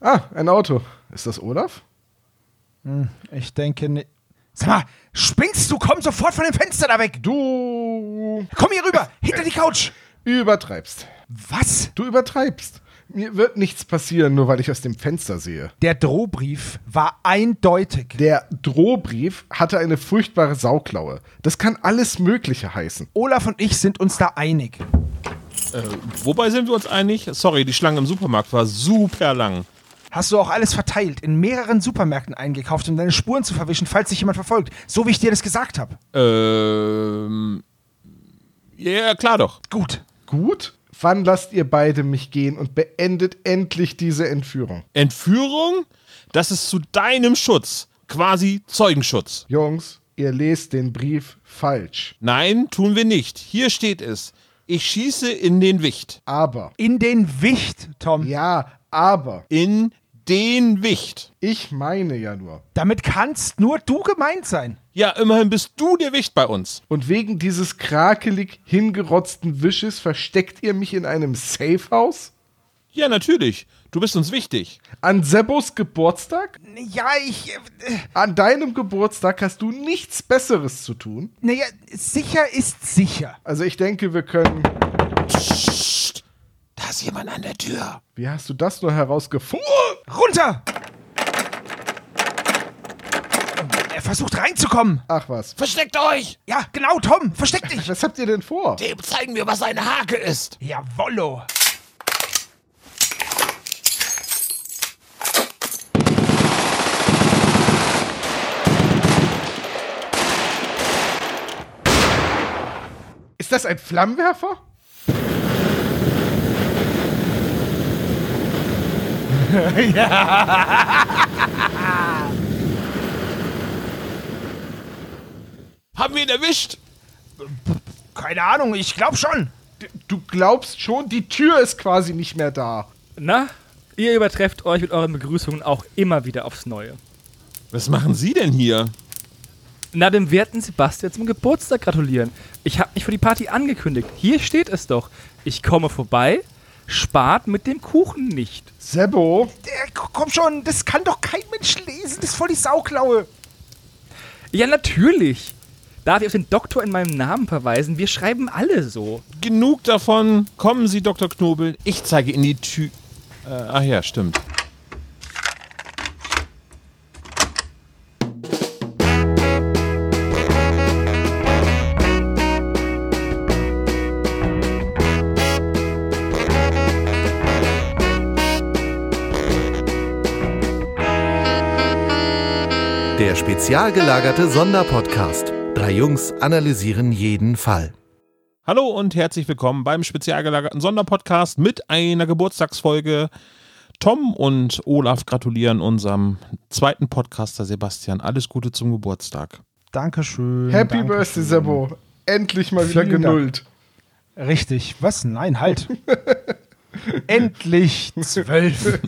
Ah, ein Auto. Ist das Olaf? Ich denke nicht. Sag mal, spinnst du? Komm sofort von dem Fenster da weg! Du Komm hier rüber, hinter die Couch! übertreibst. Was? Du übertreibst. Mir wird nichts passieren, nur weil ich aus dem Fenster sehe. Der Drohbrief war eindeutig. Der Drohbrief hatte eine furchtbare Sauklaue. Das kann alles Mögliche heißen. Olaf und ich sind uns da einig. Äh, wobei sind wir uns einig? Sorry, die Schlange im Supermarkt war super lang. Hast du auch alles verteilt, in mehreren Supermärkten eingekauft, um deine Spuren zu verwischen, falls dich jemand verfolgt. So wie ich dir das gesagt habe. Ähm. Ja, klar doch. Gut. Gut? Wann lasst ihr beide mich gehen und beendet endlich diese Entführung? Entführung? Das ist zu deinem Schutz. Quasi Zeugenschutz. Jungs, ihr lest den Brief falsch. Nein, tun wir nicht. Hier steht es. Ich schieße in den Wicht. Aber, In den Wicht, Tom. ja, aber, In den Wicht. ich meine ja nur. Damit kannst nur du gemeint sein. Ja, immerhin bist du der Wicht bei uns. Und wegen dieses krakelig hingerotzten Wisches versteckt ihr mich in einem Safehouse? Ja, natürlich. Du bist uns wichtig. An Sebbos Geburtstag? Ja, ich. Äh, An deinem Geburtstag hast du nichts Besseres zu tun? naja, sicher ist sicher. Also ich denke, wir können... Ist jemand an der Tür. Wie hast du das nur herausgefunden? Runter! Er versucht reinzukommen. Ach was. Versteckt euch! Ja, genau, Tom, versteck dich. Was habt ihr denn vor? Dem zeigen wir, was eine Hake ist. Jawollo. Ist das ein Flammenwerfer? Haben wir ihn erwischt? Keine Ahnung, ich glaub schon. Du glaubst schon, die Tür ist quasi nicht mehr da. Na, ihr übertrefft euch mit euren Begrüßungen auch immer wieder aufs Neue. Was machen Sie denn hier? Na, dem werten Sebastian zum Geburtstag gratulieren. Ich habe mich für die Party angekündigt. Hier steht es doch. Ich komme vorbei, spart mit dem Kuchen nicht. Sebo, Der, komm schon, das kann doch kein Mensch lesen. Das ist voll die Sauklaue. Ja, natürlich. Darf ich auf den Doktor in meinem Namen verweisen? Wir schreiben alle so. Genug davon. Kommen Sie, Dr. Knobel. Ich zeige Ihnen die Tür. Äh, ach ja, stimmt. Der spezial gelagerte Sonderpodcast. Drei Jungs analysieren jeden Fall. Hallo und herzlich willkommen beim spezial gelagerten Sonderpodcast mit einer Geburtstagsfolge. Tom und Olaf gratulieren unserem zweiten Podcaster Sebastian. Alles Gute zum Geburtstag. Dankeschön. Happy Dankeschön. Birthday, Sebo. Endlich mal wieder Vielen Dank. genullt. Richtig. Was? Nein, halt. Endlich zwölf.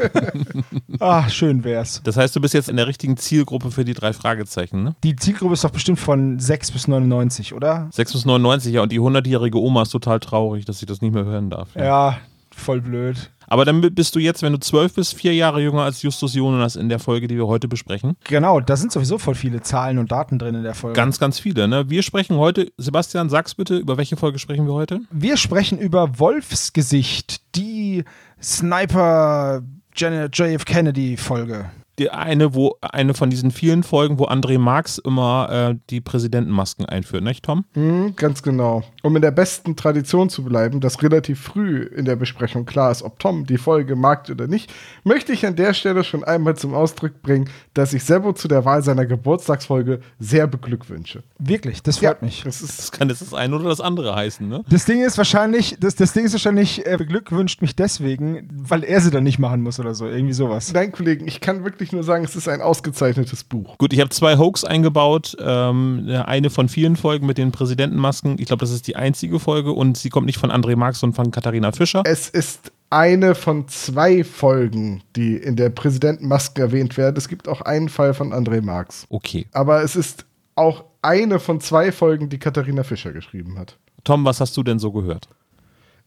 Ach, schön wär's. Das heißt, du bist jetzt in der richtigen Zielgruppe für die drei Fragezeichen, ne? Die Zielgruppe ist doch bestimmt von 6 bis 99, oder? 6 bis 99, ja, und die 100-jährige Oma ist total traurig, dass sie das nicht mehr hören darf. Ja, voll blöd. Aber dann bist du jetzt, wenn du 12 bist, vier Jahre jünger als Justus Jonas in der Folge, die wir heute besprechen. Genau, da sind sowieso voll viele Zahlen und Daten drin in der Folge. Ganz, ganz viele, ne? Wir sprechen heute, Sebastian, sag's bitte, über welche Folge sprechen wir heute? Wir sprechen über Wolfsgesicht, die Sniper JF Kennedy Folge. Die eine, wo, eine von diesen vielen Folgen, wo André Marx immer äh, die Präsidentenmasken einführt, nicht, Tom? Hm, ganz genau. Um in der besten Tradition zu bleiben, dass relativ früh in der Besprechung klar ist, ob Tom die Folge mag oder nicht, möchte ich an der Stelle schon einmal zum Ausdruck bringen, dass ich Sebo zu der Wahl seiner Geburtstagsfolge sehr beglückwünsche. Wirklich, das freut mich. Das ist Das kann jetzt das eine oder das andere heißen, ne? Das Ding ist wahrscheinlich, das, das Ding ist wahrscheinlich, er beglückwünscht mich deswegen, weil er sie dann nicht machen muss oder so. Irgendwie sowas. Nein, Kollegen, ich kann wirklich nur sagen, es ist ein ausgezeichnetes Buch. Gut, ich habe zwei Hoax eingebaut. Ähm, eine von vielen Folgen mit den Präsidentenmasken. Ich glaube, das ist die einzige Folge und sie kommt nicht von André Marx, sondern von Katharina Fischer. Es ist eine von zwei Folgen, die in der Präsidentenmasken erwähnt werden. Es gibt auch einen Fall von André Marx. Okay. Aber es ist auch eine von zwei Folgen, die Katharina Fischer geschrieben hat. Tom, was hast du denn so gehört?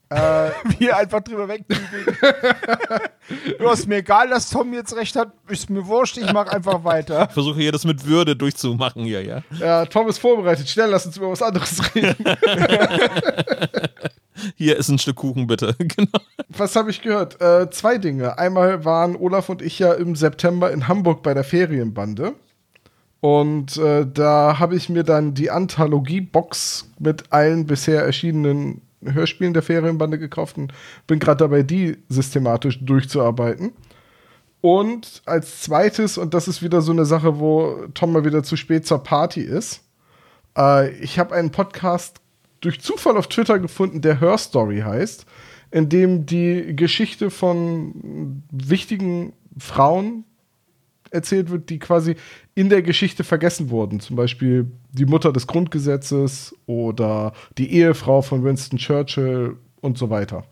Äh, Wie er einfach drüber wegbügeln. du hast mir egal, dass Tom jetzt recht hat. Ist mir wurscht, ich mach einfach weiter. Ich versuche hier das mit Würde durchzumachen hier, ja. ja, Tom ist vorbereitet. Schnell, lass uns über was anderes reden. Hier ist ein Stück Kuchen, bitte. genau. Was habe ich gehört? Äh, zwei Dinge. Einmal waren Olaf und ich ja im September in Hamburg bei der Ferienbande. Und äh, da habe ich mir dann die Anthologie-Box mit allen bisher erschienenen Hörspielen der Ferienbande gekauft und bin gerade dabei, die systematisch durchzuarbeiten. Und als zweites, und das ist wieder so eine Sache, wo Tom mal wieder zu spät zur Party ist, äh, ich habe einen Podcast durch Zufall auf Twitter gefunden, der Her Story heißt, in dem die Geschichte von wichtigen Frauen erzählt wird, die quasi in der Geschichte vergessen wurden. Zum Beispiel die Mutter des Grundgesetzes oder die Ehefrau von Winston Churchill und so weiter.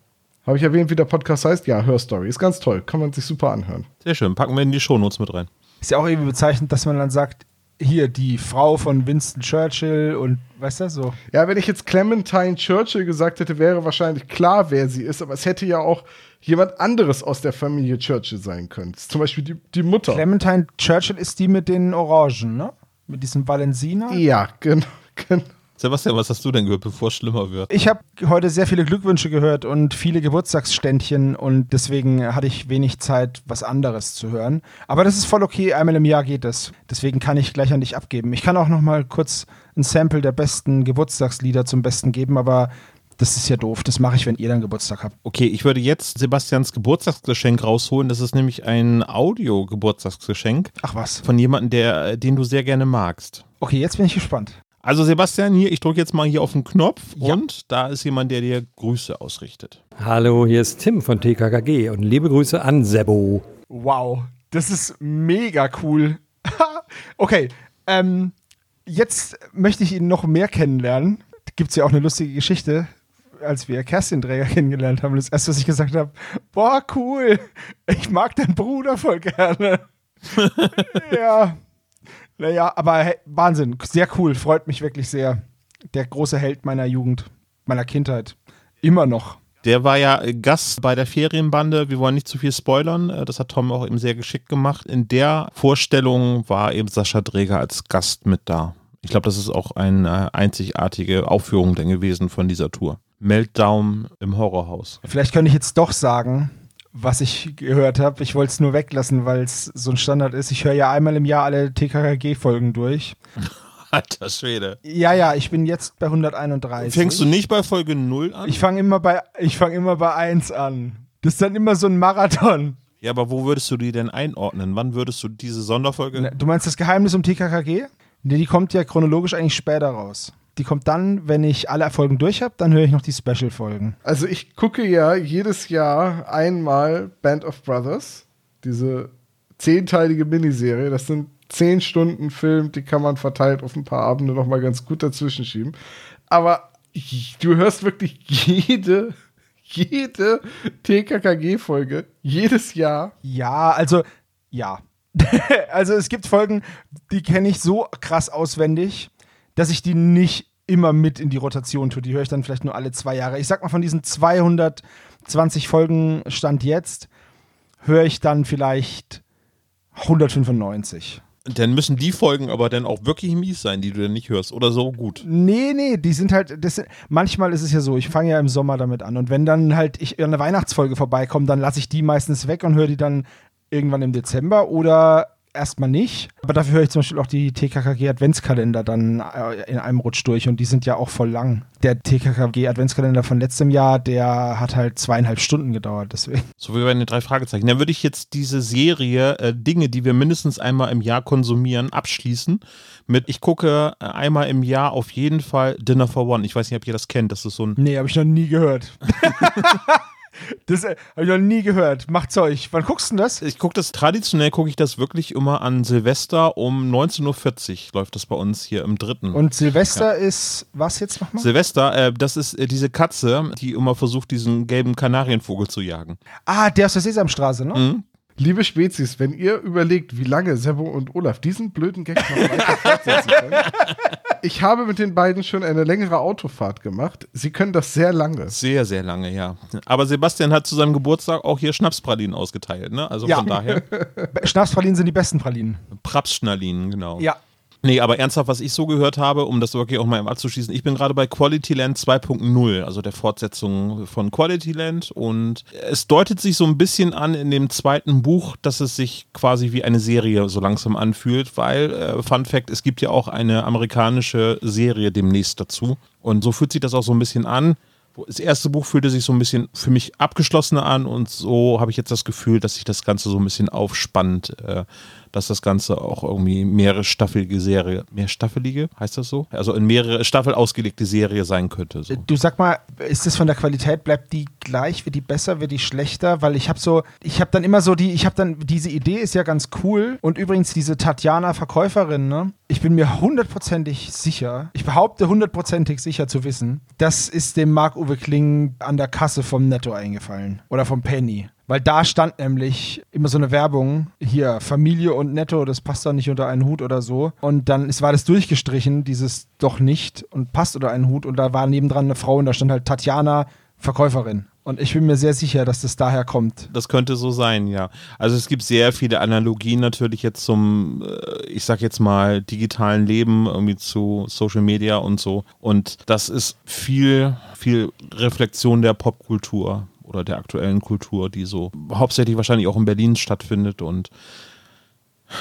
Habe ich erwähnt, wie der Podcast heißt? Ja, Her Story. Ist ganz toll. Kann man sich super anhören. Sehr schön. Packen wir in die Shownotes mit rein. Ist ja auch irgendwie bezeichnend, dass man dann sagt, hier die Frau von Winston Churchill und weißt du so. Ja, wenn ich jetzt Clementine Churchill gesagt hätte, wäre wahrscheinlich klar, wer sie ist, aber es hätte ja auch jemand anderes aus der Familie Churchill sein können. Zum Beispiel die, die Mutter. Clementine Churchill ist die mit den Orangen, ne? Mit diesem Valensina. ja, genau. genau. Sebastian, was hast du denn gehört, bevor es schlimmer wird? Ich habe heute sehr viele Glückwünsche gehört und viele Geburtstagsständchen und deswegen hatte ich wenig Zeit, was anderes zu hören. Aber das ist voll okay, einmal im Jahr geht es. Deswegen kann ich gleich an dich abgeben. Ich kann auch noch mal kurz ein Sample der besten Geburtstagslieder zum Besten geben, aber das ist ja doof. Das mache ich, wenn ihr dann Geburtstag habt. Okay, ich würde jetzt Sebastians Geburtstagsgeschenk rausholen. Das ist nämlich ein Audio-Geburtstagsgeschenk Ach was. von jemandem, der, den du sehr gerne magst. Okay, jetzt bin ich gespannt. Also Sebastian, hier, ich drücke jetzt mal hier auf den Knopf Ja. und da ist jemand, der dir Grüße ausrichtet. Hallo, hier ist Tim von TKKG und liebe Grüße an Sebo. Wow, das ist mega cool. okay, ähm, jetzt möchte ich ihn noch mehr kennenlernen. Gibt es ja auch eine lustige Geschichte, als wir Kerstin Träger kennengelernt haben. Das erste, was ich gesagt habe, boah, cool, ich mag deinen Bruder voll gerne. ja, naja, aber hey, Wahnsinn, sehr cool, freut mich wirklich sehr. Der große Held meiner Jugend, meiner Kindheit. Immer noch. Der war ja äh, Gast bei der Ferienbande. Wir wollen nicht zu viel spoilern. Äh, Das hat Tom auch eben sehr geschickt gemacht. In der Vorstellung war eben Sascha Dräger als Gast mit da. Ich glaube, das ist auch eine einzigartige Aufführung dann gewesen von dieser Tour. Meltdown im Horrorhaus. Vielleicht könnte ich jetzt doch sagen, was ich gehört habe. Ich wollte es nur weglassen, weil es so ein Standard ist. Ich höre ja einmal im Jahr alle TKKG-Folgen durch. Alter Schwede. Ja, ja, ich bin jetzt bei 131. Fängst du nicht bei Folge 0 an? Ich fange immer bei ich fange immer bei 1 an. Das ist dann immer so ein Marathon. ja, aber wo würdest du die denn einordnen? Wann würdest du diese Sonderfolge? Ne, Du meinst das Geheimnis um TKKG? Nee, die kommt ja chronologisch eigentlich später raus. Die kommt dann, wenn ich alle Folgen durch habe, dann höre ich noch die Special-Folgen. Also ich gucke ja jedes Jahr einmal Band of Brothers, diese zehnteilige Miniserie. Das sind zehn Stunden Film, die kann man verteilt auf ein paar Abende noch mal ganz gut dazwischen schieben. Aber du hörst wirklich jede, jede TKKG-Folge jedes Jahr. Ja, also ja. also es gibt Folgen, die kenne ich so krass auswendig, dass ich die nicht immer mit in die Rotation tue. Die höre ich dann vielleicht nur alle zwei Jahre. Ich sag mal, von diesen 220 Folgen Stand jetzt höre ich dann vielleicht 195. Dann müssen die Folgen aber dann auch wirklich mies sein, die du dann nicht hörst. Oder so gut. Nee, nee, die sind halt, sind, manchmal ist es ja so, ich fange ja im Sommer damit an und wenn dann halt ich eine Weihnachtsfolge vorbeikomme, dann lasse ich die meistens weg und höre die dann irgendwann im Dezember oder erstmal nicht. Aber dafür höre ich zum Beispiel auch die TKKG Adventskalender dann äh, in einem Rutsch durch und die sind ja auch voll lang. Der TKKG Adventskalender von letztem Jahr, der hat halt zweieinhalb Stunden gedauert, deswegen. So wie bei den drei Fragezeichen. Dann würde ich jetzt diese Serie äh, Dinge, die wir mindestens einmal im Jahr konsumieren, abschließen mit, ich gucke äh, einmal im Jahr auf jeden Fall Dinner for One. Ich weiß nicht, ob ihr das kennt. Das ist so ein Nee, habe ich noch nie gehört. das äh, habe ich noch nie gehört. Macht's euch. Wann guckst du denn das? Ich gucke das traditionell, gucke ich das wirklich immer an Silvester um 19.40 Uhr läuft das bei uns hier im dritten. Und Silvester ist was jetzt nochmal? Silvester, äh, das ist äh, diese Katze, die immer versucht, diesen gelben Kanarienvogel zu jagen. Ah, der aus der Sesamstraße, ne? Mhm. Liebe Spezies, wenn ihr überlegt, wie lange Sebo und Olaf diesen blöden Gag noch weiter fortsetzen können, ich habe mit den beiden schon eine längere Autofahrt gemacht. Sie können das sehr lange. Sehr, sehr lange, ja. Aber Sebastian hat zu seinem Geburtstag auch hier Schnapspralinen ausgeteilt, ne? Also Ja. von daher Schnapspralinen sind die besten Pralinen. Prapsschnalinen, genau. Ja. Nee, aber ernsthaft, was ich so gehört habe, um das wirklich auch mal abzuschließen, ich bin gerade bei Quality Land 2.0, also der Fortsetzung von Quality Land und es deutet sich so ein bisschen an in dem zweiten Buch, dass es sich quasi wie eine Serie so langsam anfühlt, weil, äh, Fun Fact, es gibt ja auch eine amerikanische Serie demnächst dazu und so fühlt sich das auch so ein bisschen an. Das erste Buch fühlte sich so ein bisschen für mich abgeschlossener an und so habe ich jetzt das Gefühl, dass sich das Ganze so ein bisschen aufspannt, äh, dass das Ganze auch irgendwie mehrere staffelige Serie, mehr staffelige, heißt das so? Also in mehrere Staffel ausgelegte Serie sein könnte. So. Du sag mal, ist das von der Qualität, bleibt die gleich, wird die besser, wird die schlechter? Weil ich habe so, ich habe dann immer so die, ich habe dann, diese Idee ist ja ganz cool. Und übrigens diese Tatjana Verkäuferin, ne? Ich bin mir hundertprozentig sicher, ich behaupte hundertprozentig sicher zu wissen, das ist dem Marc-Uwe Kling an der Kasse vom Netto eingefallen. Oder vom Penny. Weil da stand nämlich immer so eine Werbung, hier, Familie und Netto, das passt doch nicht unter einen Hut oder so. Und dann ist, war das durchgestrichen, dieses doch nicht und passt unter einen Hut. Und da war nebendran eine Frau und da stand halt Tatjana, Verkäuferin. Und ich bin mir sehr sicher, dass das daher kommt. Das könnte so sein, ja. Also es gibt sehr viele Analogien natürlich jetzt zum, äh, ich sag jetzt mal, digitalen Leben, irgendwie zu Social Media und so. Und das ist viel, viel Reflexion der Popkultur oder der aktuellen Kultur, die so hauptsächlich wahrscheinlich auch in Berlin stattfindet. Und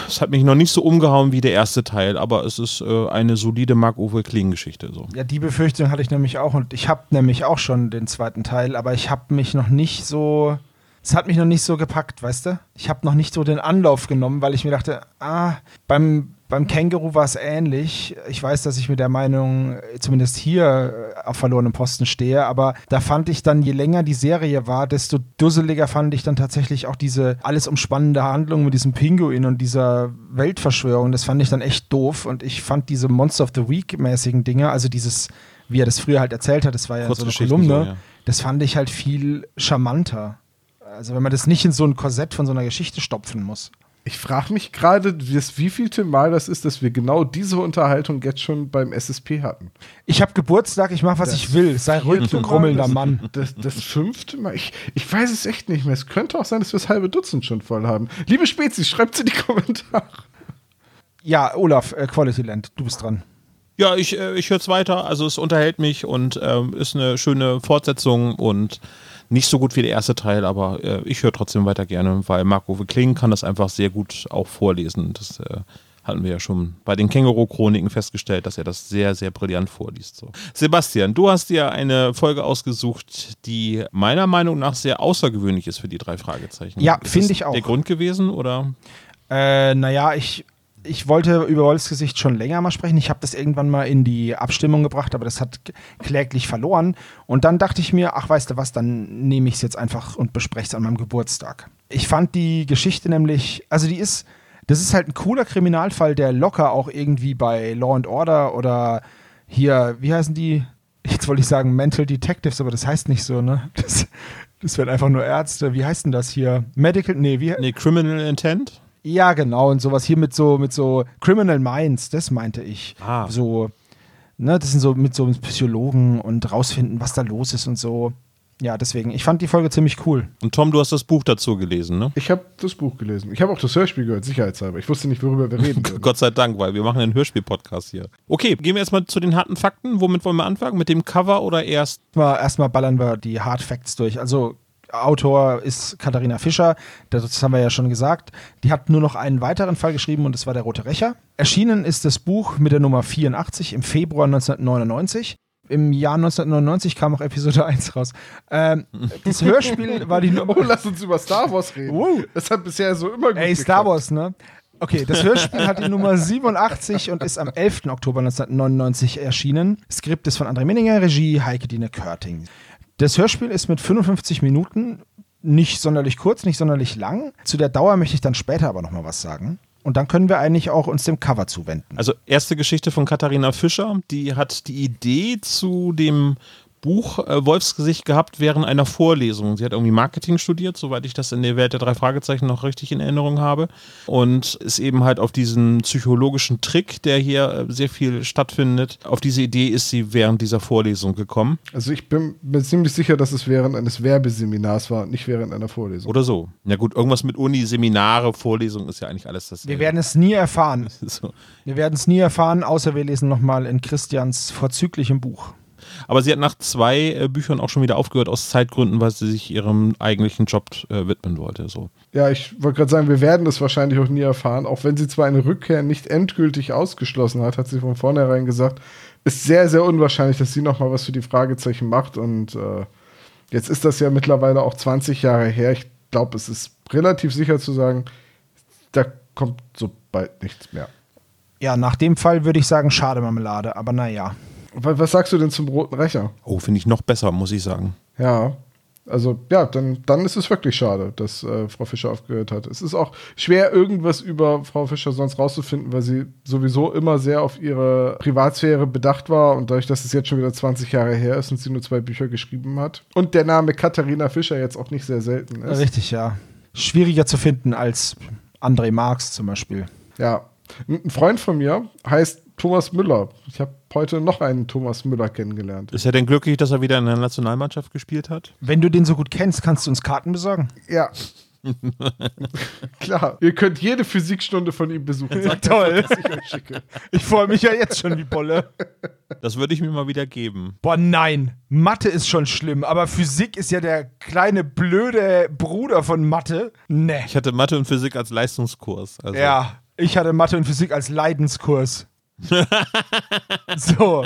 es hat mich noch nicht so umgehauen wie der erste Teil, aber es ist äh, eine solide Marc-Uwe Kling-Geschichte. So. Ja, die Befürchtung hatte ich nämlich auch. Und ich habe nämlich auch schon den zweiten Teil, aber ich habe mich noch nicht so. Es hat mich noch nicht so gepackt, weißt du? Ich habe noch nicht so den Anlauf genommen, weil ich mir dachte, ah, beim, beim Känguru war es ähnlich. Ich weiß, dass ich mit der Meinung, äh, zumindest hier, äh, auf verlorenem Posten stehe, aber da fand ich dann, je länger die Serie war, desto dusseliger fand ich dann tatsächlich auch diese alles umspannende Handlung mit diesem Pinguin und dieser Weltverschwörung. Das fand ich dann echt doof und ich fand diese Monster of the Week-mäßigen Dinge, also dieses, wie er das früher halt erzählt hat, das war ja so eine Kolumne, so, ja. das fand ich halt viel charmanter. Also wenn man das nicht in so ein Korsett von so einer Geschichte stopfen muss. Ich frage mich gerade, das wievielte Mal das ist, dass wir genau diese Unterhaltung jetzt schon beim SSP hatten. Ich habe Geburtstag, ich mache, was Das ich will. Sei ruhig, du grummelnder Mann. Das, das fünfte Mal. Ich, ich weiß es echt nicht mehr. Es könnte auch sein, dass wir das halbe Dutzend schon voll haben. Liebe Spezies, schreibt in die Kommentare. Ja, Olaf, äh, Quality Land, du bist dran. Ja, ich, äh, ich höre es weiter. Also es unterhält mich und ähm, ist eine schöne Fortsetzung und nicht so gut wie der erste Teil, aber äh, ich höre trotzdem weiter gerne, weil Marco Kling kann das einfach sehr gut auch vorlesen. Das äh, hatten wir ja schon bei den Känguru-Chroniken festgestellt, dass er das sehr, sehr brillant vorliest. So. Sebastian, du hast dir eine Folge ausgesucht, die meiner Meinung nach sehr außergewöhnlich ist für die drei Fragezeichen. Ja, finde ich auch. Der Grund gewesen oder? Äh, naja, ich, ich wollte über Wolfsgesicht schon länger mal sprechen. Ich habe das irgendwann mal in die Abstimmung gebracht, aber das hat kläglich verloren. Und dann dachte ich mir, ach, weißt du was, dann nehme ich es jetzt einfach und bespreche es an meinem Geburtstag. Ich fand die Geschichte nämlich, also die ist, das ist halt ein cooler Kriminalfall, der locker auch irgendwie bei Law and Order oder hier, wie heißen die? Jetzt wollte ich sagen Mental Detectives, aber das heißt nicht so, ne? Das, das werden einfach nur Ärzte. Wie heißt denn das hier? Medical, nee, wie, Nee, Criminal Intent? Ja, genau, und sowas hier mit so, mit so Criminal Minds, das meinte ich. Ah. So, ne, das sind so mit so Psychologen und rausfinden, was da los ist und so. Ja, deswegen, ich fand die Folge ziemlich cool. Und Tom, du hast das Buch dazu gelesen, ne? Ich habe das Buch gelesen. Ich habe auch das Hörspiel gehört, sicherheitshalber. Ich wusste nicht, worüber wir reden würden. Gott sei Dank, weil wir machen einen Hörspiel-Podcast hier. Okay, gehen wir erstmal zu den harten Fakten. Womit wollen wir anfangen? Mit dem Cover oder erst? Mal, erstmal ballern wir die Hard Facts durch. Also, Autor ist Katharina Fischer, das haben wir ja schon gesagt. Die hat nur noch einen weiteren Fall geschrieben und das war der Rote Rächer. Erschienen ist das Buch mit der Nummer 84 im Februar 1999. Im Jahr 1999 kam auch Episode 1 raus. Ähm, das Hörspiel war die Nummer. Oh, lass uns über Star Wars reden. Wow. Das hat bisher so immer gut Ey, Star geklappt. Wars, ne? Okay, das Hörspiel hat die Nummer 87 und ist am 11. Oktober 1999 erschienen. Skript ist von André Minninger, Regie Heike Dine Körting. Das Hörspiel ist mit 55 Minuten nicht sonderlich kurz, nicht sonderlich lang. Zu der Dauer möchte ich dann später aber nochmal was sagen. Und dann können wir eigentlich auch uns dem Cover zuwenden. Also erste Geschichte von Katharina Fischer. Die hat die Idee zu dem Buch äh, Wolfsgesicht gehabt während einer Vorlesung. Sie hat irgendwie Marketing studiert, soweit ich das in der Welt der drei Fragezeichen noch richtig in Erinnerung habe. Und ist eben halt auf diesen psychologischen Trick, der hier äh, sehr viel stattfindet, auf diese Idee ist sie während dieser Vorlesung gekommen. Also ich bin mir ziemlich sicher, dass es während eines Werbeseminars war, nicht während einer Vorlesung. Oder so. Ja gut, irgendwas mit Uni, Seminare, Vorlesung ist ja eigentlich alles das. Wir werden es nie erfahren. so. Wir werden es nie erfahren, außer wir lesen nochmal in Christians vorzüglichem Buch. Aber sie hat nach zwei äh, Büchern auch schon wieder aufgehört aus Zeitgründen, weil sie sich ihrem eigentlichen Job äh, widmen wollte. So. Ja, ich wollte gerade sagen, wir werden das wahrscheinlich auch nie erfahren. Auch wenn sie zwar eine Rückkehr nicht endgültig ausgeschlossen hat, hat sie von vornherein gesagt, ist sehr, sehr unwahrscheinlich, dass sie nochmal was für die Fragezeichen macht. Und äh, jetzt ist das ja mittlerweile auch 20 Jahre her. Ich glaube, es ist relativ sicher zu sagen, da kommt so bald nichts mehr. Ja, nach dem Fall würde ich sagen, schade Marmelade, aber naja. Was, sagst du denn zum Roten Rächer? Oh, finde ich noch besser, muss ich sagen. Ja, also ja, dann, dann ist es wirklich schade, dass äh, Frau Fischer aufgehört hat. Es ist auch schwer, irgendwas über Frau Fischer sonst rauszufinden, weil sie sowieso immer sehr auf ihre Privatsphäre bedacht war und dadurch, dass es jetzt schon wieder 20 Jahre her ist und sie nur zwei Bücher geschrieben hat und der Name Katharina Fischer jetzt auch nicht sehr selten ist. Richtig, ja. Schwieriger zu finden als André Marx zum Beispiel. Ja. Ein Freund von mir heißt Thomas Müller. Ich habe heute noch einen Thomas Müller kennengelernt. Ist er denn glücklich, dass er wieder in der Nationalmannschaft gespielt hat? Wenn du den so gut kennst, kannst du uns Karten besorgen? Ja. Klar, ihr könnt jede Physikstunde von ihm besuchen. Sagt Toll. ich. Ich freue mich ja jetzt schon wie Bolle. Das würde ich mir mal wieder geben. Boah, nein. Mathe ist schon schlimm, aber Physik ist ja der kleine blöde Bruder von Mathe. Nee. Ich hatte Mathe und Physik als Leistungskurs. Also Ja, ich hatte Mathe und Physik als Leidenskurs. so.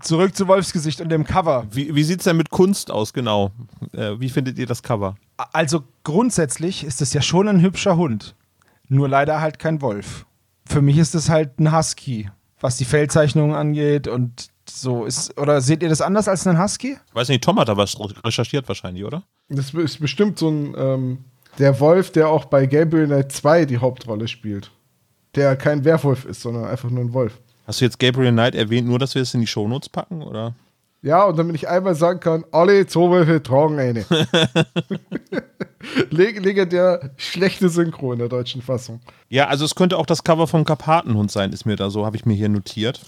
Zurück zu Wolfsgesicht und dem Cover. Wie, wie sieht es denn mit Kunst aus, genau? Äh, wie findet ihr das Cover? Also grundsätzlich ist es ja schon ein hübscher Hund. Nur leider halt kein Wolf. Für mich ist es halt ein Husky, was die Feldzeichnungen angeht und so ist. Oder seht ihr das anders als ein Husky? Ich weiß nicht, Tom hat da was recherchiert wahrscheinlich, oder? Das ist bestimmt so ein ähm, der Wolf, der auch bei Gabriel Knight 2 die Hauptrolle spielt. Der kein Werwolf ist, sondern einfach nur ein Wolf. Hast du jetzt Gabriel Knight erwähnt, nur dass wir es in die Shownotes packen, oder? Ja, und damit ich einmal sagen kann, alle Zoowölfe tragen eine. Leg- Legendär schlechte Synchro in der deutschen Fassung. Ja, also es könnte auch das Cover vom Karpatenhund sein, ist mir da so, habe ich mir hier notiert.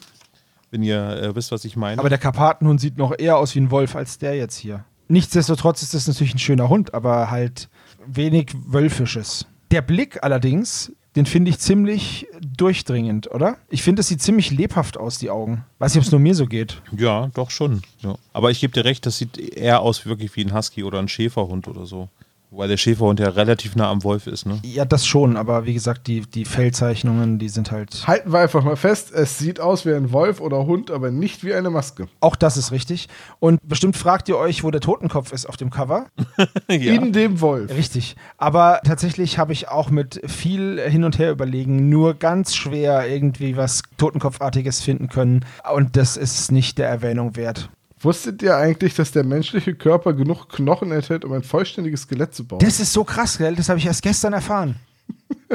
Wenn ihr äh, wisst, was ich meine. Aber der Karpatenhund sieht noch eher aus wie ein Wolf als der jetzt hier. Nichtsdestotrotz ist das natürlich ein schöner Hund, aber halt wenig Wölfisches. Der Blick allerdings, den finde ich ziemlich durchdringend, oder? Ich finde, es sieht ziemlich lebhaft aus, die Augen. Weiß nicht, ob es nur mir so geht. ja, doch schon. Ja. Aber ich gebe dir recht, das sieht eher aus wirklich wie ein Husky oder ein Schäferhund oder so. Wobei der Schäferhund ja relativ nah am Wolf ist, ne? Ja, das schon, aber wie gesagt, die, die Feldzeichnungen, die sind halt. Halten wir einfach mal fest, es sieht aus wie ein Wolf oder Hund, aber nicht wie eine Maske. Auch das ist richtig. Und bestimmt fragt ihr euch, wo der Totenkopf ist auf dem Cover. ja. In dem Wolf. Richtig. Aber tatsächlich habe ich auch mit viel hin und her überlegen nur ganz schwer irgendwie was Totenkopfartiges finden können. Und das ist nicht der Erwähnung wert. Wusstet ihr eigentlich, dass der menschliche Körper genug Knochen enthält, um ein vollständiges Skelett zu bauen? Das ist so krass, gell? Das habe ich erst gestern erfahren.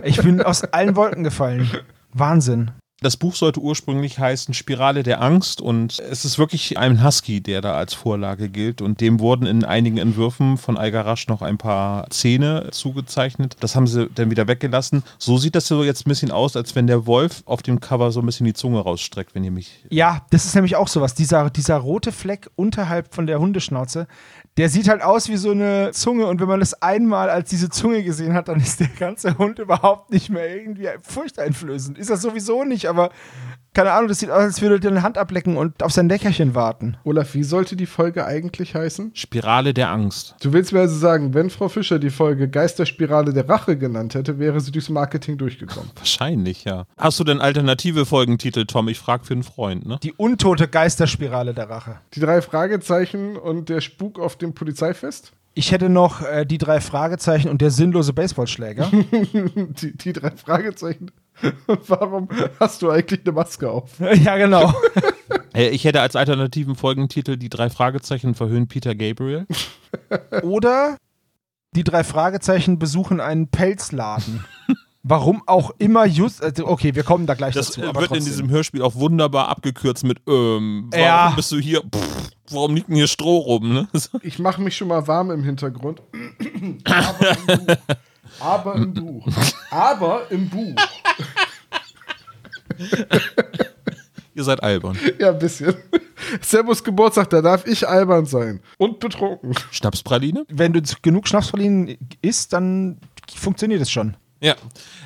Ich bin aus allen Wolken gefallen. Wahnsinn. Das Buch sollte ursprünglich heißen Spirale der Angst und es ist wirklich ein Husky, der da als Vorlage gilt und dem wurden in einigen Entwürfen von Algarasch noch ein paar Zähne zugezeichnet. Das haben sie dann wieder weggelassen. So sieht das so jetzt ein bisschen aus, als wenn der Wolf auf dem Cover so ein bisschen die Zunge rausstreckt, wenn ihr mich Ja, das ist nämlich auch sowas. Dieser, dieser rote Fleck unterhalb von der Hundeschnauze, der sieht halt aus wie so eine Zunge. Und wenn man das einmal als diese Zunge gesehen hat, dann ist der ganze Hund überhaupt nicht mehr irgendwie furchteinflößend. Ist das sowieso nicht, aber keine Ahnung, das sieht aus, als würde er eine Hand ablecken und auf sein Leckerchen warten. Olaf, wie sollte die Folge eigentlich heißen? Spirale der Angst. Du willst mir also sagen, wenn Frau Fischer die Folge Geisterspirale der Rache genannt hätte, wäre sie durchs Marketing durchgekommen. Wahrscheinlich, ja. Hast du denn alternative Folgentitel, Tom? Ich frage für einen Freund, ne? Die untote Geisterspirale der Rache. Die drei Fragezeichen und der Spuk auf dem Polizeifest? Ich hätte noch äh, die drei Fragezeichen und der sinnlose Baseballschläger. Die, die drei Fragezeichen. Warum hast du eigentlich eine Maske auf? ja, genau. Ich hätte als alternativen Folgentitel die drei Fragezeichen verhöhnen Peter Gabriel. Oder die drei Fragezeichen besuchen einen Pelzladen. Warum auch immer just. Also okay, wir kommen da gleich Das dazu. aber wird in diesem Hörspiel auch wunderbar abgekürzt mit, ähm, warum Ja. bist du hier? Pff, warum liegt denn hier Stroh rum? Ne? Ich mache mich schon mal warm im Hintergrund. Aber im Buch. Aber im Buch. Ihr seid albern. Ja, ein bisschen. Servus Geburtstag, da darf ich albern sein. Und betrunken. Schnapspraline? Wenn du genug Schnapspralinen isst, dann funktioniert es schon. Ja,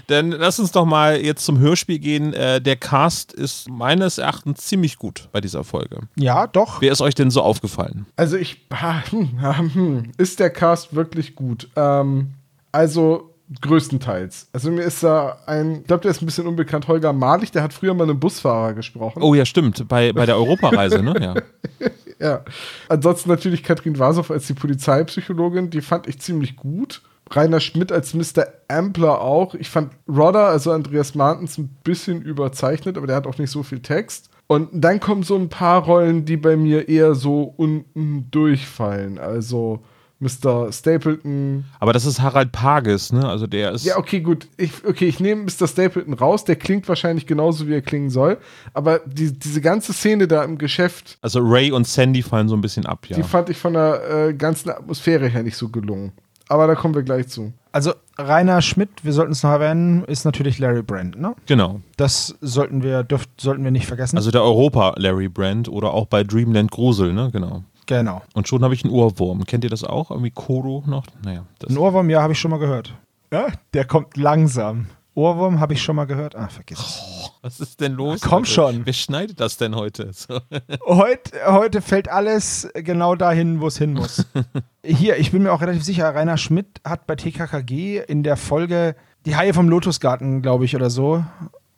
dann lass uns doch mal jetzt zum Hörspiel gehen. Äh, der Cast ist meines Erachtens ziemlich gut bei dieser Folge. Ja, doch. Wer ist euch denn so aufgefallen? Also ich. Ist der Cast wirklich gut? Ähm, also größtenteils. Also mir ist da ein, ich glaube, der ist ein bisschen unbekannt, Holger Malich, der hat früher mal einen Busfahrer gesprochen. Oh ja, stimmt, bei, bei der Europareise, ne? Ja. Ja. Ansonsten natürlich Katrin Wasow als die Polizeipsychologin, die fand ich ziemlich gut. Rainer Schmidt als Mr. Ampler auch. Ich fand Rodder, also Andreas Martens, ein bisschen überzeichnet, aber der hat auch nicht so viel Text. Und dann kommen so ein paar Rollen, die bei mir eher so unten durchfallen. Also Mr. Stapleton. Aber das ist Harald Pages, ne? Also der ist. Ja, okay, gut. Ich, okay, ich nehme Mr. Stapleton raus. Der klingt wahrscheinlich genauso, wie er klingen soll. Aber die, diese ganze Szene da im Geschäft, Also Ray und Sandy fallen so ein bisschen ab, ja. die fand ich von der äh, ganzen Atmosphäre her nicht so gelungen. Aber da kommen wir gleich zu. Also Rainer Schmidt, wir sollten es noch erwähnen, ist natürlich Larry Brand, ne? Genau. Das sollten wir, dürft, sollten wir nicht vergessen. Also der Europa Larry Brand oder auch bei Dreamland Grusel, ne? Genau. Genau. Und schon habe ich einen Ohrwurm. Kennt ihr das auch? Irgendwie Kodo noch? Naja. Ein Ohrwurm, ja, habe ich schon mal gehört. Ja, der kommt langsam. Ohrwurm habe ich schon mal gehört. Ah, vergiss es. was ist denn los? Komm heute? schon. Wer schneidet das denn heute? So. Heute, heute fällt alles genau dahin, wo es hin muss. Hier, ich bin mir auch relativ sicher, Rainer Schmidt hat bei TKKG in der Folge Die Haie vom Lotusgarten, glaube ich, oder so.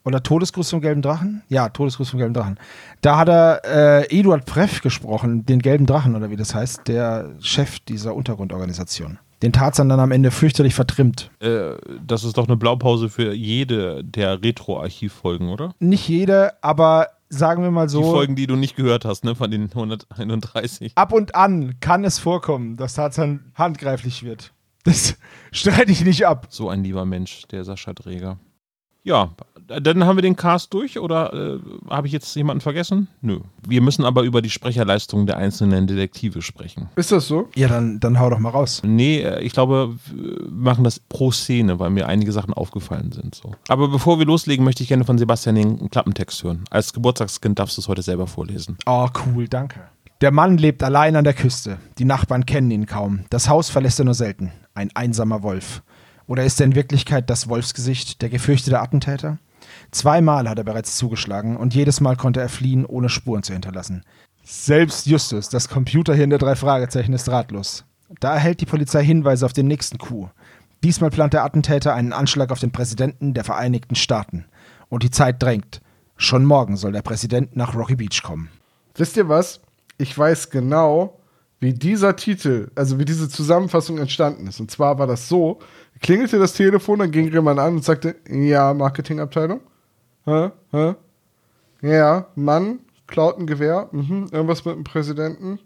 Oder Todesgruß vom gelben Drachen? Ja, Todesgruß vom gelben Drachen. Da hat er äh, Eduard Preff gesprochen, den gelben Drachen, oder wie das heißt, der Chef dieser Untergrundorganisation. Den Tarzan dann am Ende fürchterlich vertrimmt. Äh, das ist doch eine Blaupause für jede der Retro-Archivfolgen, oder? Nicht jede, aber sagen wir mal so. Die Folgen, die du nicht gehört hast, ne? Von den 131. ab und an kann es vorkommen, dass Tarzan handgreiflich wird. Das streite ich nicht ab. So ein lieber Mensch, der Sascha Dräger. Ja, dann haben wir den Cast durch oder äh, habe ich jetzt jemanden vergessen? Nö. Wir müssen aber über die Sprecherleistungen der einzelnen Detektive sprechen. Ist das so? Ja, dann, dann hau doch mal raus. Nee, äh, ich glaube, wir machen das pro Szene, weil mir einige Sachen aufgefallen sind. So. Aber bevor wir loslegen, möchte ich gerne von Sebastian den Klappentext hören. Als Geburtstagskind darfst du es heute selber vorlesen. Oh, cool, danke. Der Mann lebt allein an der Küste. Die Nachbarn kennen ihn kaum. Das Haus verlässt er nur selten. Ein einsamer Wolf. Oder ist er in Wirklichkeit das Wolfsgesicht, der gefürchtete Attentäter? Zweimal hat er bereits zugeschlagen und jedes Mal konnte er fliehen, ohne Spuren zu hinterlassen. Selbst Justus, das Computerhirn der drei Fragezeichen, ist ratlos. Da erhält die Polizei Hinweise auf den nächsten Coup. Diesmal plant der Attentäter einen Anschlag auf den Präsidenten der Vereinigten Staaten. Und die Zeit drängt. Schon morgen soll der Präsident nach Rocky Beach kommen. Wisst ihr was? Ich weiß genau, wie dieser Titel, also wie diese Zusammenfassung entstanden ist. Und zwar war das so: klingelte das Telefon, dann ging jemand an und sagte: Ja, Marketingabteilung. Hä? Hä? Ja, Mann, klaut ein Gewehr. Mhm. Irgendwas mit dem Präsidenten.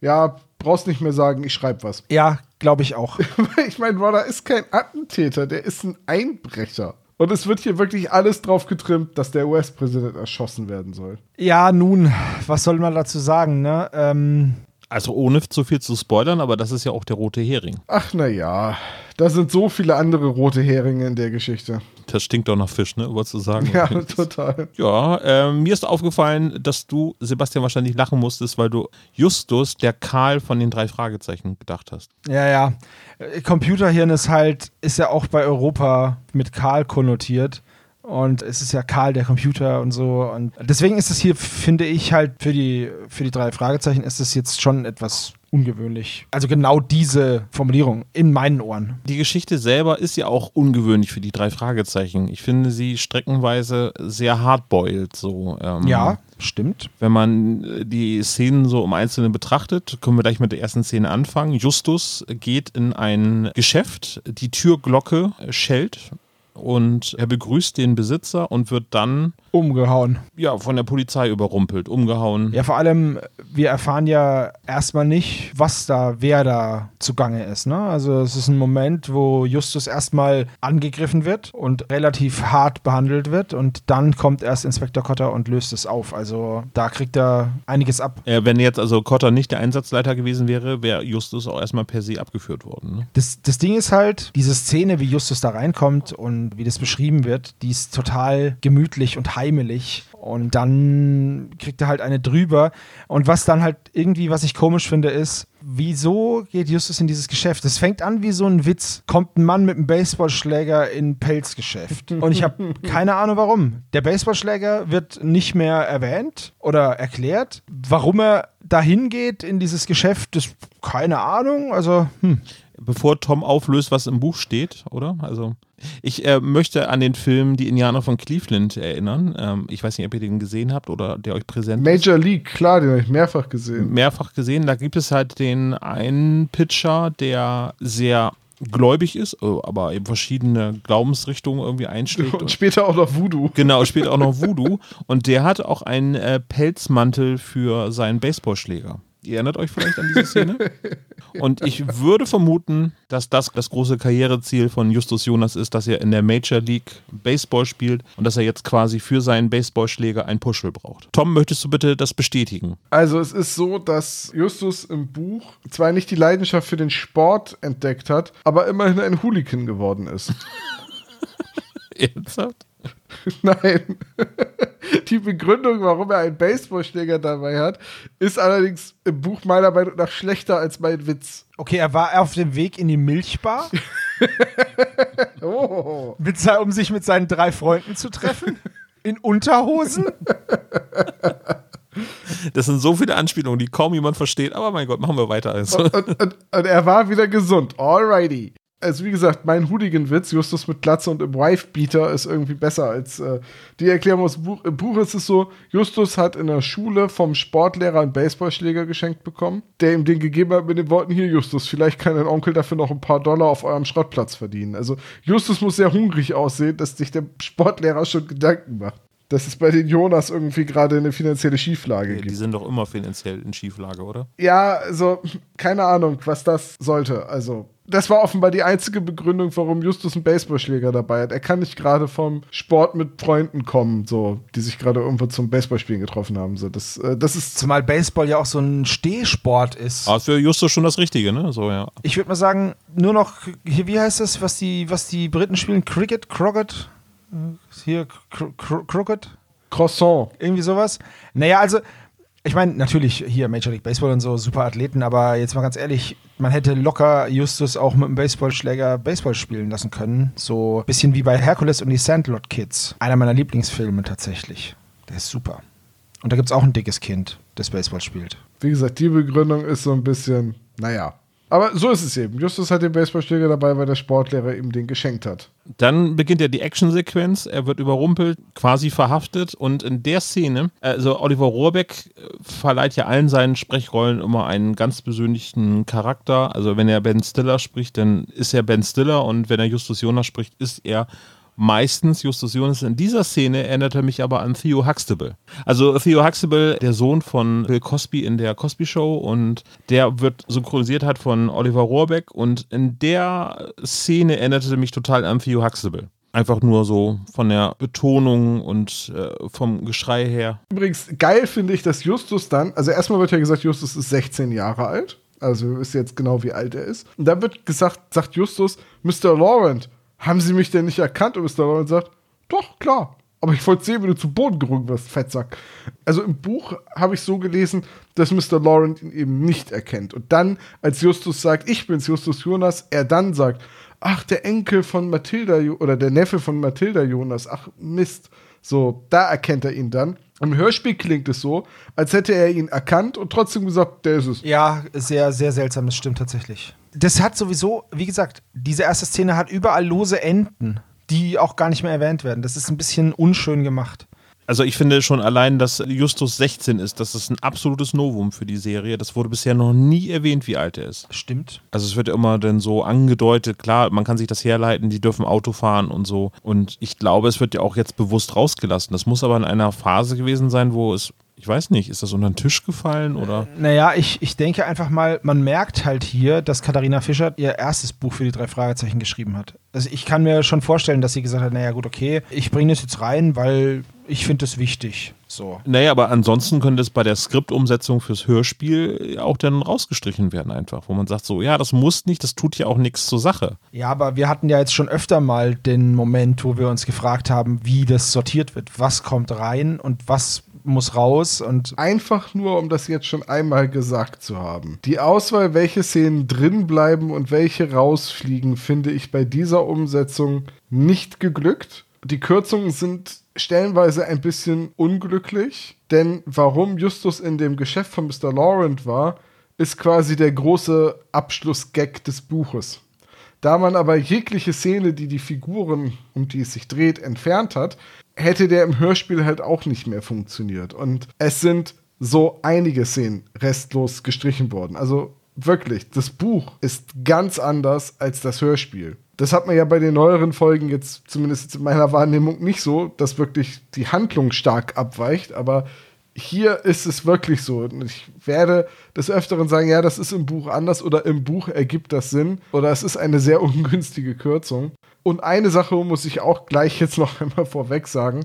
Ja, brauchst nicht mehr sagen, ich schreibe was. Ja, glaube ich auch. ich meine, Rodder ist kein Attentäter, der ist ein Einbrecher. Und es wird hier wirklich alles drauf getrimmt, dass der US-Präsident erschossen werden soll. Ja, nun, was soll man dazu sagen, ne? Ähm, Also ohne zu viel zu spoilern, aber das ist ja auch der rote Hering. Ach na ja, da sind so viele andere rote Heringe in der Geschichte. Das stinkt doch nach Fisch, ne? Wolltest du sagen? Ja, total. Ja, ähm, mir ist aufgefallen, dass du, Sebastian, wahrscheinlich lachen musstest, weil du Justus, der Karl von den drei Fragezeichen, gedacht hast. ja, ja. Äh, Computerhirn ist halt, ist ja auch bei Europa mit Karl konnotiert. Und es ist ja Karl der Computer und so. Und deswegen ist es hier, finde ich, halt für die, für die drei Fragezeichen ist es jetzt schon etwas ungewöhnlich. Also genau diese Formulierung in meinen Ohren. Die Geschichte selber ist ja auch ungewöhnlich für die drei Fragezeichen. Ich finde sie streckenweise sehr hardboiled. So, ähm, Ja, stimmt. Wenn man äh, die Szenen so im Einzelnen betrachtet, können wir gleich mit der ersten Szene anfangen. Justus geht in ein Geschäft, die Türglocke schellt und er begrüßt den Besitzer und wird dann Umgehauen. ja von der Polizei überrumpelt, umgehauen. Ja, vor allem, wir erfahren ja erstmal nicht, was da, wer da zugange ist. Ne? Also es ist ein Moment, wo Justus erstmal angegriffen wird und relativ hart behandelt wird und dann kommt erst Inspektor Cotter und löst es auf. Also da kriegt er einiges ab. Äh, wenn jetzt also Cotter nicht der Einsatzleiter gewesen wäre, wäre Justus auch erstmal per se abgeführt worden. Ne? Das, das Ding ist halt, diese Szene, wie Justus da reinkommt und wie das beschrieben wird, die ist total gemütlich und heimelig. Und dann kriegt er halt eine drüber. Und was dann halt irgendwie, was ich komisch finde, ist, wieso geht Justus in dieses Geschäft? Es fängt an wie so ein Witz. Kommt ein Mann mit einem Baseballschläger in ein Pelzgeschäft. Und ich habe keine Ahnung warum. Der Baseballschläger wird nicht mehr erwähnt oder erklärt. Warum er dahin geht in dieses Geschäft, ist keine Ahnung. Also, hm. Bevor Tom auflöst, was im Buch steht, oder? Also ich äh, möchte an den Film Die Indianer von Cleveland erinnern. Ähm, ich weiß nicht, ob ihr den gesehen habt oder der euch präsent ist. Major League, klar, den habe ich mehrfach gesehen. mehrfach gesehen. Da gibt es halt den einen Pitcher, der sehr gläubig ist, äh, aber eben verschiedene Glaubensrichtungen irgendwie einschlägt. Und später auch noch Voodoo. Genau, spielt auch noch Voodoo. Und der hat auch einen äh, Pelzmantel für seinen Baseballschläger. Ihr erinnert euch vielleicht an diese Szene? Und ich würde vermuten, dass das das große Karriereziel von Justus Jonas ist, dass er in der Major League Baseball spielt und dass er jetzt quasi für seinen Baseballschläger ein Puschel braucht. Tom, möchtest du bitte das bestätigen? Also es ist so, dass Justus im Buch zwar nicht die Leidenschaft für den Sport entdeckt hat, aber immerhin ein Hooligan geworden ist. Ernsthaft? Nein. Die Begründung, warum er einen Baseballschläger dabei hat, ist allerdings im Buch meiner Meinung nach schlechter als mein Witz. Okay, er war auf dem Weg in die Milchbar, Oh. mit, se- um sich mit seinen drei Freunden zu treffen. In Unterhosen? Das sind so viele Anspielungen, die kaum jemand versteht, aber mein Gott, machen wir weiter. Also. Und, und, und er war wieder gesund. Alrighty. Also wie gesagt, mein Hooligan-Witz, Justus mit Glatze und im Wife-Beater, ist irgendwie besser als äh, die Erklärung aus dem Buch. Im Buch ist es so, Justus hat in der Schule vom Sportlehrer einen Baseballschläger geschenkt bekommen, der ihm den gegeben hat mit den Worten, hier Justus, vielleicht kann dein Onkel dafür noch ein paar Dollar auf eurem Schrottplatz verdienen. Also Justus muss sehr hungrig aussehen, dass sich der Sportlehrer schon Gedanken macht. Dass es bei den Jonas irgendwie gerade eine finanzielle Schieflage Die gibt. sind doch immer finanziell in Schieflage, oder? Ja, also, keine Ahnung, was das sollte. Also, das war offenbar die einzige Begründung, warum Justus einen Baseballschläger dabei hat. Er kann nicht gerade vom Sport mit Freunden kommen, so, die sich gerade irgendwo zum Baseballspielen getroffen haben. So, das, äh, das ist. Zumal Baseball ja auch so ein Stehsport ist. Aber für Justus schon das Richtige, ne? So, ja. Ich würde mal sagen, nur noch, hier, wie heißt das, was die, was die Briten spielen? Cricket? Crockett? Hier, Cro Cro Crockett? Croissant. Irgendwie sowas? Naja, also, ich meine, natürlich hier Major League Baseball und so, super Athleten, aber jetzt mal ganz ehrlich, man hätte locker Justus auch mit einem Baseballschläger Baseball spielen lassen können. So ein bisschen wie bei Hercules und die Sandlot Kids. Einer meiner Lieblingsfilme tatsächlich. Der ist super. Und da gibt es auch ein dickes Kind, das Baseball spielt. Wie gesagt, die Begründung ist so ein bisschen, naja. Aber so ist es eben. Justus hat den Baseballschläger dabei, weil der Sportlehrer ihm den geschenkt hat. Dann beginnt ja die Actionsequenz. Er wird überrumpelt, quasi verhaftet. Und in der Szene, also Oliver Rohrbeck äh, verleiht ja allen seinen Sprechrollen immer einen ganz persönlichen Charakter. Also wenn er Ben Stiller spricht, dann ist er Ben Stiller. Und wenn er Justus Jonas spricht, ist er meistens Justus Jonas. In dieser Szene erinnert er mich aber an Theo Huxtable. Also Theo Huxtable, der Sohn von Bill Cosby in der Cosby Show und der wird synchronisiert halt von Oliver Rohrbeck und in der Szene erinnerte er mich total an Theo Huxtable. Einfach nur so von der Betonung und äh, vom Geschrei her. Übrigens, geil finde ich, dass Justus dann, also erstmal wird ja gesagt, Justus ist 16 Jahre alt. Also wir wissen jetzt genau, wie alt er ist. Und dann wird gesagt, sagt Justus, Mr. Laurent, haben Sie mich denn nicht erkannt? Und Mr. Laurent sagt, doch, klar. Aber ich wollte sehen, wie du zu Boden gerungen wirst, Fettsack. Also im Buch habe ich so gelesen, dass Mr. Laurent ihn eben nicht erkennt. Und dann, als Justus sagt, ich bin's, Justus Jonas, er dann sagt, ach, der Enkel von Mathilda oder der Neffe von Mathilda Jonas, ach Mist. So, da erkennt er ihn dann. Im Hörspiel klingt es so, als hätte er ihn erkannt und trotzdem gesagt, der ist es. Ja, sehr, sehr seltsam, das stimmt tatsächlich. Das hat sowieso, wie gesagt, diese erste Szene hat überall lose Enden, die auch gar nicht mehr erwähnt werden. Das ist ein bisschen unschön gemacht. Also ich finde schon allein, dass Justus 16 ist, das ist ein absolutes Novum für die Serie. Das wurde bisher noch nie erwähnt, wie alt er ist. Stimmt. Also es wird immer dann so angedeutet, klar, man kann sich das herleiten, die dürfen Auto fahren und so. Und ich glaube, es wird ja auch jetzt bewusst rausgelassen. Das muss aber in einer Phase gewesen sein, wo es ich weiß nicht, ist das unter den Tisch gefallen oder? Naja, ich, ich denke einfach mal, man merkt halt hier, dass Katharina Fischer ihr erstes Buch für die drei Fragezeichen geschrieben hat. Also ich kann mir schon vorstellen, dass sie gesagt hat, naja gut, okay, ich bringe das jetzt rein, weil ich finde das wichtig. So. Naja, aber ansonsten könnte es bei der Skriptumsetzung fürs Hörspiel auch dann rausgestrichen werden einfach, wo man sagt so, ja, das muss nicht, das tut ja auch nichts zur Sache. Ja, aber wir hatten ja jetzt schon öfter mal den Moment, wo wir uns gefragt haben, wie das sortiert wird. Was kommt rein und was muss raus und Einfach nur, um das jetzt schon einmal gesagt zu haben. Die Auswahl, welche Szenen drin bleiben und welche rausfliegen, finde ich bei dieser Umsetzung nicht geglückt. Die Kürzungen sind stellenweise ein bisschen unglücklich, denn warum Justus in dem Geschäft von Mr. Laurent war, ist quasi der große Abschlussgag des Buches. Da man aber jegliche Szene, die die Figuren, um die es sich dreht, entfernt hat, hätte der im Hörspiel halt auch nicht mehr funktioniert. Und es sind so einige Szenen restlos gestrichen worden. Also wirklich, das Buch ist ganz anders als das Hörspiel. Das hat man ja bei den neueren Folgen jetzt, zumindest in meiner Wahrnehmung, nicht so, dass wirklich die Handlung stark abweicht, aber hier ist es wirklich so. Ich werde des Öfteren sagen, ja, das ist im Buch anders oder im Buch ergibt das Sinn oder es ist eine sehr ungünstige Kürzung. Und eine Sache muss ich auch gleich jetzt noch einmal vorweg sagen.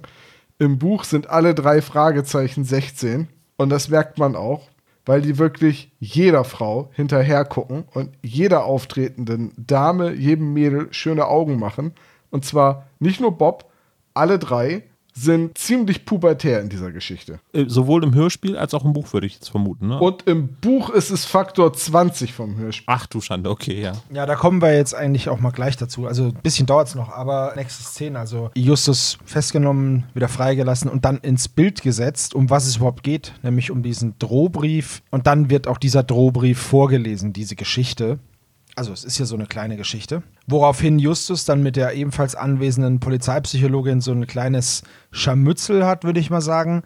Im Buch sind alle drei Fragezeichen 16 und das merkt man auch, weil die wirklich jeder Frau hinterher gucken und jeder auftretenden Dame, jedem Mädel schöne Augen machen. Und zwar nicht nur Bob, alle drei sind ziemlich pubertär in dieser Geschichte. Äh, Sowohl im Hörspiel als auch im Buch würde ich jetzt vermuten. Ne? Und im Buch ist es Faktor 20 vom Hörspiel. Ach du Schande, okay, ja. Ja, da kommen wir jetzt eigentlich auch mal gleich dazu. Also ein bisschen dauert es noch, aber nächste Szene. Also Justus festgenommen, wieder freigelassen und dann ins Bild gesetzt, um was es überhaupt geht, nämlich um diesen Drohbrief. Und dann wird auch dieser Drohbrief vorgelesen, diese Geschichte. Also es ist ja so eine kleine Geschichte. Woraufhin Justus dann mit der ebenfalls anwesenden Polizeipsychologin so ein kleines Scharmützel hat, würde ich mal sagen.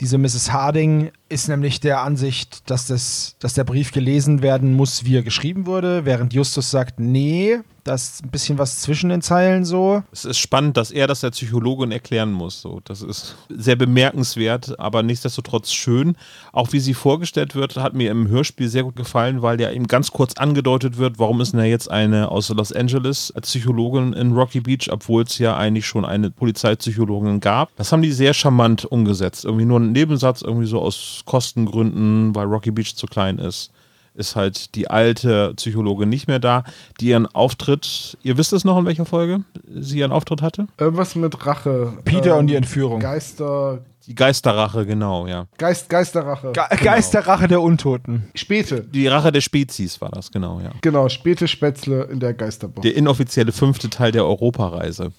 Diese Mrs. Harding ist nämlich der Ansicht, dass, das, dass der Brief gelesen werden muss, wie er geschrieben wurde, während Justus sagt, nee, da ist ein bisschen was zwischen den Zeilen so. Es ist spannend, dass er das der Psychologin erklären muss. So, das ist sehr bemerkenswert, aber nichtsdestotrotz schön. Auch wie sie vorgestellt wird, hat mir im Hörspiel sehr gut gefallen, weil ja eben ganz kurz angedeutet wird, warum ist denn da jetzt eine aus Los Angeles Psychologin in Rocky Beach, obwohl es ja eigentlich schon eine Polizeipsychologin gab. Das haben die sehr charmant umgesetzt. Irgendwie nur ein Nebensatz, irgendwie so aus Kostengründen, weil Rocky Beach zu klein ist ist halt die alte Psychologin nicht mehr da, die ihren Auftritt, ihr wisst es noch, in welcher Folge sie ihren Auftritt hatte? Irgendwas mit Rache. Peter und die Entführung. Geister. Die Geisterrache, genau, ja. Geist, Geisterrache. Ge Geisterrache der Untoten. Späte. Die Rache der Spezies war das, genau, ja. Genau, späte Spätzle in der Geisterbucht. Der inoffizielle fünfte Teil der Europareise.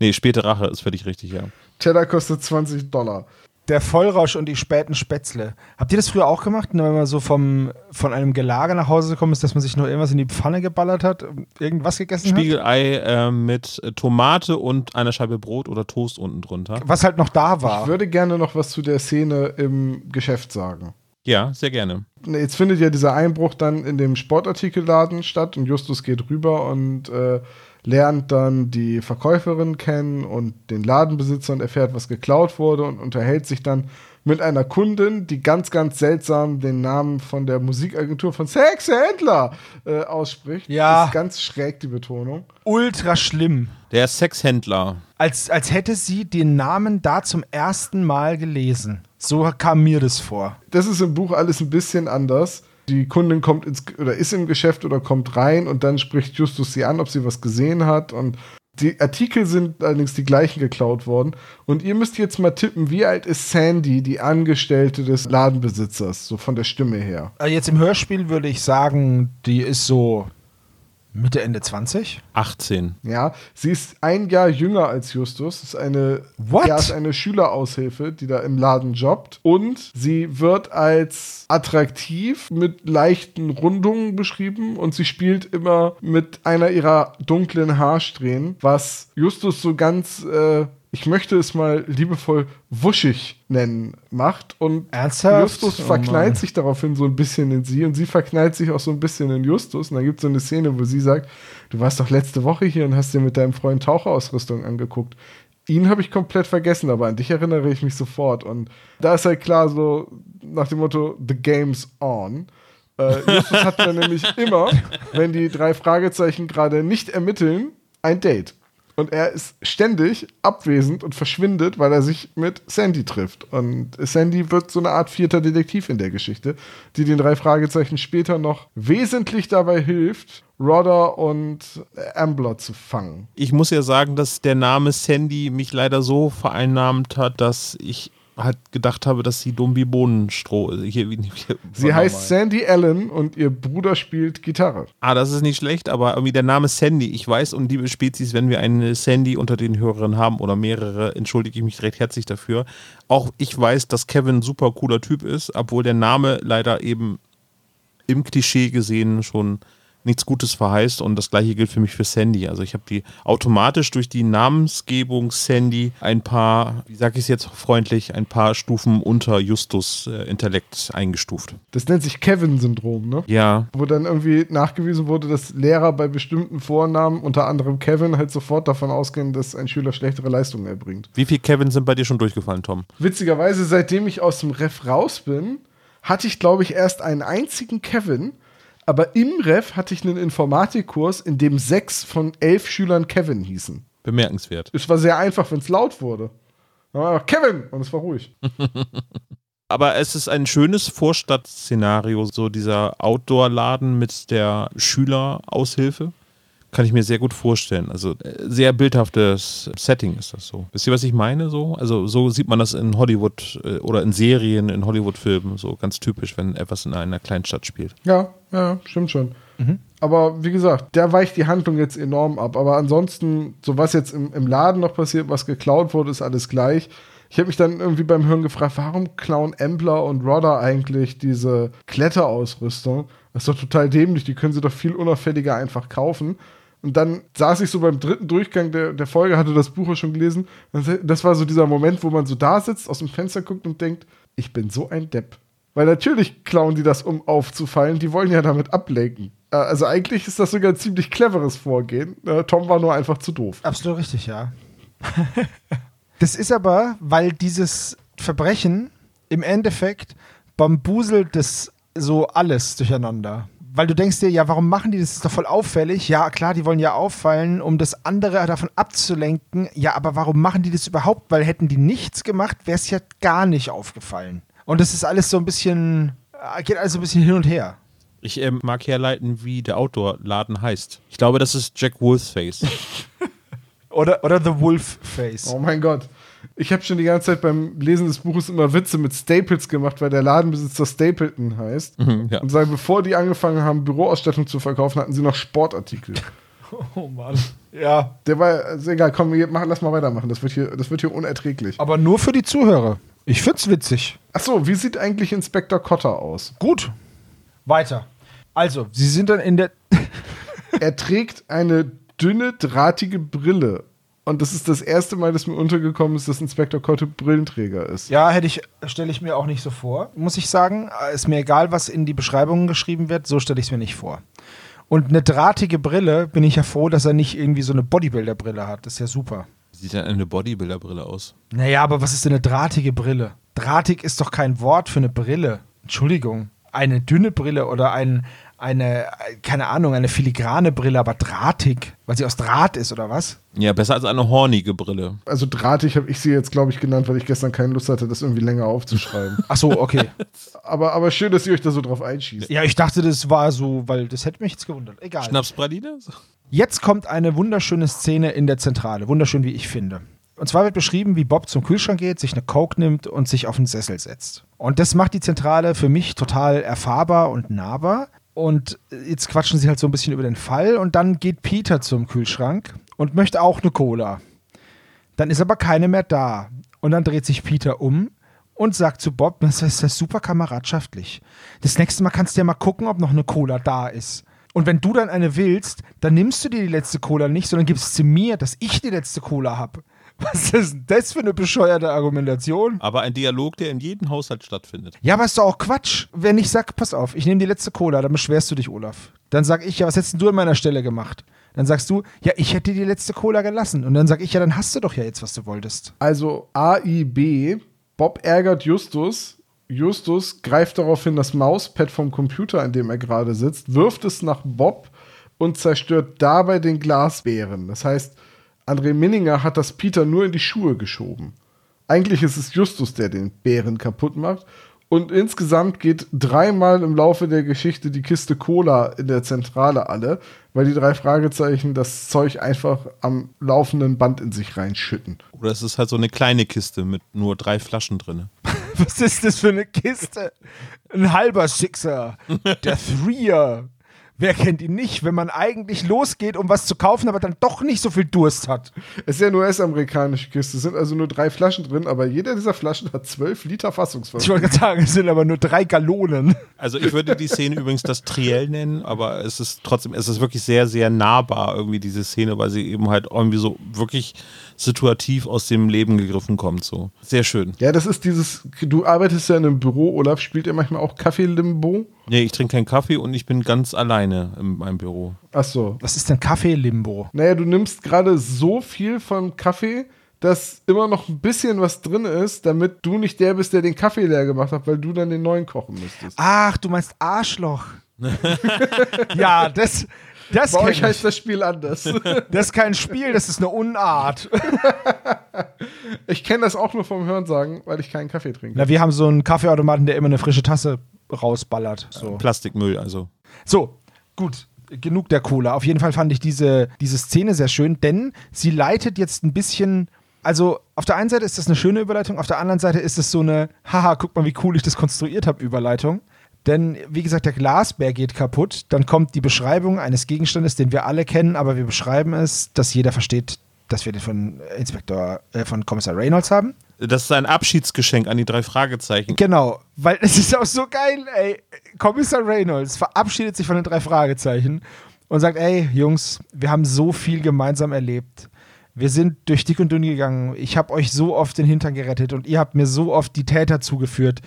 Nee, späte Rache ist völlig richtig, ja. Teller kostet 20 Dollar. Der Vollrausch und die späten Spätzle. Habt ihr das früher auch gemacht, wenn man so vom, von einem Gelager nach Hause gekommen ist, dass man sich noch irgendwas in die Pfanne geballert hat, irgendwas gegessen hat? Spiegelei äh, mit Tomate und einer Scheibe Brot oder Toast unten drunter. Was halt noch da war. Ich würde gerne noch was zu der Szene im Geschäft sagen. Ja, sehr gerne. Jetzt findet ja dieser Einbruch dann in dem Sportartikelladen statt und Justus geht rüber und äh, lernt dann die Verkäuferin kennen und den Ladenbesitzer und erfährt, was geklaut wurde und unterhält sich dann mit einer Kundin, die ganz, ganz seltsam den Namen von der Musikagentur von Sex Händler äh, ausspricht. Ja. Ist ganz schräg die Betonung. Ultra schlimm. Der Sexhändler. Als, als hätte sie den Namen da zum ersten Mal gelesen. So kam mir das vor. Das ist im Buch alles ein bisschen anders. Die Kundin kommt ins oder ist im Geschäft oder kommt rein und dann spricht Justus sie an, ob sie was gesehen hat und die Artikel sind allerdings die gleichen geklaut worden. Und ihr müsst jetzt mal tippen, wie alt ist Sandy, die Angestellte des Ladenbesitzers, so von der Stimme her? Äh, Jetzt im Hörspiel würde ich sagen, die ist so Mitte, Ende 20. 18. Ja, sie ist ein Jahr jünger als Justus. Ist eine, What? Ja, ist eine Schüleraushilfe, die da im Laden jobbt. Und sie wird als attraktiv mit leichten Rundungen beschrieben und sie spielt immer mit einer ihrer dunklen Haarsträhnen, was Justus so ganz äh, ich möchte es mal liebevoll wuschig nennen, macht. Und Ernsthaft? Justus Oh verknallt Mann. sich daraufhin so ein bisschen in sie und sie verknallt sich auch so ein bisschen in Justus. Und dann gibt es so eine Szene, wo sie sagt, du warst doch letzte Woche hier und hast dir mit deinem Freund Taucherausrüstung angeguckt. Ihn habe ich komplett vergessen, aber an dich erinnere ich mich sofort. Und da ist halt klar so nach dem Motto, the game's on. Äh, Justus hat dann nämlich immer, wenn die drei Fragezeichen gerade nicht ermitteln, ein Date. Und er ist ständig abwesend und verschwindet, weil er sich mit Sandy trifft. Und Sandy wird so eine Art vierter Detektiv in der Geschichte, die den drei Fragezeichen später noch wesentlich dabei hilft, Rodder und Ambler zu fangen. Ich muss ja sagen, dass der Name Sandy mich leider so vereinnahmt hat, dass ich halt gedacht habe, dass sie dumm wie Bohnenstroh. Hier, hier, Sie heißt Sandy Allen und ihr Bruder spielt Gitarre. Ah, das ist nicht schlecht, aber irgendwie der Name Sandy. Ich weiß, und liebe Spezies, wenn wir eine Sandy unter den Hörern haben oder mehrere, entschuldige ich mich recht herzlich dafür. Auch ich weiß, dass Kevin ein super cooler Typ ist, obwohl der Name leider eben im Klischee gesehen schon nichts Gutes verheißt und das gleiche gilt für mich für Sandy. Also ich habe die automatisch durch die Namensgebung Sandy ein paar, wie sage ich es jetzt freundlich, ein paar Stufen unter Justus äh, Intellekt eingestuft. Das nennt sich Kevin-Syndrom, ne? Ja, Wo dann irgendwie nachgewiesen wurde, dass Lehrer bei bestimmten Vornamen, unter anderem Kevin, halt sofort davon ausgehen, dass ein Schüler schlechtere Leistungen erbringt. wie viel Kevin sind bei dir schon durchgefallen, Tom? Witzigerweise, seitdem ich aus dem Ref raus bin, hatte ich, glaube ich, erst einen einzigen Kevin. Aber im Ref hatte ich einen Informatikkurs, in dem sechs von elf Schülern Kevin hießen. Bemerkenswert. Es war sehr einfach, wenn es laut wurde. Dann war einfach, Kevin! Und es war ruhig. Aber es ist ein schönes Vorstadtszenario, so dieser Outdoor-Laden mit der Schüleraushilfe. Kann ich mir sehr gut vorstellen. Also äh, sehr bildhaftes Setting ist das so. Wisst ihr, was ich meine? So? Also so sieht man das in Hollywood äh, oder in Serien, in Hollywood-Filmen, so ganz typisch, wenn etwas in einer Kleinstadt spielt. Ja, ja, stimmt schon. Aber wie gesagt, der weicht die Handlung jetzt enorm ab. Aber ansonsten, so was jetzt im, im Laden noch passiert, was geklaut wurde, ist alles gleich. Ich habe mich dann irgendwie beim Hören gefragt, warum klauen Ambler und Rodder eigentlich diese Kletterausrüstung? Das ist doch total dämlich, die können sie doch viel unauffälliger einfach kaufen. Und dann saß ich so beim dritten Durchgang der, der Folge, hatte das Buch schon gelesen. Das war so dieser Moment, wo man so da sitzt, aus dem Fenster guckt und denkt, ich bin so ein Depp. Weil natürlich klauen die das, um aufzufallen. Die wollen ja damit ablenken. Äh, Also eigentlich ist das sogar ein ziemlich cleveres Vorgehen. Äh, Tom war nur einfach zu doof. Absolut richtig, ja. das ist aber, weil dieses Verbrechen im Endeffekt bambuselt das so alles durcheinander. Weil du denkst dir, ja, warum machen die das? Das ist doch voll auffällig. Ja, klar, die wollen ja auffallen, um das andere davon abzulenken. Ja, aber warum machen die das überhaupt? Weil hätten die nichts gemacht, wäre es ja gar nicht aufgefallen. Und das ist alles so ein bisschen, äh, geht alles so ein bisschen hin und her. Ich ähm, mag herleiten, wie der Outdoor-Laden heißt. Ich glaube, das ist Jack Wolfsface. Oder, oder The Wolf Face. Oh mein Gott. Ich habe schon die ganze Zeit beim Lesen des Buches immer Witze mit Staples gemacht, weil der Ladenbesitzer Stapleton heißt. ja. Und sagen, bevor die angefangen haben, Büroausstattung zu verkaufen, hatten sie noch Sportartikel. Oh Mann. Ja. Der war, also egal, komm, wir machen, lass mal weitermachen. Das wird hier, das wird hier unerträglich. Aber nur für die Zuhörer. Ich find's witzig. Achso, wie sieht eigentlich Inspektor Cotter aus? Gut. Weiter. Also, sie sind dann in der. Er trägt eine dünne, drahtige Brille. Und das ist das erste Mal, dass mir untergekommen ist, dass Inspektor Cotter Brillenträger ist. Ja, hätte ich, stelle ich mir auch nicht so vor, muss ich sagen. Ist mir egal, was in die Beschreibungen geschrieben wird, so stelle ich es mir nicht vor. Und eine drahtige Brille, bin ich ja froh, dass er nicht irgendwie so eine Bodybuilder-Brille hat. Das ist ja super. Sieht denn eine Bodybuilder-Brille aus? Naja, aber was ist denn eine drahtige Brille? Drahtig ist doch kein Wort für eine Brille. Entschuldigung. Eine dünne Brille oder ein, eine, keine Ahnung, eine filigrane Brille, aber drahtig, weil sie aus Draht ist oder was? Ja, besser als eine hornige Brille. Also drahtig habe ich sie jetzt, glaube ich, genannt, weil ich gestern keine Lust hatte, das irgendwie länger aufzuschreiben. Ach so, okay. aber, aber schön, dass ihr euch da so drauf einschießt. ja, ich dachte, das war so, weil das hätte mich jetzt gewundert. Egal. Schnapspraline? Jetzt kommt eine wunderschöne Szene in der Zentrale. Wunderschön, wie ich finde. Und zwar wird beschrieben, wie Bob zum Kühlschrank geht, sich eine Coke nimmt und sich auf den Sessel setzt. Und das macht die Zentrale für mich total erfahrbar und nahbar. Und jetzt quatschen sie halt so ein bisschen über den Fall. Und dann geht Peter zum Kühlschrank und möchte auch eine Cola. Dann ist aber keine mehr da. Und dann dreht sich Peter um und sagt zu Bob, das ist das super kameradschaftlich. Das nächste Mal kannst du ja mal gucken, ob noch eine Cola da ist. Und wenn du dann eine willst, dann nimmst du dir die letzte Cola nicht, sondern gibst sie mir, dass ich die letzte Cola habe. Was ist denn das für eine bescheuerte Argumentation? Aber ein Dialog, der in jedem Haushalt stattfindet. Ja, aber ist doch auch Quatsch. Wenn ich sag, pass auf, ich nehme die letzte Cola, dann beschwerst du dich, Olaf. Dann sag ich, ja, was hättest du an meiner Stelle gemacht? Dann sagst du, ja, ich hätte die letzte Cola gelassen. Und dann sag ich, ja, dann hast du doch ja jetzt, was du wolltest. Also AIB, Bob ärgert Justus. Justus greift daraufhin das Mauspad vom Computer, an dem er gerade sitzt, wirft es nach Bob und zerstört dabei den Glasbären. Das heißt, André Minninger hat das Peter nur in die Schuhe geschoben. Eigentlich ist es Justus, der den Bären kaputt macht. Und insgesamt geht dreimal im Laufe der Geschichte die Kiste Cola in der Zentrale alle, weil die drei Fragezeichen das Zeug einfach am laufenden Band in sich reinschütten. Oder es ist halt so eine kleine Kiste mit nur drei Flaschen drin. Was ist das für eine Kiste? Ein halber Sixer. Der Threer. Wer kennt ihn nicht, wenn man eigentlich losgeht, um was zu kaufen, aber dann doch nicht so viel Durst hat? Es ist ja eine US-amerikanische Kiste, es sind also nur drei Flaschen drin, aber jeder dieser Flaschen hat zwölf Liter Ich Fassungsvermögen. wollte gerade sagen, es sind aber nur drei Gallonen. Also ich würde die Szene übrigens das Triell nennen, aber es ist trotzdem, es ist wirklich sehr, sehr nahbar irgendwie diese Szene, weil sie eben halt irgendwie so wirklich situativ aus dem Leben gegriffen kommt. So. Sehr schön. Ja, das ist dieses, du arbeitest ja in einem Büro, Olaf, spielt ihr manchmal auch Kaffee-Limbo? Nee, ich trinke keinen Kaffee und ich bin ganz alleine in meinem Büro. Ach so. Was ist denn Kaffee-Limbo? Naja, du nimmst gerade so viel vom Kaffee, dass immer noch ein bisschen was drin ist, damit du nicht der bist, der den Kaffee leer gemacht hat, weil du dann den neuen kochen müsstest. Ach, du meinst Arschloch. ja, das, das, Bei euch ich. heißt das Spiel anders. das ist kein Spiel, das ist eine Unart. ich kenne das auch nur vom Hörensagen, weil ich keinen Kaffee trinke. Na, wir haben so einen Kaffeeautomaten, der immer eine frische Tasse rausballert. So. Plastikmüll, also. So, gut. Genug der Cola. Auf jeden Fall fand ich diese, diese Szene sehr schön, denn sie leitet jetzt ein bisschen. Also, auf der einen Seite ist das eine schöne Überleitung, auf der anderen Seite ist es so eine, haha, guck mal, wie cool ich das konstruiert habe, Überleitung. Denn, wie gesagt, der Glasbär geht kaputt. Dann kommt die Beschreibung eines Gegenstandes, den wir alle kennen, aber wir beschreiben es, dass jeder versteht, dass wir den von Inspektor, äh, von Kommissar Reynolds haben. Das ist ein Abschiedsgeschenk an die drei Fragezeichen. Genau, weil es ist auch so geil, ey. Kommissar Reynolds verabschiedet sich von den drei Fragezeichen und sagt, ey, Jungs, wir haben so viel gemeinsam erlebt. Wir sind durch dick und dünn gegangen. Ich habe euch so oft den Hintern gerettet und ihr habt mir so oft die Täter zugeführt.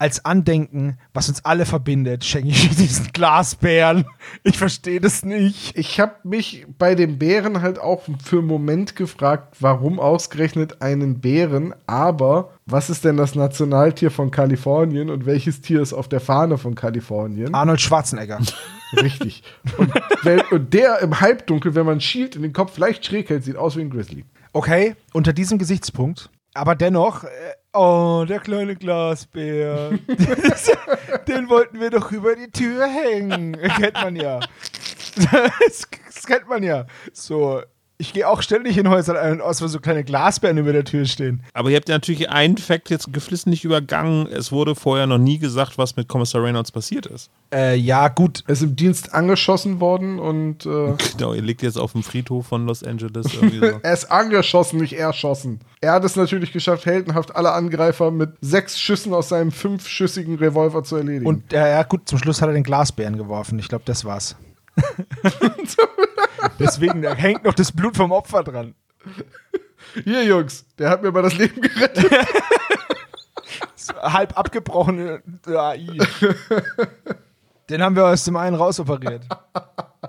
Als Andenken, was uns alle verbindet, schenke ich diesen Glasbären. Ich verstehe das nicht. Ich habe mich bei den Bären halt auch für einen Moment gefragt, warum ausgerechnet einen Bären, aber was ist denn das Nationaltier von Kalifornien und welches Tier ist auf der Fahne von Kalifornien? Arnold Schwarzenegger. Richtig. Und, wenn, und der im Halbdunkel, wenn man schielt in den Kopf leicht schräg hält, sieht aus wie ein Grizzly. Okay, unter diesem Gesichtspunkt. Aber dennoch, äh, oh, der kleine Glasbär. Den wollten wir doch über die Tür hängen. Kennt man ja. Das, kennt man ja. So, ich gehe auch ständig in Häusern ein und aus, wo so kleine Glasbären über der Tür stehen. Aber ihr habt ja natürlich einen Fakt jetzt geflissentlich übergangen. Es wurde vorher noch nie gesagt, was mit Kommissar Reynolds passiert ist. Äh, ja, gut. Er ist im Dienst angeschossen worden und äh, Genau, ihr liegt jetzt auf dem Friedhof von Los Angeles. Irgendwie so. er ist angeschossen, nicht erschossen. Er hat es natürlich geschafft, heldenhaft alle Angreifer mit sechs Schüssen aus seinem fünfschüssigen Revolver zu erledigen. Und äh, ja, gut, zum Schluss hat er den Glasbären geworfen. Ich glaube, das war's. Deswegen, da hängt noch das Blut vom Opfer dran. hier, Jungs, der hat mir mal das Leben gerettet. halb abgebrochene AI. Den haben wir aus dem einen rausoperiert.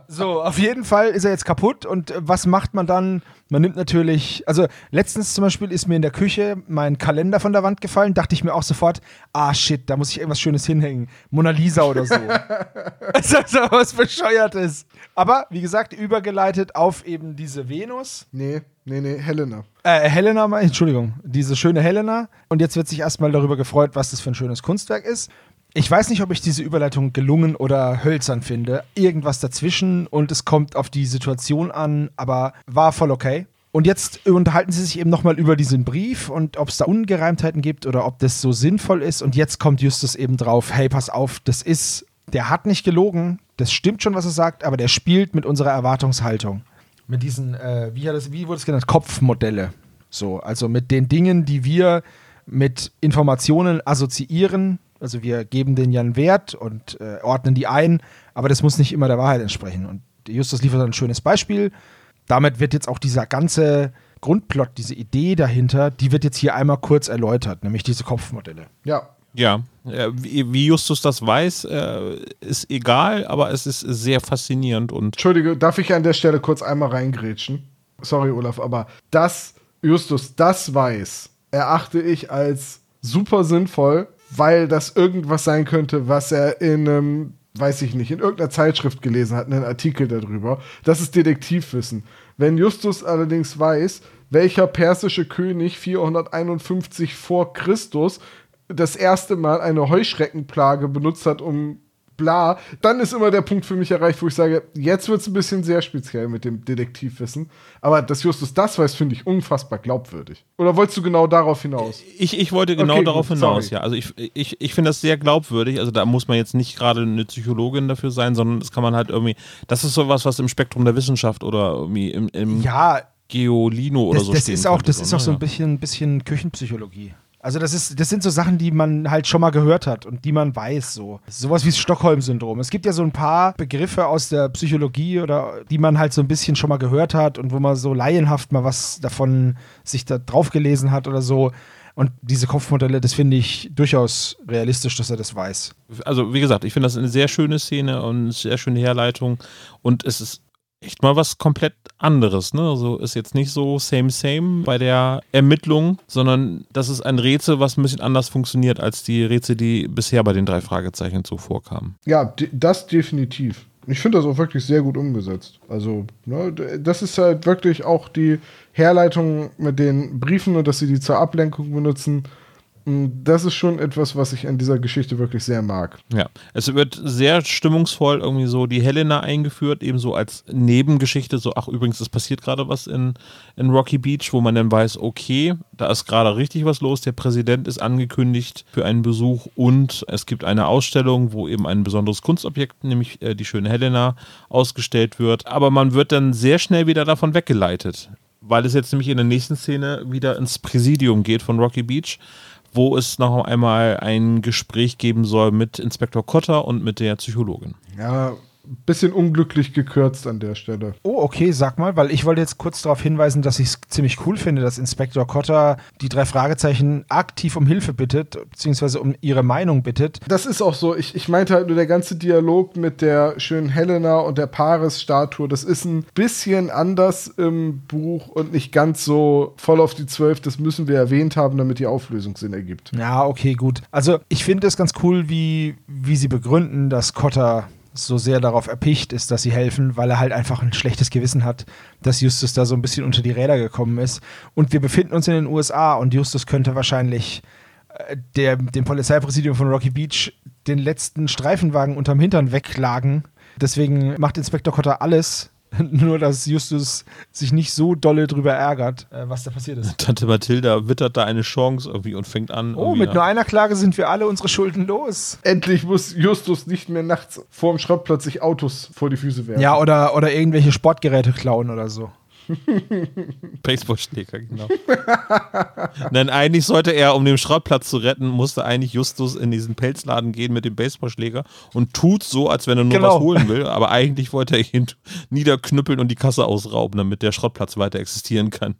So, auf jeden Fall ist er jetzt kaputt und äh, was macht man dann? Man nimmt natürlich, also letztens zum Beispiel ist mir in der Küche mein Kalender von der Wand gefallen, dachte ich mir auch sofort, ah shit, da muss ich irgendwas Schönes hinhängen. Mona Lisa oder so. das ist so was Bescheuertes. Aber wie gesagt, übergeleitet auf eben diese Venus. nee, nee, nee, Helena. Äh, Helena, Entschuldigung, diese schöne Helena. Und jetzt wird sich erstmal darüber gefreut, was das für ein schönes Kunstwerk ist. Ich weiß nicht, ob ich diese Überleitung gelungen oder hölzern finde. Irgendwas dazwischen und es kommt auf die Situation an, aber war voll okay. Und jetzt unterhalten sie sich eben nochmal über diesen Brief und ob es da Ungereimtheiten gibt oder ob das so sinnvoll ist. Und jetzt kommt Justus eben drauf, hey, pass auf, das ist, der hat nicht gelogen, das stimmt schon, was er sagt, aber der spielt mit unserer Erwartungshaltung mit diesen, äh, wie, hat es, wie wurde es genannt, Kopfmodelle. So, also mit den Dingen, die wir mit Informationen assoziieren. Also wir geben denen ja einen Wert und äh, ordnen die ein, aber das muss nicht immer der Wahrheit entsprechen. Und Justus liefert ein schönes Beispiel. Damit wird jetzt auch dieser ganze, Grundplot, diese Idee dahinter, die wird jetzt hier einmal kurz erläutert, nämlich diese Kopfmodelle. Ja. Ja, wie Justus das weiß, äh, ist egal, aber es ist sehr faszinierend und Entschuldige, darf ich an der Stelle kurz einmal reingrätschen? Sorry, Olaf, aber das, Justus, das weiß, erachte ich als super sinnvoll, weil das irgendwas sein könnte, was er in einem, weiß ich nicht, in irgendeiner Zeitschrift gelesen hat, einen Artikel darüber. Das ist Detektivwissen. Wenn Justus allerdings weiß, welcher persische König 451 vor Christus das erste Mal eine Heuschreckenplage benutzt hat, um bla, dann ist immer der Punkt für mich erreicht, wo ich sage, jetzt wird es ein bisschen sehr speziell mit dem Detektivwissen. Aber dass Justus das weiß, finde ich unfassbar glaubwürdig. Oder wolltest du genau darauf hinaus? Ich, ich wollte genau Okay, darauf gut, hinaus, sorry. ja. Also ich, ich, ich finde das sehr glaubwürdig. Also da muss man jetzt nicht gerade eine Psychologin dafür sein, sondern das kann man halt irgendwie, das ist sowas, was im Spektrum der Wissenschaft oder irgendwie im, im Ja, Geolino oder das, so das ist auch, könnte, das so, ist auch ne? so ein Ja. bisschen, bisschen Küchenpsychologie. Also das ist, das sind so Sachen, die man halt schon mal gehört hat und die man weiß so. Sowas wie das Stockholm-Syndrom. Es gibt ja so ein paar Begriffe aus der Psychologie oder die man halt so ein bisschen schon mal gehört hat und wo man so laienhaft mal was davon sich da drauf gelesen hat oder so. Und diese Kopfmodelle, das finde ich durchaus realistisch, dass er das weiß. Also wie gesagt, ich finde das eine sehr schöne Szene und eine sehr schöne Herleitung und es ist echt mal was komplett anderes. Ne? Also ist jetzt nicht so same same bei der Ermittlung, sondern das ist ein Rätsel, was ein bisschen anders funktioniert als die Rätsel, die bisher bei den drei Fragezeichen zuvor kamen. Ja, das definitiv. Ich finde das auch wirklich sehr gut umgesetzt. Also, ne, das ist halt wirklich auch die Herleitung mit den Briefen und dass sie die zur Ablenkung benutzen. Das ist schon etwas, was ich an dieser Geschichte wirklich sehr mag. Ja, es wird sehr stimmungsvoll irgendwie so die Helena eingeführt, eben so als Nebengeschichte, so, ach übrigens, es passiert gerade was in, in Rocky Beach, wo man dann weiß, okay, da ist gerade richtig was los, der Präsident ist angekündigt für einen Besuch und es gibt eine Ausstellung, wo eben ein besonderes Kunstobjekt, nämlich äh, die schöne Helena, ausgestellt wird. Aber man wird dann sehr schnell wieder davon weggeleitet, weil es jetzt nämlich in der nächsten Szene wieder ins Präsidium geht von Rocky Beach wo es noch einmal ein Gespräch geben soll mit Inspektor Kotter und mit der Psychologin. Ja, bisschen unglücklich gekürzt an der Stelle. Oh, okay, sag mal, weil ich wollte jetzt kurz darauf hinweisen, dass ich es ziemlich cool finde, dass Inspektor Cotter die drei Fragezeichen aktiv um Hilfe bittet, beziehungsweise um ihre Meinung bittet. Das ist auch so. Ich, ich meinte halt nur der ganze Dialog mit der schönen Helena und der Paris-Statue. Das ist ein bisschen anders im Buch und nicht ganz so voll auf die Zwölf. Das müssen wir erwähnt haben, damit die Auflösung Sinn ergibt. Ja, okay, gut. Also ich finde es ganz cool, wie, wie sie begründen, dass Cotter so sehr darauf erpicht ist, dass sie helfen, weil er halt einfach ein schlechtes Gewissen hat, dass Justus da so ein bisschen unter die Räder gekommen ist. Und wir befinden uns in den USA und Justus könnte wahrscheinlich äh, der, dem Polizeipräsidium von Rocky Beach den letzten Streifenwagen unterm Hintern wegklagen. Deswegen macht Inspektor Cotter alles, nur dass Justus sich nicht so dolle drüber ärgert, äh, was da passiert ist. Tante Mathilda wittert da eine Chance irgendwie und fängt an. Oh, mit an- nur einer Klage sind wir alle unsere Schulden los. Endlich muss Justus nicht mehr nachts vor dem Schrottplatz sich Autos vor die Füße werfen. Ja, oder, oder irgendwelche Sportgeräte klauen oder so. Baseballschläger, genau. Nein, eigentlich sollte er, um den Schrottplatz zu retten, musste eigentlich Justus in diesen Pelzladen gehen mit dem Baseballschläger und tut so, als wenn er nur Genau. was holen will. Aber eigentlich wollte er ihn niederknüppeln und die Kasse ausrauben, damit der Schrottplatz weiter existieren kann.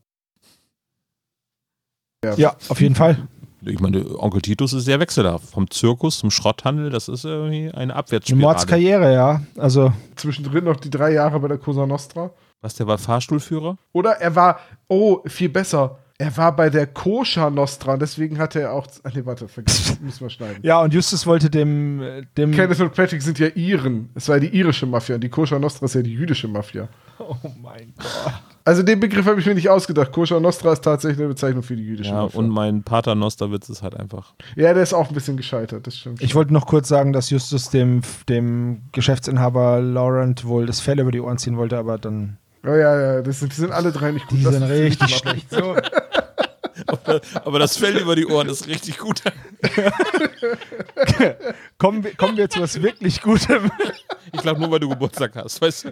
Ja, auf jeden Fall. Ich meine, Onkel Titus ist sehr wechselhaft. Vom Zirkus zum Schrotthandel, das ist irgendwie eine Eine Abwärtsspirale. Mordskarriere, ja. Also, Zwischendrin noch die drei Jahre bei der Cosa Nostra. Was, der war Fahrstuhlführer? Oder er war, oh, viel besser. Er war bei der Koscher Nostra. Deswegen hatte er auch. Ach nee, warte, vergiss. Müssen wir schneiden. ja, und Justus wollte dem, dem Kenneth und Patrick sind ja Iren. Es war die irische Mafia und die Koscher Nostra ist ja die jüdische Mafia. Oh mein Gott. Also den Begriff habe ich mir nicht ausgedacht. Koscher Nostra ist tatsächlich eine Bezeichnung für die jüdische Ja, Mafia. und mein Pater Nosterwitz ist halt einfach. ja, der ist auch ein bisschen gescheitert, das stimmt. Ich wollte noch kurz sagen, dass Justus dem, dem Geschäftsinhaber Laurent wohl das Fell über die Ohren ziehen wollte, aber dann. Oh ja, ja, das sind, die sind alle drei nicht gut. Die Das sind richtig schlecht. So. Aber das Fell über die Ohren ist richtig gut. Kommen, wir, kommen wir zu was wirklich Gutem. Ich glaube nur, weil du Geburtstag hast, weißt du?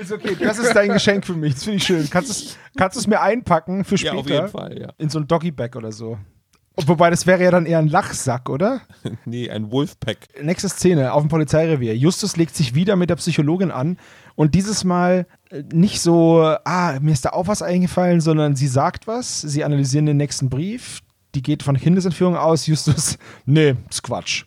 Ist okay, das ist dein Geschenk für mich. Das finde ich schön. Kannst du es kannst du's mir einpacken für Ja, später? auf jeden Fall, ja. In so ein Doggy-Bag oder so. Wobei, das wäre ja dann eher ein Lachsack, oder? Nee, ein Wolfpack. Nächste Szene auf dem Polizeirevier. Justus legt sich wieder mit der Psychologin an und dieses Mal äh, nicht so, ah, mir ist da auch was eingefallen, sondern sie sagt was, sie analysieren den nächsten Brief, die geht von Kindesentführung aus, Justus, nee, ist Quatsch.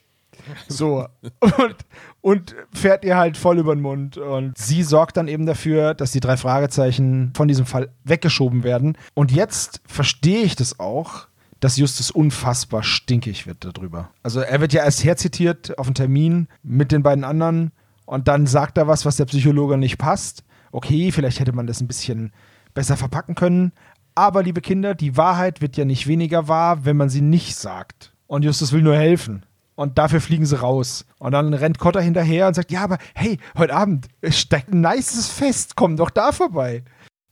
So. Und, und fährt ihr halt voll über den Mund. Und sie sorgt dann eben dafür, dass die drei Fragezeichen von diesem Fall weggeschoben werden. Und jetzt verstehe ich das auch, dass Justus unfassbar stinkig wird darüber. Also er wird ja erst herzitiert auf einen Termin mit den beiden anderen und dann sagt er was, was der Psychologe nicht passt. Okay, vielleicht hätte man das ein bisschen besser verpacken können. Aber liebe Kinder, die Wahrheit wird ja nicht weniger wahr, wenn man sie nicht sagt. Und Justus will nur helfen. Und dafür fliegen sie raus. Und dann rennt Cotter hinterher und sagt, ja, aber hey, heute Abend es steckt ein nices Fest, komm doch da vorbei.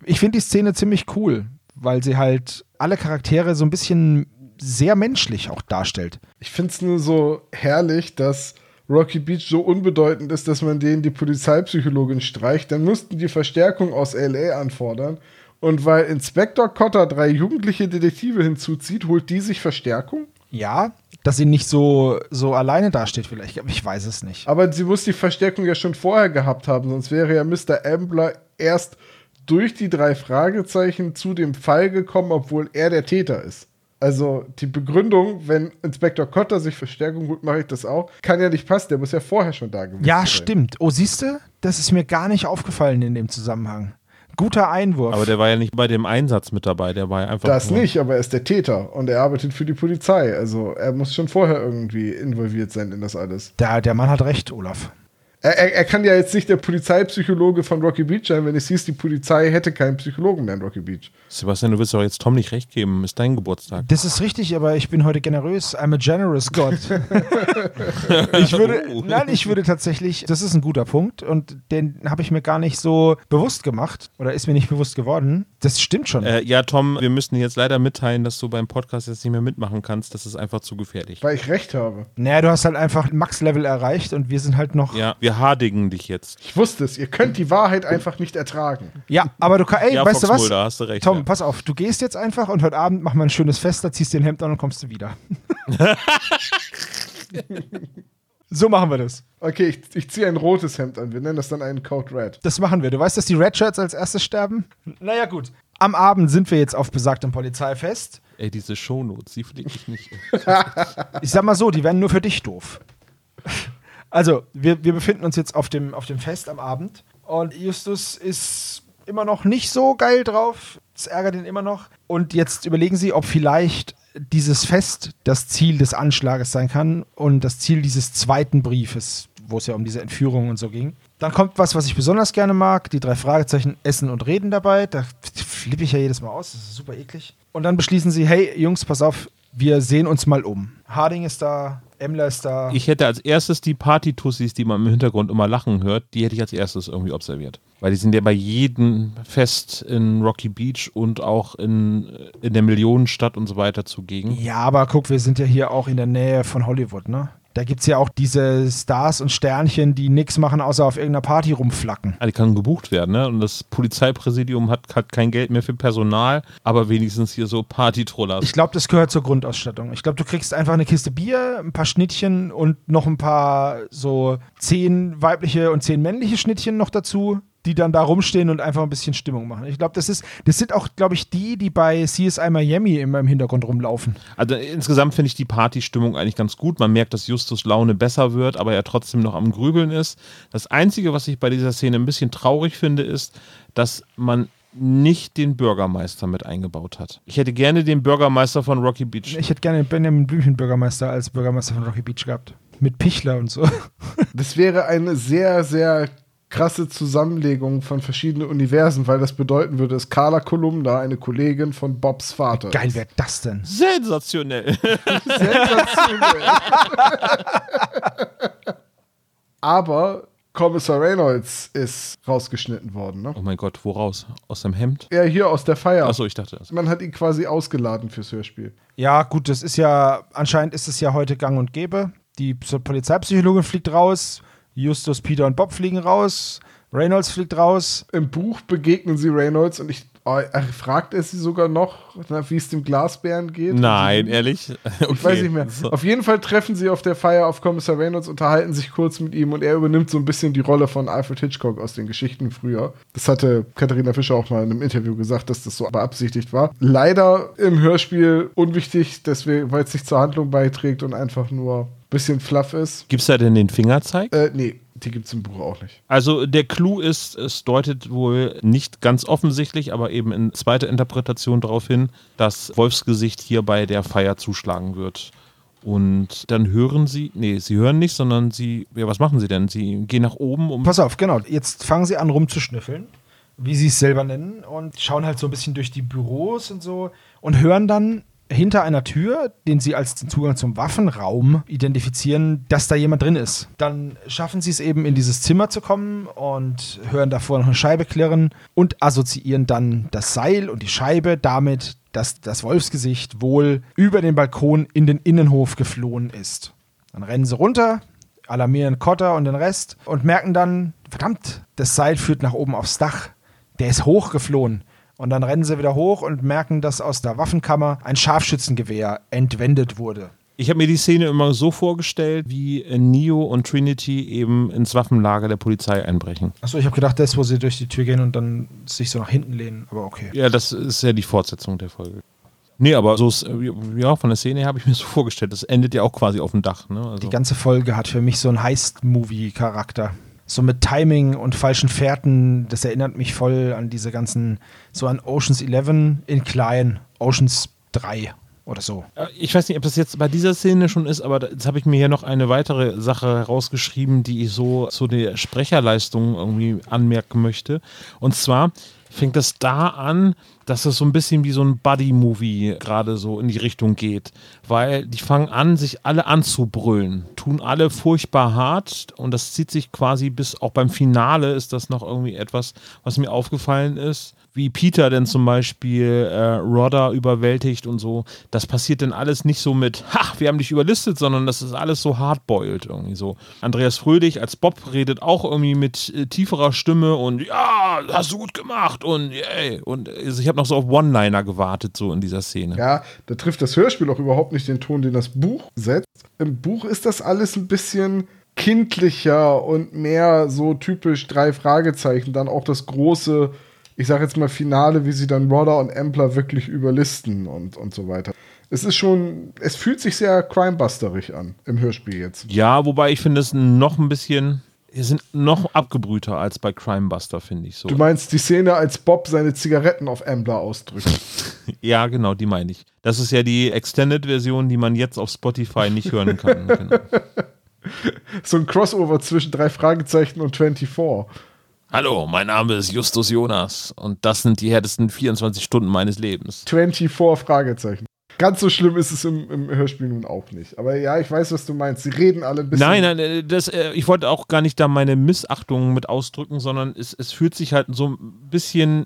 Ich finde die Szene ziemlich cool, weil sie halt alle Charaktere so ein bisschen sehr menschlich auch darstellt. Ich finde es nur so herrlich, dass Rocky Beach so unbedeutend ist, dass man denen die Polizeipsychologin streicht. Dann mussten die Verstärkung aus LA anfordern. Und weil Inspektor Cotter drei jugendliche Detektive hinzuzieht, holt die sich Verstärkung? Ja, dass sie nicht so, so alleine dasteht vielleicht. aber Ich weiß es nicht. Aber sie muss die Verstärkung ja schon vorher gehabt haben, sonst wäre ja Mr. Ambler erst durch die drei Fragezeichen zu dem Fall gekommen, obwohl er der Täter ist. Also die Begründung, wenn Inspektor Cotter sich Verstärkung holt, mache ich das auch, kann ja nicht passen. Der muss ja vorher schon da gewesen Ja, sein. stimmt. Oh, siehst du? Das ist mir gar nicht aufgefallen in dem Zusammenhang. Guter Einwurf. Aber der war ja nicht bei dem Einsatz mit dabei, der war ja einfach. Das nur- nicht, aber er ist der Täter und er arbeitet für die Polizei. Also er muss schon vorher irgendwie involviert sein in das alles. der, der Mann hat recht, Olaf. Er, er, kann ja jetzt nicht der Polizeipsychologe von Rocky Beach sein, wenn es hieß, die Polizei hätte keinen Psychologen mehr in Rocky Beach. Sebastian, du willst doch jetzt Tom nicht recht geben. Ist dein Geburtstag. Das ist richtig, aber ich bin heute generös. I'm a generous God. ich würde, nein, ich würde tatsächlich, das ist ein guter Punkt und den habe ich mir gar nicht so bewusst gemacht oder ist mir nicht bewusst geworden. Das stimmt schon. Äh, ja, Tom, wir müssen dir jetzt leider mitteilen, dass du beim Podcast jetzt nicht mehr mitmachen kannst. Das ist einfach zu gefährlich. Weil ich recht habe. naja, du hast halt einfach Max-Level erreicht und wir sind halt noch. Ja, wir hardigen dich jetzt. Ich wusste es, ihr könnt die Wahrheit einfach nicht ertragen. Ja, aber du kannst, ey, Ja, weißt du Fox was? Mulder, hast du recht, Tom, ja. pass auf, du gehst jetzt einfach und heute Abend machen wir ein schönes Fest, da ziehst du den Hemd an und kommst du wieder. so machen wir das. Okay, ich, ich ziehe ein rotes Hemd an. Wir nennen das dann einen Code Red. Das machen wir. Du weißt, dass die Red Shirts als erstes sterben? Naja, gut. Am Abend sind wir jetzt auf besagtem Polizeifest. Ey, diese Shownotes, die fliege ich nicht. Ich sag mal so, die werden nur für dich doof. Also, wir, wir befinden uns jetzt auf dem, auf dem Fest am Abend und Justus ist immer noch nicht so geil drauf. Das ärgert ihn immer noch. Und jetzt überlegen sie, ob vielleicht dieses Fest das Ziel des Anschlages sein kann und das Ziel dieses zweiten Briefes, wo es ja um diese Entführung und so ging. Dann kommt was, was ich besonders gerne mag. Die drei Fragezeichen Essen und Reden dabei. Da flippe ich ja jedes Mal aus. Das ist super eklig. Und dann beschließen sie, hey Jungs, pass auf, wir sehen uns mal um. Harding ist da, Emler ist da. Ich hätte als erstes die Party-Tussis, die man im Hintergrund immer lachen hört, die hätte ich als erstes irgendwie observiert. Weil die sind ja bei jedem Fest in Rocky Beach und auch in, in der Millionenstadt und so weiter zugegen. ja, aber guck, wir sind ja hier auch in der Nähe von Hollywood, ne? Da gibt es ja auch diese Stars und Sternchen, die nichts machen, außer auf irgendeiner Party rumflacken. Ah, Die kann gebucht werden, ne? Und das Polizeipräsidium hat, hat kein Geld mehr für Personal, aber wenigstens hier so Party-Trollers. Ich glaube, das gehört zur Grundausstattung. Ich glaube, du kriegst einfach eine Kiste Bier, ein paar Schnittchen und noch ein paar so zehn weibliche und zehn männliche Schnittchen noch dazu, die dann da rumstehen und einfach ein bisschen Stimmung machen. Ich glaube, das ist, das sind auch, glaube ich, die, die bei CSI Miami immer im Hintergrund rumlaufen. Also insgesamt finde ich die Partystimmung eigentlich ganz gut. Man merkt, dass Justus Laune besser wird, aber er trotzdem noch am Grübeln ist. Das Einzige, was ich bei dieser Szene ein bisschen traurig finde, ist, dass man nicht den Bürgermeister mit eingebaut hat. Ich hätte gerne den Bürgermeister von Rocky Beach. Ich hätte gerne Benjamin Blümchen Bürgermeister als Bürgermeister von Rocky Beach gehabt. Mit Pichler und so. Das wäre eine sehr, sehr krasse Zusammenlegung von verschiedenen Universen, weil das bedeuten würde, dass Carla Kolumna eine Kollegin von Bobs Vater Geil ist. wäre das denn? Sensationell. Sensationell. Aber Kommissar Reynolds ist rausgeschnitten worden, ne? Oh mein Gott, woraus? Aus dem Hemd? Ja, hier aus der Feier. Achso, ich dachte das. Man hat ihn quasi ausgeladen fürs Hörspiel. Ja, gut, das ist ja, anscheinend ist es ja heute gang und gäbe. Die Polizeipsychologin fliegt raus, Justus, Peter und Bob fliegen raus, Reynolds fliegt raus. Im Buch begegnen sie Reynolds und ich er fragt er sie sogar noch, wie es dem Glasbären geht? Nein, ehrlich? Ich weiß nicht mehr. So. Auf jeden Fall treffen sie auf der Feier auf Kommissar Reynolds, unterhalten sich kurz mit ihm und er übernimmt so ein bisschen die Rolle von Alfred Hitchcock aus den Geschichten früher. Das hatte Katharina Fischer auch mal in einem Interview gesagt, dass das so beabsichtigt war. Leider im Hörspiel unwichtig, deswegen, weil es nicht zur Handlung beiträgt und einfach nur bisschen fluff ist. Gibt's da denn den Fingerzeig? Äh, nee, die gibt es im Buch auch nicht. Also der Clou ist, es deutet wohl nicht ganz offensichtlich, aber eben in zweiter Interpretation darauf hin, dass Wolfsgesicht hier bei der Feier zuschlagen wird. Und dann hören sie, nee, sie hören nicht, sondern sie, ja, was machen sie denn? Sie gehen nach oben, um. Pass auf, genau. Jetzt fangen sie an rumzuschnüffeln, wie sie es selber nennen, und schauen halt so ein bisschen durch die Büros und so und hören dann hinter einer Tür, den sie als den Zugang zum Waffenraum identifizieren, dass da jemand drin ist. Dann schaffen sie es eben in dieses Zimmer zu kommen und hören davor noch eine Scheibe klirren und assoziieren dann das Seil und die Scheibe damit, dass das Wolfsgesicht wohl über den Balkon in den Innenhof geflohen ist. Dann rennen sie runter, alarmieren Cotter und den Rest und merken dann, verdammt, das Seil führt nach oben aufs Dach. Der ist hochgeflohen. Und dann rennen sie wieder hoch und merken, dass aus der Waffenkammer ein Scharfschützengewehr entwendet wurde. Ich habe mir die Szene immer so vorgestellt, wie Neo und Trinity eben ins Waffenlager der Polizei einbrechen. Achso, ich habe gedacht, das, wo sie durch die Tür gehen und dann sich so nach hinten lehnen, aber okay. Ja, das ist ja die Fortsetzung der Folge. Nee, aber so ist, äh, ja, von der Szene her habe ich mir so vorgestellt. Das endet ja auch quasi auf dem Dach. Ne? Also, Die ganze Folge hat für mich so einen Heist-Movie-Charakter. So mit Timing und falschen Fährten, das erinnert mich voll an diese ganzen, so an Oceans 11 in klein, Oceans 3 oder so. Äh, Ich weiß nicht, ob das jetzt bei dieser Szene schon ist, aber jetzt habe ich mir hier noch eine weitere Sache herausgeschrieben, die ich so zu der Sprecherleistung irgendwie anmerken möchte. Und zwar fängt es da an, dass es so ein bisschen wie so ein Buddy-Movie gerade so in die Richtung geht. Weil die fangen an, sich alle anzubrüllen, tun alle furchtbar hart und das zieht sich quasi bis auch beim Finale ist das noch irgendwie etwas, was mir aufgefallen ist wie Peter denn zum Beispiel äh, Rodder überwältigt und so. Das passiert dann alles nicht so mit, ha, wir haben dich überlistet, sondern das ist alles so hardboiled irgendwie so. Andreas Fröhlich als Bob redet auch irgendwie mit äh, tieferer Stimme und ja, hast du gut gemacht und yay. Und also ich habe noch so auf One-Liner gewartet, so in dieser Szene. Ja, da trifft das Hörspiel auch überhaupt nicht den Ton, den das Buch setzt. Im Buch ist das alles ein bisschen kindlicher und mehr so typisch drei Fragezeichen. Dann auch das große, ich sag jetzt mal Finale, wie sie dann Rodder und Ampler wirklich überlisten und, und so weiter. Es ist schon, es fühlt sich sehr crimebusterig an im Hörspiel jetzt. Ja, wobei ich finde es noch ein bisschen, wir sind noch abgebrühter als bei Crimebuster, finde ich so. Du meinst die Szene, als Bob seine Zigaretten auf Ambler ausdrückt. Ja, genau, die meine ich. Das ist ja die Extended-Version, die man jetzt auf Spotify nicht hören kann. genau. so ein Crossover zwischen drei Fragezeichen und 24. Hallo, mein Name ist Justus Jonas und das sind die härtesten 24 Stunden meines Lebens. 24 Fragezeichen. Ganz so schlimm ist es im, im Hörspiel nun auch nicht. Aber ja, ich weiß, was du meinst. Sie reden alle ein bisschen. Nein, nein, äh, das, äh, ich wollte auch gar nicht da meine Missachtung mit ausdrücken, sondern es, es fühlt sich halt so ein bisschen,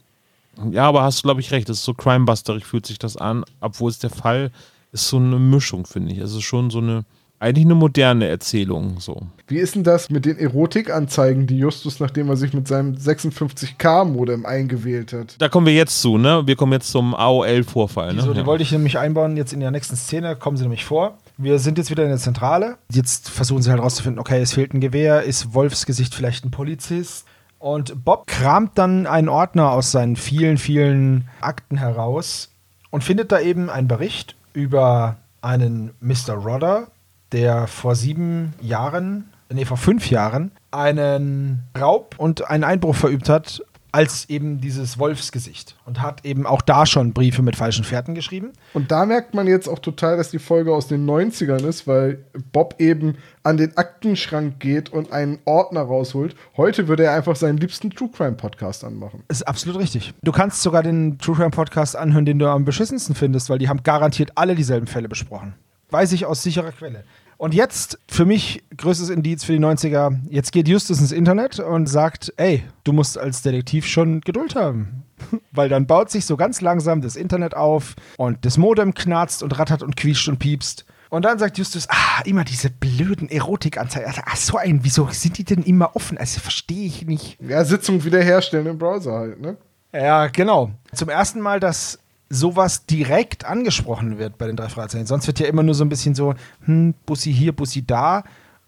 ja, aber hast du, glaube ich, recht, es ist so crimebusterig fühlt sich das an, obwohl es der Fall ist so eine Mischung, finde ich. Es ist schon so eine, eigentlich eine moderne Erzählung, so. Wie ist denn das mit den Erotikanzeigen, die Justus, nachdem er sich mit seinem 56K-Modem eingewählt hat? Da kommen wir jetzt zu, ne? Wir kommen jetzt zum AOL-Vorfall, ne? So, die Ja. wollte ich nämlich einbauen. Jetzt in der nächsten Szene kommen sie nämlich vor. Wir sind jetzt wieder in der Zentrale. Jetzt versuchen sie halt rauszufinden, okay, es fehlt ein Gewehr. Ist Wolfsgesicht vielleicht ein Polizist? Und Bob kramt dann einen Ordner aus seinen vielen, vielen Akten heraus und findet da eben einen Bericht über einen Mr. Rodder, der vor sieben Jahren, nee, vor fünf Jahren, einen Raub und einen Einbruch verübt hat, als eben dieses Wolfsgesicht. Und hat eben auch da schon Briefe mit falschen Fährten geschrieben. Und da merkt man jetzt auch total, dass die Folge aus den 90ern ist, weil Bob eben an den Aktenschrank geht und einen Ordner rausholt. Heute würde er einfach seinen liebsten True Crime Podcast anmachen. Das ist absolut richtig. Du kannst sogar den True Crime Podcast anhören, den du am beschissensten findest, weil die haben garantiert alle dieselben Fälle besprochen. Weiß ich aus sicherer Quelle. Und jetzt, für mich, größtes Indiz für die 90er, jetzt geht Justus ins Internet und sagt, ey, du musst als Detektiv schon Geduld haben. Weil dann baut sich so ganz langsam das Internet auf und das Modem knarzt und rattert und quietscht und piepst. Und dann sagt Justus, ah, immer diese blöden Erotikanzeigen. Ach, so ein, wieso sind die denn immer offen? Also, verstehe ich nicht. Ja, Sitzung wiederherstellen im Browser halt, ne? Ja, genau. Zum ersten Mal, dass sowas direkt angesprochen wird bei den drei Fragezeichen. Sonst wird ja immer nur so ein bisschen so, hm, Bussi hier, Bussi da.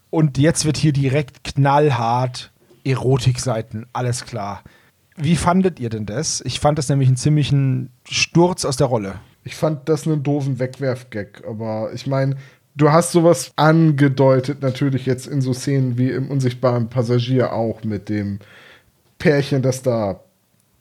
Und jetzt wird hier direkt knallhart Erotikseiten, alles klar. Wie fandet ihr denn das? Ich fand das nämlich einen ziemlichen Sturz aus der Rolle. Ich fand das einen doofen Wegwerfgag, aber ich meine, du hast sowas angedeutet, natürlich jetzt in so Szenen wie im unsichtbaren Passagier auch mit dem Pärchen, das da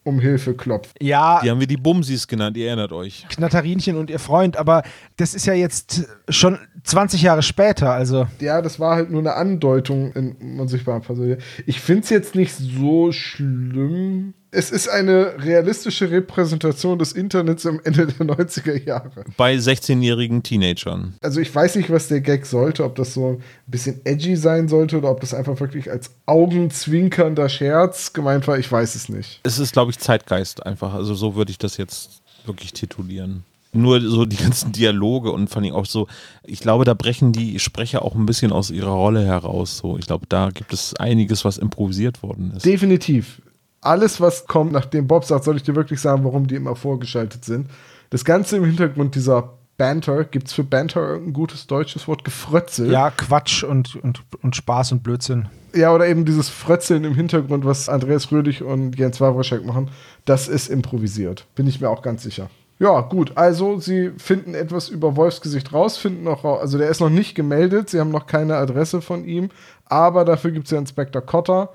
um Hilfe klopft. Ja, Die haben wir die Bumsis genannt, ihr erinnert euch. Knatterinchen und ihr Freund, aber das ist ja jetzt schon 20 Jahre später, also. Ja, das war halt nur eine Andeutung in unsichtbaren Passagier. Ich finde es jetzt nicht so schlimm. Es ist eine realistische Repräsentation des Internets am Ende der 90er Jahre. Bei 16-jährigen Teenagern. Also ich weiß nicht, was der Gag sollte, ob das so ein bisschen edgy sein sollte oder ob das einfach wirklich als augenzwinkernder Scherz gemeint war. Ich weiß es nicht. Es ist, glaube ich, Zeitgeist einfach. Also so würde ich das jetzt wirklich titulieren. Nur so die ganzen Dialoge und vor allem auch so, ich glaube, da brechen die Sprecher auch ein bisschen aus ihrer Rolle heraus. So, ich glaube, da gibt es einiges, was improvisiert worden ist. Definitiv. Alles, was kommt, nachdem Bob sagt, soll ich dir wirklich sagen, warum die immer vorgeschaltet sind. Das Ganze im Hintergrund dieser Banter, gibt es für Banter irgendein gutes deutsches Wort? Gefrötzel? Ja, Quatsch und, und, und Spaß und Blödsinn. Ja, oder eben dieses Frötzeln im Hintergrund, was Andreas Rödig und Jens Wawrschek machen, das ist improvisiert. Bin ich mir auch ganz sicher. Ja, gut, also sie finden etwas über Wolfsgesicht raus, finden noch raus, also der ist noch nicht gemeldet, sie haben noch keine Adresse von ihm, aber dafür gibt es ja Inspektor Cotter,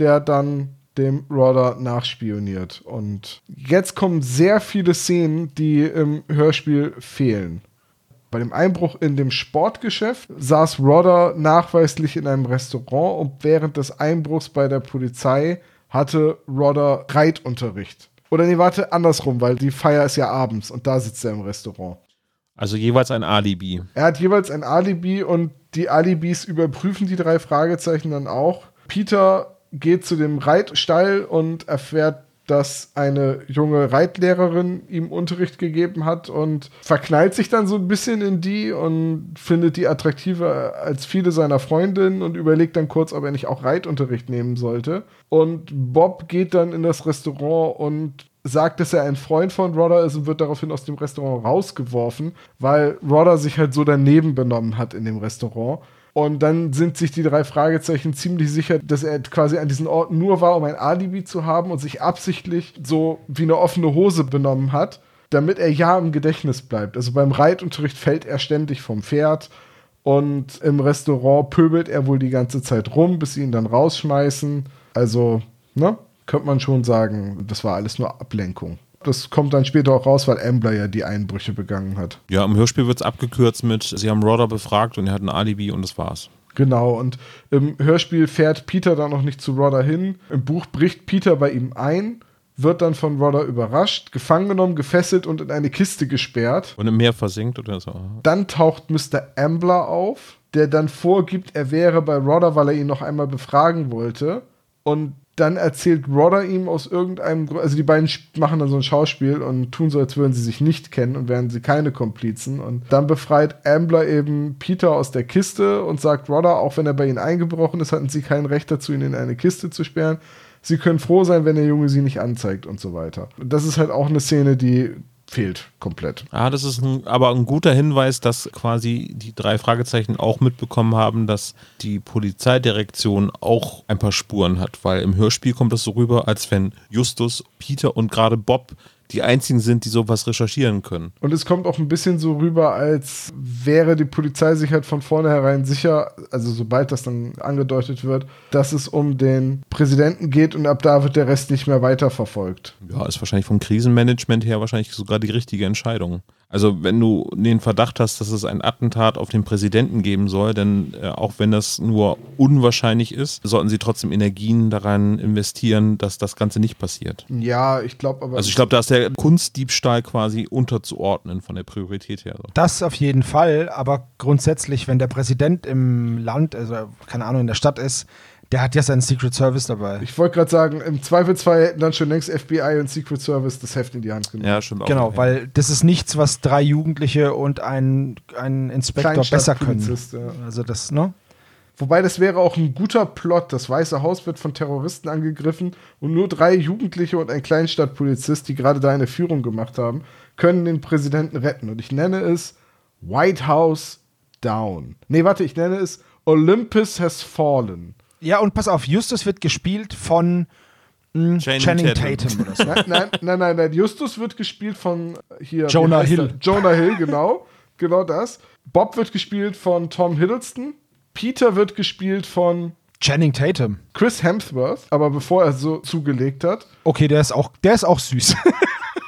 der dann dem Rodder nachspioniert. Und jetzt kommen sehr viele Szenen, die im Hörspiel fehlen. Bei dem Einbruch in dem Sportgeschäft saß Rodder nachweislich in einem Restaurant und während des Einbruchs bei der Polizei hatte Rodder Reitunterricht. Oder nee, warte, andersrum, weil die Feier ist ja abends und da sitzt er im Restaurant. Also jeweils ein Alibi. Er hat jeweils ein Alibi und die Alibis überprüfen die drei Fragezeichen dann auch. Peter geht zu dem Reitstall und erfährt, dass eine junge Reitlehrerin ihm Unterricht gegeben hat und verknallt sich dann so ein bisschen in die und findet die attraktiver als viele seiner Freundinnen und überlegt dann kurz, ob er nicht auch Reitunterricht nehmen sollte. Und Bob geht dann in das Restaurant und sagt, dass er ein Freund von Rodder ist und wird daraufhin aus dem Restaurant rausgeworfen, weil Rodder sich halt so daneben benommen hat in dem Restaurant. Und dann sind sich die drei Fragezeichen ziemlich sicher, dass er quasi an diesen Orten nur war, um ein Alibi zu haben und sich absichtlich so wie eine offene Hose benommen hat, damit er ja im Gedächtnis bleibt. Also beim Reitunterricht fällt er ständig vom Pferd und im Restaurant pöbelt er wohl die ganze Zeit rum, bis sie ihn dann rausschmeißen. Also, ne? Könnte man schon sagen, das war alles nur Ablenkung. Das kommt dann später auch raus, weil Ambler ja die Einbrüche begangen hat. Ja, im Hörspiel wird es abgekürzt mit, sie haben Rodder befragt und er hat ein Alibi und das war's. Genau, und im Hörspiel fährt Peter dann noch nicht zu Rodder hin. Im Buch bricht Peter bei ihm ein, wird dann von Rodder überrascht, gefangen genommen, gefesselt und in eine Kiste gesperrt. Und im Meer versinkt oder so. Dann taucht Mr. Ambler auf, der dann vorgibt, er wäre bei Rodder, weil er ihn noch einmal befragen wollte. Und dann erzählt Rodder ihm aus irgendeinem Grund, also die beiden machen dann so ein Schauspiel und tun so, als würden sie sich nicht kennen und wären sie keine Komplizen. Und dann befreit Ambler eben Peter aus der Kiste und sagt Rodder, auch wenn er bei ihnen eingebrochen ist, hatten sie kein Recht dazu, ihn in eine Kiste zu sperren. Sie können froh sein, wenn der Junge sie nicht anzeigt und so weiter. Und das ist halt auch eine Szene, die fehlt komplett. Ah, das ist ein, aber ein guter Hinweis, dass quasi die drei Fragezeichen auch mitbekommen haben, dass die Polizeidirektion auch ein paar Spuren hat, weil im Hörspiel kommt das so rüber, als wenn Justus, Peter und gerade Bob die einzigen sind, die sowas recherchieren können. Und es kommt auch ein bisschen so rüber, als wäre die Polizei sich halt von vornherein sicher, also sobald das dann angedeutet wird, dass es um den Präsidenten geht und ab da wird der Rest nicht mehr weiterverfolgt. Ja, ist wahrscheinlich vom Krisenmanagement her wahrscheinlich sogar die richtige Entscheidung. Also wenn du den Verdacht hast, dass es ein Attentat auf den Präsidenten geben soll, dann äh, auch wenn das nur unwahrscheinlich ist, sollten sie trotzdem Energien daran investieren, dass das Ganze nicht passiert. Ja, ich glaube aber. Also ich glaube, da ist der Kunstdiebstahl quasi unterzuordnen von der Priorität her. Das auf jeden Fall, aber grundsätzlich, wenn der Präsident im Land, also keine Ahnung, in der Stadt ist, der hat ja seinen Secret Service dabei. ich wollte gerade sagen, im Zweifelsfall hätten dann schon längst FBI und Secret Service das Heft in die Hand genommen. Ja, stimmt auch. Genau, weil das ist nichts, was drei Jugendliche und ein, ein Inspektor besser können. Kleinstadtpolizist, ja. Also das, ne? Wobei das wäre auch ein guter Plot. Das Weiße Haus wird von Terroristen angegriffen und nur drei Jugendliche und ein Kleinstadtpolizist, die gerade da eine Führung gemacht haben, können den Präsidenten retten. Und ich nenne es White House Down. Nee, warte, ich nenne es Olympus Has Fallen. Ja, und pass auf, Justus wird gespielt von mh, Channing Channing Tatum. Tatum. oder so. Nein, nein, nein, nein, nein. Justus wird gespielt von hier. Jonah Hill. er? Jonah Hill, genau. genau das. Bob wird gespielt von Tom Hiddleston. Peter wird gespielt von Channing Tatum. Chris Hemsworth, aber bevor er so zugelegt hat. Okay, der ist auch, der ist auch süß.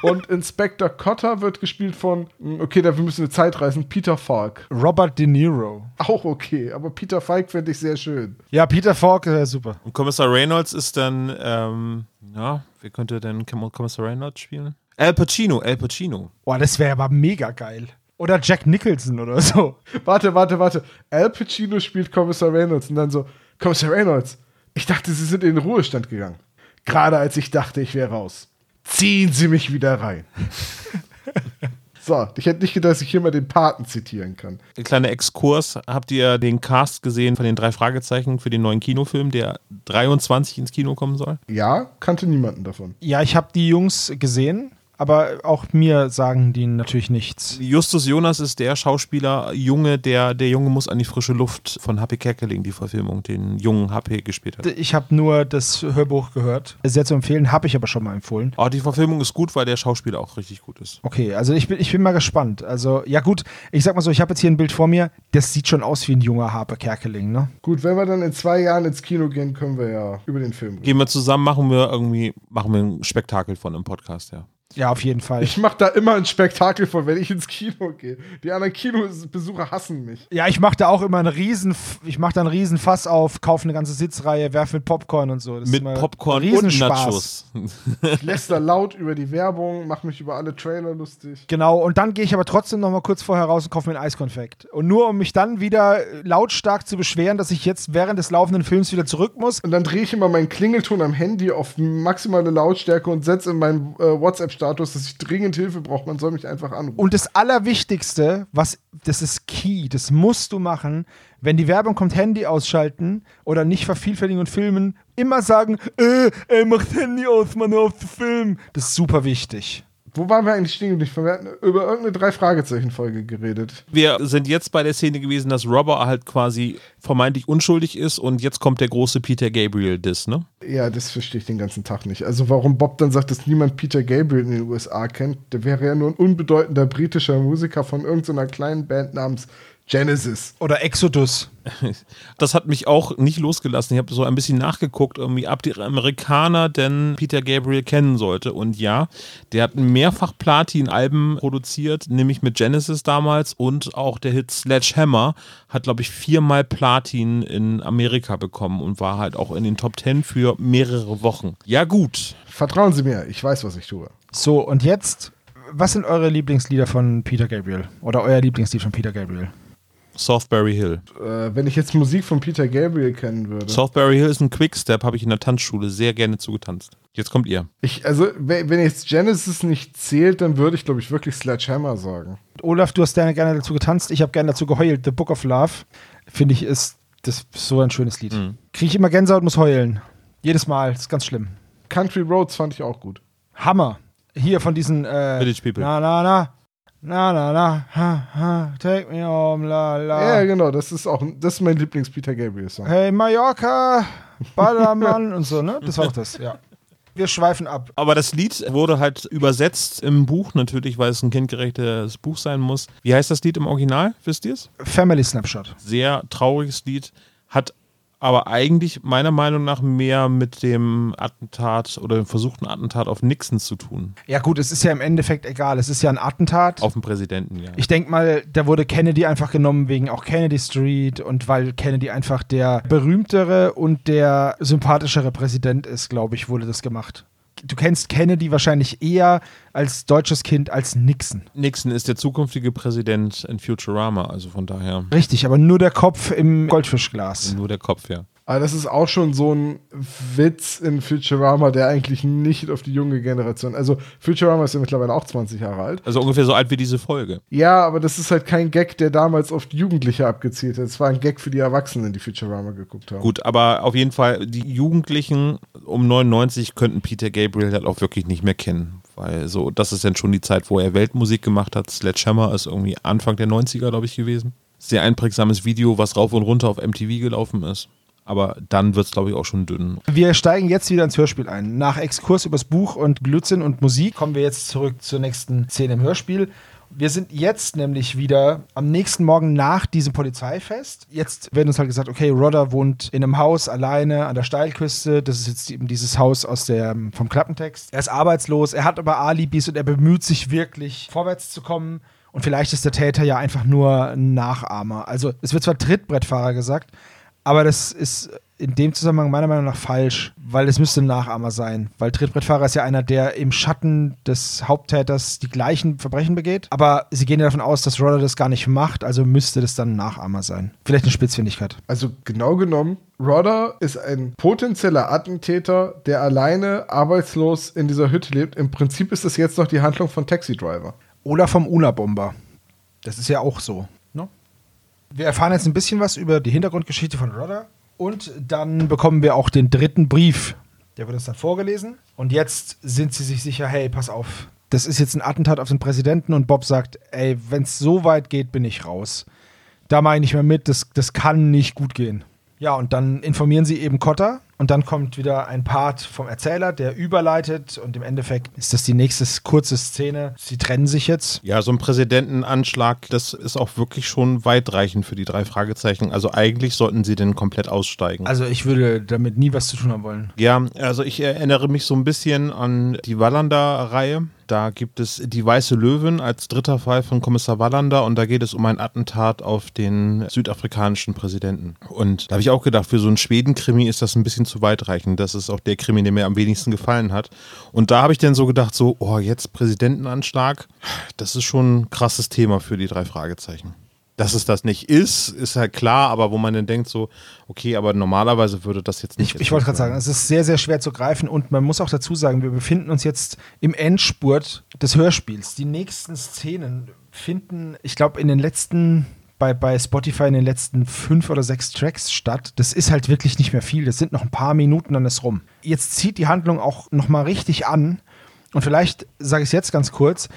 Und Inspector Cotter wird gespielt von, hm, okay, dafür müssen wir Zeit reisen, Peter Falk. Robert De Niro. Auch okay, aber Peter Falk finde ich sehr schön. Ja, Peter Falk, äh, super. Und Kommissar Reynolds ist dann, ähm, ja, wer könnte denn Komm- Kommissar Reynolds spielen? Al Pacino, Al Pacino. Boah, das wäre aber mega geil. Oder Jack Nicholson oder so. Warte, warte, warte. Al Pacino spielt Kommissar Reynolds und dann so, Kommissar Reynolds, ich dachte, Sie sind in den Ruhestand gegangen. Gerade als ich dachte, ich wäre raus. Ziehen Sie mich wieder rein. so, ich hätte nicht gedacht, dass ich hier mal den Paten zitieren kann. Ein kleiner Exkurs. Habt ihr den Cast gesehen von den drei Fragezeichen für den neuen Kinofilm, der 23 ins Kino kommen soll? Ja, kannte niemanden davon. Ja, ich habe die Jungs gesehen, aber auch mir sagen die natürlich nichts. Justus Jonas ist der Schauspieler, Junge, der, der Junge muss an die frische Luft von Happy Kerkeling, die Verfilmung, den jungen Happy gespielt hat. Ich habe nur das Hörbuch gehört. Sehr zu empfehlen, habe ich aber schon mal empfohlen. Aber die Verfilmung ist gut, weil der Schauspieler auch richtig gut ist. Okay, also ich bin, ich bin mal gespannt. Also, ja gut, ich sag mal so, ich habe jetzt hier ein Bild vor mir, das sieht schon aus wie ein junger Harpe Kerkeling, ne? Gut, wenn wir dann in zwei Jahren ins Kino gehen, können wir ja über den Film reden. Gehen wir zusammen, machen wir irgendwie, machen wir ein Spektakel von einem Podcast, ja. Ja, auf jeden Fall. Ich mache da immer ein Spektakel von, wenn ich ins Kino gehe. Die anderen Kinobesucher hassen mich. ja, ich mache da auch immer einen riesen, ich mache da einen riesen Fass auf, kaufe eine ganze Sitzreihe, werfe mit Popcorn und so. Das ist Mit immer Popcorn und Riesenspaß. Nachos. Ich läster laut über die Werbung, mache mich über alle Trailer lustig. Genau, und dann gehe ich aber trotzdem noch mal kurz vorher raus und kaufe mir ein Eiskonfekt. Und nur um mich dann wieder lautstark zu beschweren, dass ich jetzt während des laufenden Films wieder zurück muss. Und dann drehe ich immer meinen Klingelton am Handy auf maximale Lautstärke und setze in meinen äh, WhatsApp-Status, dass ich dringend Hilfe brauche. Man soll mich einfach anrufen. Und das Allerwichtigste, was, das ist key, das musst du machen, wenn die Werbung kommt, Handy ausschalten oder nicht vervielfältigen und filmen, immer sagen, äh, ey, mach Handy aus, Mann, hör auf zu filmen. Das ist super wichtig. Wo waren wir eigentlich stehen? Wir hatten über irgendeine Drei-Fragezeichen-Folge geredet. Wir sind jetzt bei der Szene gewesen, dass Robber halt quasi vermeintlich unschuldig ist und jetzt kommt der große Peter Gabriel-Diss, ne? Ja, das verstehe ich den ganzen Tag nicht. Also warum Bob dann sagt, dass niemand Peter Gabriel in den USA kennt, der wäre ja nur ein unbedeutender britischer Musiker von irgendeiner kleinen Band namens Genesis. Oder Exodus. Das hat mich auch nicht losgelassen. Ich habe so ein bisschen nachgeguckt, irgendwie, ab die Amerikaner denn Peter Gabriel kennen sollte. Und ja, der hat mehrfach Platin-Alben produziert, nämlich mit Genesis damals und auch der Hit Sledgehammer hat, glaube ich, viermal Platin in Amerika bekommen und war halt auch in den Top Ten für mehrere Wochen. Ja, gut. Vertrauen Sie mir, ich weiß, was ich tue. So, und jetzt, was sind eure Lieblingslieder von Peter Gabriel? Oder euer Lieblingslied von Peter Gabriel? Southbury Hill. Äh, wenn ich jetzt Musik von Peter Gabriel kennen würde. Southbury Hill ist ein Quickstep, habe ich in der Tanzschule sehr gerne zugetanzt. Jetzt kommt ihr. Ich, also, wenn jetzt Genesis nicht zählt, dann würde ich, glaube ich, wirklich Sledgehammer sagen. Olaf, du hast gerne, gerne dazu getanzt, ich habe gerne dazu geheult. The Book of Love, finde ich, ist das ist so ein schönes Lied. Mhm. Kriege ich immer Gänsehaut, muss heulen. Jedes Mal, das ist ganz schlimm. Country Roads fand ich auch gut. Hammer. Hier von diesen äh, Village People. Na, na, na. Na, na, na. Ha, ha. Take me home, la, la. Ja, genau, das ist auch das ist mein Lieblings-Peter Gabriel-Song. Hey, Mallorca, Ballermann und so, ne? Das war auch das, ja. Wir schweifen ab. Aber das Lied wurde halt übersetzt im Buch, natürlich, weil es ein kindgerechtes Buch sein muss. Wie heißt das Lied im Original? Wisst ihr es? Family Snapshot. Sehr trauriges Lied, hat aber eigentlich meiner Meinung nach mehr mit dem Attentat oder dem versuchten Attentat auf Nixon zu tun. Ja, gut, es ist ja im Endeffekt egal. Es ist ja ein Attentat. Auf den Präsidenten, ja. Ich denke mal, da wurde Kennedy einfach genommen wegen auch Kennedy Street und weil Kennedy einfach der berühmtere und der sympathischere Präsident ist, glaube ich, wurde das gemacht. Du kennst Kennedy wahrscheinlich eher als deutsches Kind als Nixon. Nixon ist der zukünftige Präsident in Futurama, also von daher Richtig, aber nur der Kopf im Goldfischglas. nur der Kopf, ja. Aber das ist auch schon so ein Witz in Futurama, der eigentlich nicht auf die junge Generation. Also Futurama ist ja mittlerweile auch 20 Jahre alt. Also ungefähr so alt wie diese Folge. Ja, aber das ist halt kein Gag, der damals auf Jugendliche abgezielt hat. Es war ein Gag für die Erwachsenen, die Futurama geguckt haben. Gut, aber auf jeden Fall, die Jugendlichen um 99 könnten Peter Gabriel halt auch wirklich nicht mehr kennen. Weil so, das ist dann schon die Zeit, wo er Weltmusik gemacht hat. Sledgehammer ist irgendwie Anfang der 90er, glaube ich, gewesen. Sehr einprägsames Video, was rauf und runter auf MTV gelaufen ist. Aber dann wird es, glaube ich, auch schon dünn. Wir steigen jetzt wieder ins Hörspiel ein. Nach Exkurs übers Buch und Blödsinn und Musik kommen wir jetzt zurück zur nächsten Szene im Hörspiel. Wir sind jetzt nämlich wieder am nächsten Morgen nach diesem Polizeifest. Jetzt wird uns halt gesagt, okay, Rodder wohnt in einem Haus alleine an der Steilküste. Das ist jetzt eben dieses Haus aus der, vom Klappentext. Er ist arbeitslos, er hat aber Alibis und er bemüht sich wirklich, vorwärts zu kommen. Und vielleicht ist der Täter ja einfach nur ein Nachahmer. Also es wird zwar Trittbrettfahrer gesagt, aber das ist in dem Zusammenhang meiner Meinung nach falsch, weil es müsste ein Nachahmer sein. Weil Trittbrettfahrer ist ja einer, der im Schatten des Haupttäters die gleichen Verbrechen begeht. Aber sie gehen ja davon aus, dass Rodder das gar nicht macht, also müsste das dann ein Nachahmer sein. Vielleicht eine Spitzfindigkeit. Also genau genommen, Rodder ist ein potenzieller Attentäter, der alleine arbeitslos in dieser Hütte lebt. Im Prinzip ist das jetzt noch die Handlung von Taxi Driver. Oder vom Una-Bomber. Das ist ja auch so. Wir erfahren jetzt ein bisschen was über die Hintergrundgeschichte von Rodder. Und dann bekommen wir auch den dritten Brief. Der wird uns dann vorgelesen. Und jetzt sind sie sich sicher, hey, pass auf. Das ist jetzt ein Attentat auf den Präsidenten und Bob sagt, ey, wenn es so weit geht, bin ich raus. Da mache ich nicht mehr mit, das, das kann nicht gut gehen. Ja, und dann informieren sie eben Cotter und dann kommt wieder ein Part vom Erzähler, der überleitet und im Endeffekt ist das die nächste kurze Szene. Sie trennen sich jetzt. Ja, so ein Präsidentenanschlag, das ist auch wirklich schon weitreichend für die drei Fragezeichen. Also eigentlich sollten sie denn komplett aussteigen. Also ich würde damit nie was zu tun haben wollen. Ja, also ich erinnere mich so ein bisschen an die Wallander-Reihe. Da gibt es Die Weiße Löwen als dritter Fall von Kommissar Wallander und da geht es um ein Attentat auf den südafrikanischen Präsidenten. Und da habe ich auch gedacht, für so einen Schweden-Krimi ist das ein bisschen zu weitreichend. Das ist auch der Krimi, der mir am wenigsten gefallen hat. Und da habe ich dann so gedacht, so, oh, jetzt Präsidentenanschlag, das ist schon ein krasses Thema für die drei Fragezeichen. Dass es das nicht ist, ist halt klar, aber wo man dann denkt, so, okay, aber normalerweise würde das jetzt nicht. Ich, ich wollte gerade sagen, es ist sehr, sehr schwer zu greifen und man muss auch dazu sagen, wir befinden uns jetzt im Endspurt des Hörspiels. Die nächsten Szenen finden, ich glaube, in den letzten, bei, bei Spotify in den letzten fünf oder sechs Tracks statt. Das ist halt wirklich nicht mehr viel. Das sind noch ein paar Minuten, dann ist rum. Jetzt zieht die Handlung auch nochmal richtig an. Und vielleicht sage ich es jetzt ganz kurz.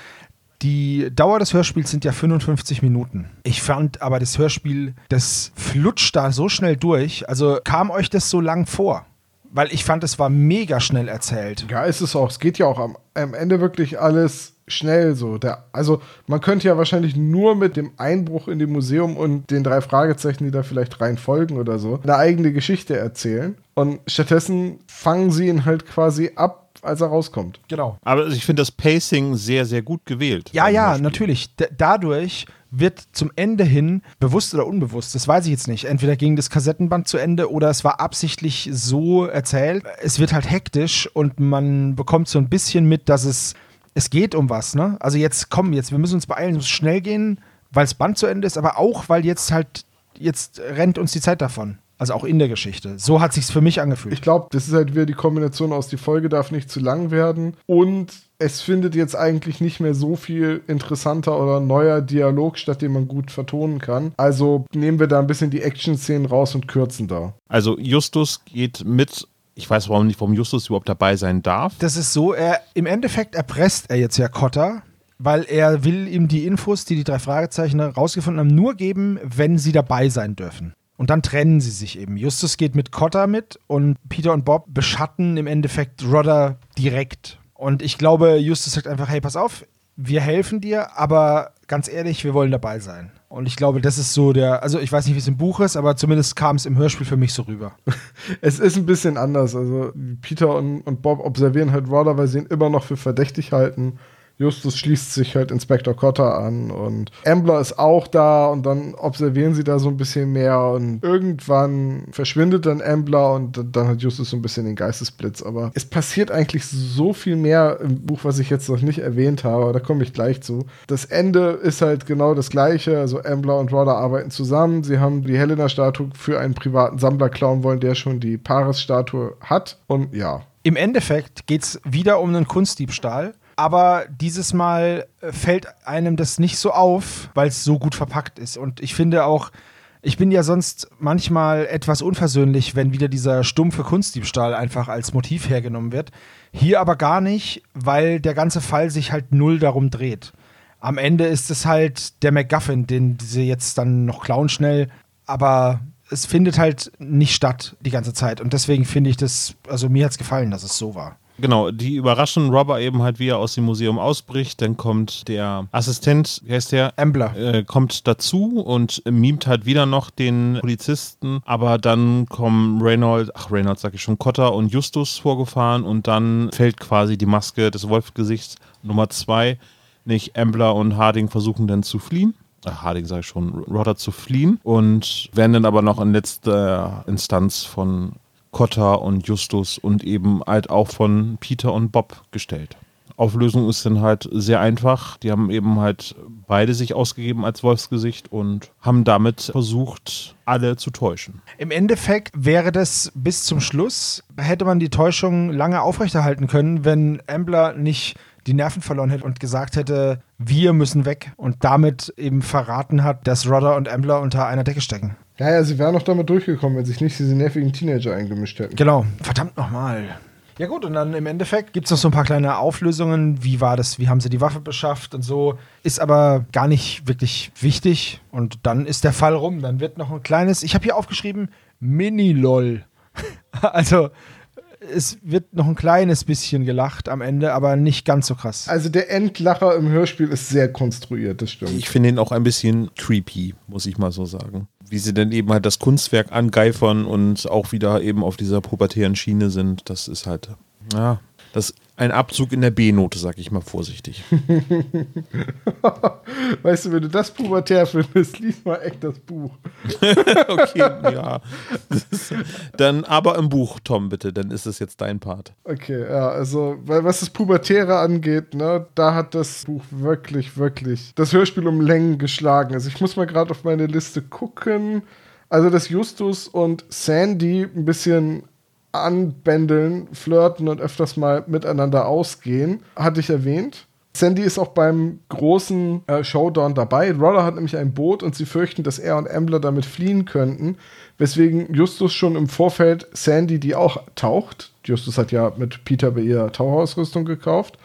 Die Dauer des Hörspiels sind ja 55 Minuten. Ich fand aber das Hörspiel, das flutscht da so schnell durch. Also kam euch das so lang vor? Weil ich fand, es war mega schnell erzählt. Ja, ist es auch. Es geht ja auch am, am Ende wirklich alles schnell so. Der, also man könnte ja wahrscheinlich nur mit dem Einbruch in dem Museum und den drei Fragezeichen, die da vielleicht rein folgen oder so, eine eigene Geschichte erzählen. Und stattdessen fangen sie ihn halt quasi ab, als er rauskommt. Genau. Aber ich finde das Pacing sehr, sehr gut gewählt. Ja, beim ja, natürlich. D dadurch wird zum Ende hin, bewusst oder unbewusst, das weiß ich jetzt nicht, entweder ging das Kassettenband zu Ende oder es war absichtlich so erzählt. Es wird halt hektisch und man bekommt so ein bisschen mit, dass es, es geht um was, ne? Also jetzt komm, jetzt, wir müssen uns beeilen, es muss schnell gehen, weil das Band zu Ende ist, aber auch, weil jetzt halt, jetzt rennt uns die Zeit davon. Also auch in der Geschichte. So hat sich's für mich angefühlt. Ich glaube, das ist halt wieder die Kombination aus, die Folge darf nicht zu lang werden und es findet jetzt eigentlich nicht mehr so viel interessanter oder neuer Dialog statt, den man gut vertonen kann. Also nehmen wir da ein bisschen die Action-Szenen raus und kürzen da. Also Justus geht mit. Ich weiß warum nicht, warum Justus überhaupt dabei sein darf. Das ist so, er, im Endeffekt erpresst er jetzt ja Cotter, weil er will ihm die Infos, die die drei Fragezeichen rausgefunden haben, nur geben, wenn sie dabei sein dürfen. Und dann trennen sie sich eben. Justus geht mit Cotter mit und Peter und Bob beschatten im Endeffekt Rodder direkt. Und ich glaube, Justus sagt einfach, hey, pass auf, wir helfen dir, aber ganz ehrlich, wir wollen dabei sein. Und ich glaube, das ist so der, also ich weiß nicht, wie es im Buch ist, aber zumindest kam es im Hörspiel für mich so rüber. Es ist ein bisschen anders. Also Peter und, und Bob observieren halt Rodder, weil sie ihn immer noch für verdächtig halten. Justus schließt sich halt Inspektor Cotter an und Ambler ist auch da und dann observieren sie da so ein bisschen mehr und irgendwann verschwindet dann Ambler und dann hat Justus so ein bisschen den Geistesblitz. Aber es passiert eigentlich so viel mehr im Buch, was ich jetzt noch nicht erwähnt habe, da komme ich gleich zu. Das Ende ist halt genau das gleiche. Also Ambler und Rodder arbeiten zusammen. Sie haben die Helena-Statue für einen privaten Sammler klauen wollen, der schon die Paris-Statue hat. Und ja, Im Endeffekt geht es wieder um einen Kunstdiebstahl. Aber dieses Mal äh, fällt einem das nicht so auf, weil es so gut verpackt ist. Und ich finde auch, ich bin ja sonst manchmal etwas unversöhnlich, wenn wieder dieser stumpfe Kunstdiebstahl einfach als Motiv hergenommen wird. Hier aber gar nicht, weil der ganze Fall sich halt null darum dreht. Am Ende ist es halt der MacGuffin, den sie jetzt dann noch klauen schnell, aber es findet halt nicht statt die ganze Zeit. Und deswegen finde ich das, also mir hat es gefallen, dass es so war. Genau, die überraschen Robber eben halt, wie er aus dem Museum ausbricht. Dann kommt der Assistent, wie heißt der? Ambler. Äh, kommt dazu und mimt halt wieder noch den Polizisten. Aber dann kommen Reynolds, ach Reynolds sag ich schon, Cotter und Justus vorgefahren und dann fällt quasi die Maske des Wolfgesichts Nummer zwei. Nicht Ambler und Harding versuchen dann zu fliehen. Ach, Harding sage ich schon, Rodder zu fliehen und werden dann aber noch in letzter Instanz von Cotter und Justus und eben halt auch von Peter und Bob gestellt. Auflösung ist dann halt sehr einfach. Die haben eben halt beide sich ausgegeben als Wolfsgesicht und haben damit versucht, alle zu täuschen. Im Endeffekt wäre das bis zum Schluss, hätte man die Täuschung lange aufrechterhalten können, wenn Ambler nicht die Nerven verloren hätte und gesagt hätte, wir müssen weg und damit eben verraten hat, dass Rodder und Ambler unter einer Decke stecken. Ja, ja, sie wären noch damit durchgekommen, wenn sich nicht diese nervigen Teenager eingemischt hätten. Genau, verdammt nochmal. Ja gut, und dann im Endeffekt gibt es noch so ein paar kleine Auflösungen. Wie war das? Wie haben sie die Waffe beschafft und so? Ist aber gar nicht wirklich wichtig. Und dann ist der Fall rum. Dann wird noch ein kleines, ich habe hier aufgeschrieben, Mini-LOL. also es wird noch ein kleines bisschen gelacht am Ende, aber nicht ganz so krass. Also der Endlacher im Hörspiel ist sehr konstruiert, das stimmt. Ich finde ihn auch ein bisschen creepy, muss ich mal so sagen. Wie sie dann eben halt das Kunstwerk angeifern und auch wieder eben auf dieser pubertären Schiene sind, das ist halt, ja, das ein Abzug in der B-Note, sag ich mal vorsichtig. weißt du, wenn du das pubertär findest, lies mal echt das Buch. okay, ja. Dann aber im Buch, Tom, bitte, dann ist es jetzt dein Part. Okay, ja, also, weil was das Pubertäre angeht, ne, da hat das Buch wirklich, wirklich das Hörspiel um Längen geschlagen. Also ich muss mal gerade auf meine Liste gucken. Also, dass Justus und Sandy ein bisschen anbändeln, flirten und öfters mal miteinander ausgehen, hatte ich erwähnt. Sandy ist auch beim großen äh, Showdown dabei. Roller hat nämlich ein Boot und sie fürchten, dass er und Ambler damit fliehen könnten, weswegen Justus schon im Vorfeld Sandy, die auch taucht, Justus hat ja mit Peter bei ihr Tauchausrüstung gekauft,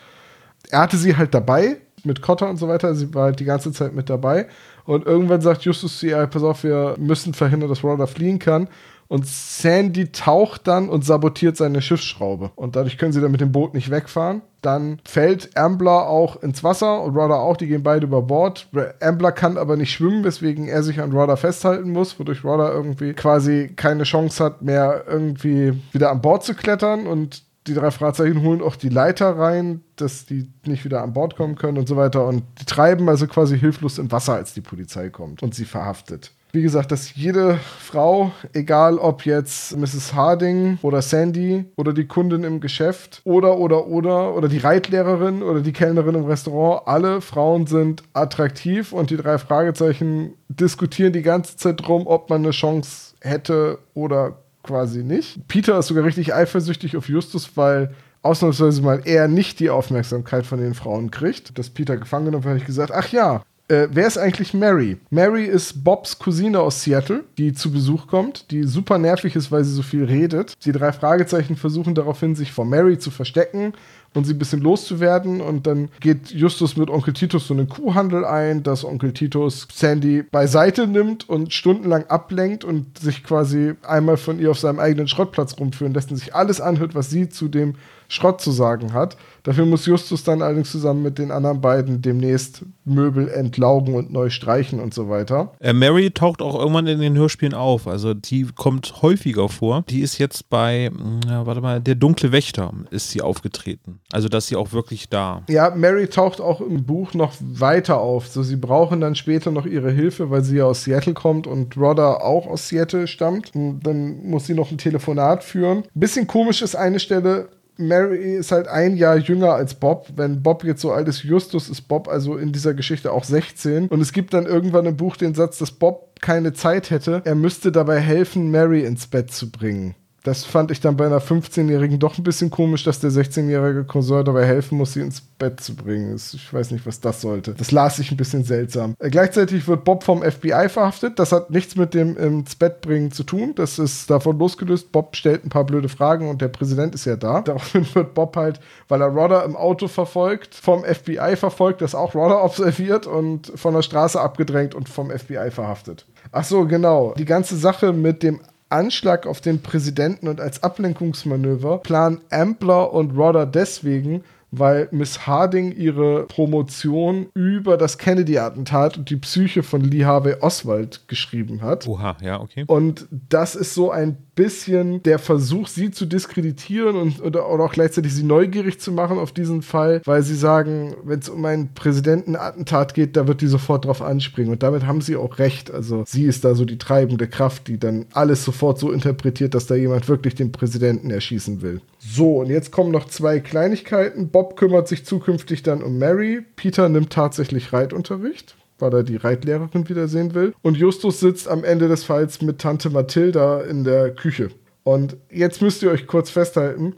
er hatte sie halt dabei, mit Cotter und so weiter, sie war halt die ganze Zeit mit dabei und irgendwann sagt Justus zu ihr, pass auf, wir müssen verhindern, dass Roller fliehen kann und Sandy taucht dann und sabotiert seine Schiffsschraube. Und dadurch können sie dann mit dem Boot nicht wegfahren. Dann fällt Ambler auch ins Wasser und Rodder auch, die gehen beide über Bord. Ambler kann aber nicht schwimmen, weswegen er sich an Rodder festhalten muss, wodurch Rodder irgendwie quasi keine Chance hat, mehr irgendwie wieder an Bord zu klettern und die drei Fragezeichen holen auch die Leiter rein, dass die nicht wieder an Bord kommen können und so weiter. Und die treiben also quasi hilflos im Wasser, als die Polizei kommt und sie verhaftet. Wie gesagt, dass jede Frau, egal ob jetzt Mrs. Harding oder Sandy oder die Kundin im Geschäft oder, oder, oder, oder die Reitlehrerin oder die Kellnerin im Restaurant, alle Frauen sind attraktiv und die drei Fragezeichen diskutieren die ganze Zeit drum, ob man eine Chance hätte oder quasi nicht. Peter ist sogar richtig eifersüchtig auf Justus, weil ausnahmsweise mal er nicht die Aufmerksamkeit von den Frauen kriegt. Dass Peter gefangen genommen wird, habe ich gesagt, ach ja, äh, wer ist eigentlich Mary? Mary ist Bobs Cousine aus Seattle, die zu Besuch kommt, die super nervig ist, weil sie so viel redet. Die drei Fragezeichen versuchen daraufhin, sich vor Mary zu verstecken und sie ein bisschen loszuwerden. Und dann geht Justus mit Onkel Titus so einen Kuhhandel ein, dass Onkel Titus Sandy beiseite nimmt und stundenlang ablenkt und sich quasi einmal von ihr auf seinem eigenen Schrottplatz rumführen lässt und sich alles anhört, was sie zu dem Schrott zu sagen hat. Dafür muss Justus dann allerdings zusammen mit den anderen beiden demnächst Möbel entlaugen und neu streichen und so weiter. Äh, Mary taucht auch irgendwann in den Hörspielen auf. Also die kommt häufiger vor. Die ist jetzt bei, ja, warte mal, der dunkle Wächter ist sie aufgetreten. Also dass sie auch wirklich da. Ja, Mary taucht auch im Buch noch weiter auf. So, sie brauchen dann später noch ihre Hilfe, weil sie ja aus Seattle kommt und Rodder auch aus Seattle stammt. Und dann muss sie noch ein Telefonat führen. Bisschen komisch ist eine Stelle, Mary ist halt ein Jahr jünger als Bob. Wenn Bob jetzt so alt ist Justus, ist Bob also in dieser Geschichte auch 16. Und es gibt dann irgendwann im Buch den Satz, dass Bob keine Zeit hätte. Er müsste dabei helfen, Mary ins Bett zu bringen das fand ich dann bei einer 15-Jährigen doch ein bisschen komisch, dass der 16-jährige Cousin dabei helfen muss, sie ins Bett zu bringen. Ich weiß nicht, was das sollte. Das las ich ein bisschen seltsam. Äh, gleichzeitig wird Bob vom FBI verhaftet. Das hat nichts mit dem ins Bett bringen zu tun. Das ist davon losgelöst. Bob stellt ein paar blöde Fragen und der Präsident ist ja da. Daraufhin wird Bob halt, weil er Rodder im Auto verfolgt, vom FBI verfolgt, das auch Rodder observiert und von der Straße abgedrängt und vom FBI verhaftet. Ach so, genau. Die ganze Sache mit dem Anschlag auf den Präsidenten und als Ablenkungsmanöver planen Ampler und Rodder deswegen, weil Miss Harding ihre Promotion über das Kennedy-Attentat und die Psyche von Lee Harvey Oswald geschrieben hat. Oha, ja, okay. Und das ist so ein bisschen der Versuch, sie zu diskreditieren und oder, oder auch gleichzeitig sie neugierig zu machen auf diesen Fall, weil sie sagen, wenn es um ein Präsidentenattentat geht, da wird die sofort drauf anspringen. Und damit haben sie auch recht. Also sie ist da so die treibende Kraft, die dann alles sofort so interpretiert, dass da jemand wirklich den Präsidenten erschießen will. So, und jetzt kommen noch zwei Kleinigkeiten. Bob kümmert sich zukünftig dann um Mary. Peter nimmt tatsächlich Reitunterricht weil er die Reitlehrerin wiedersehen will. Und Justus sitzt am Ende des Falls mit Tante Mathilda in der Küche. Und jetzt müsst ihr euch kurz festhalten: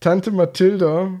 Tante Mathilda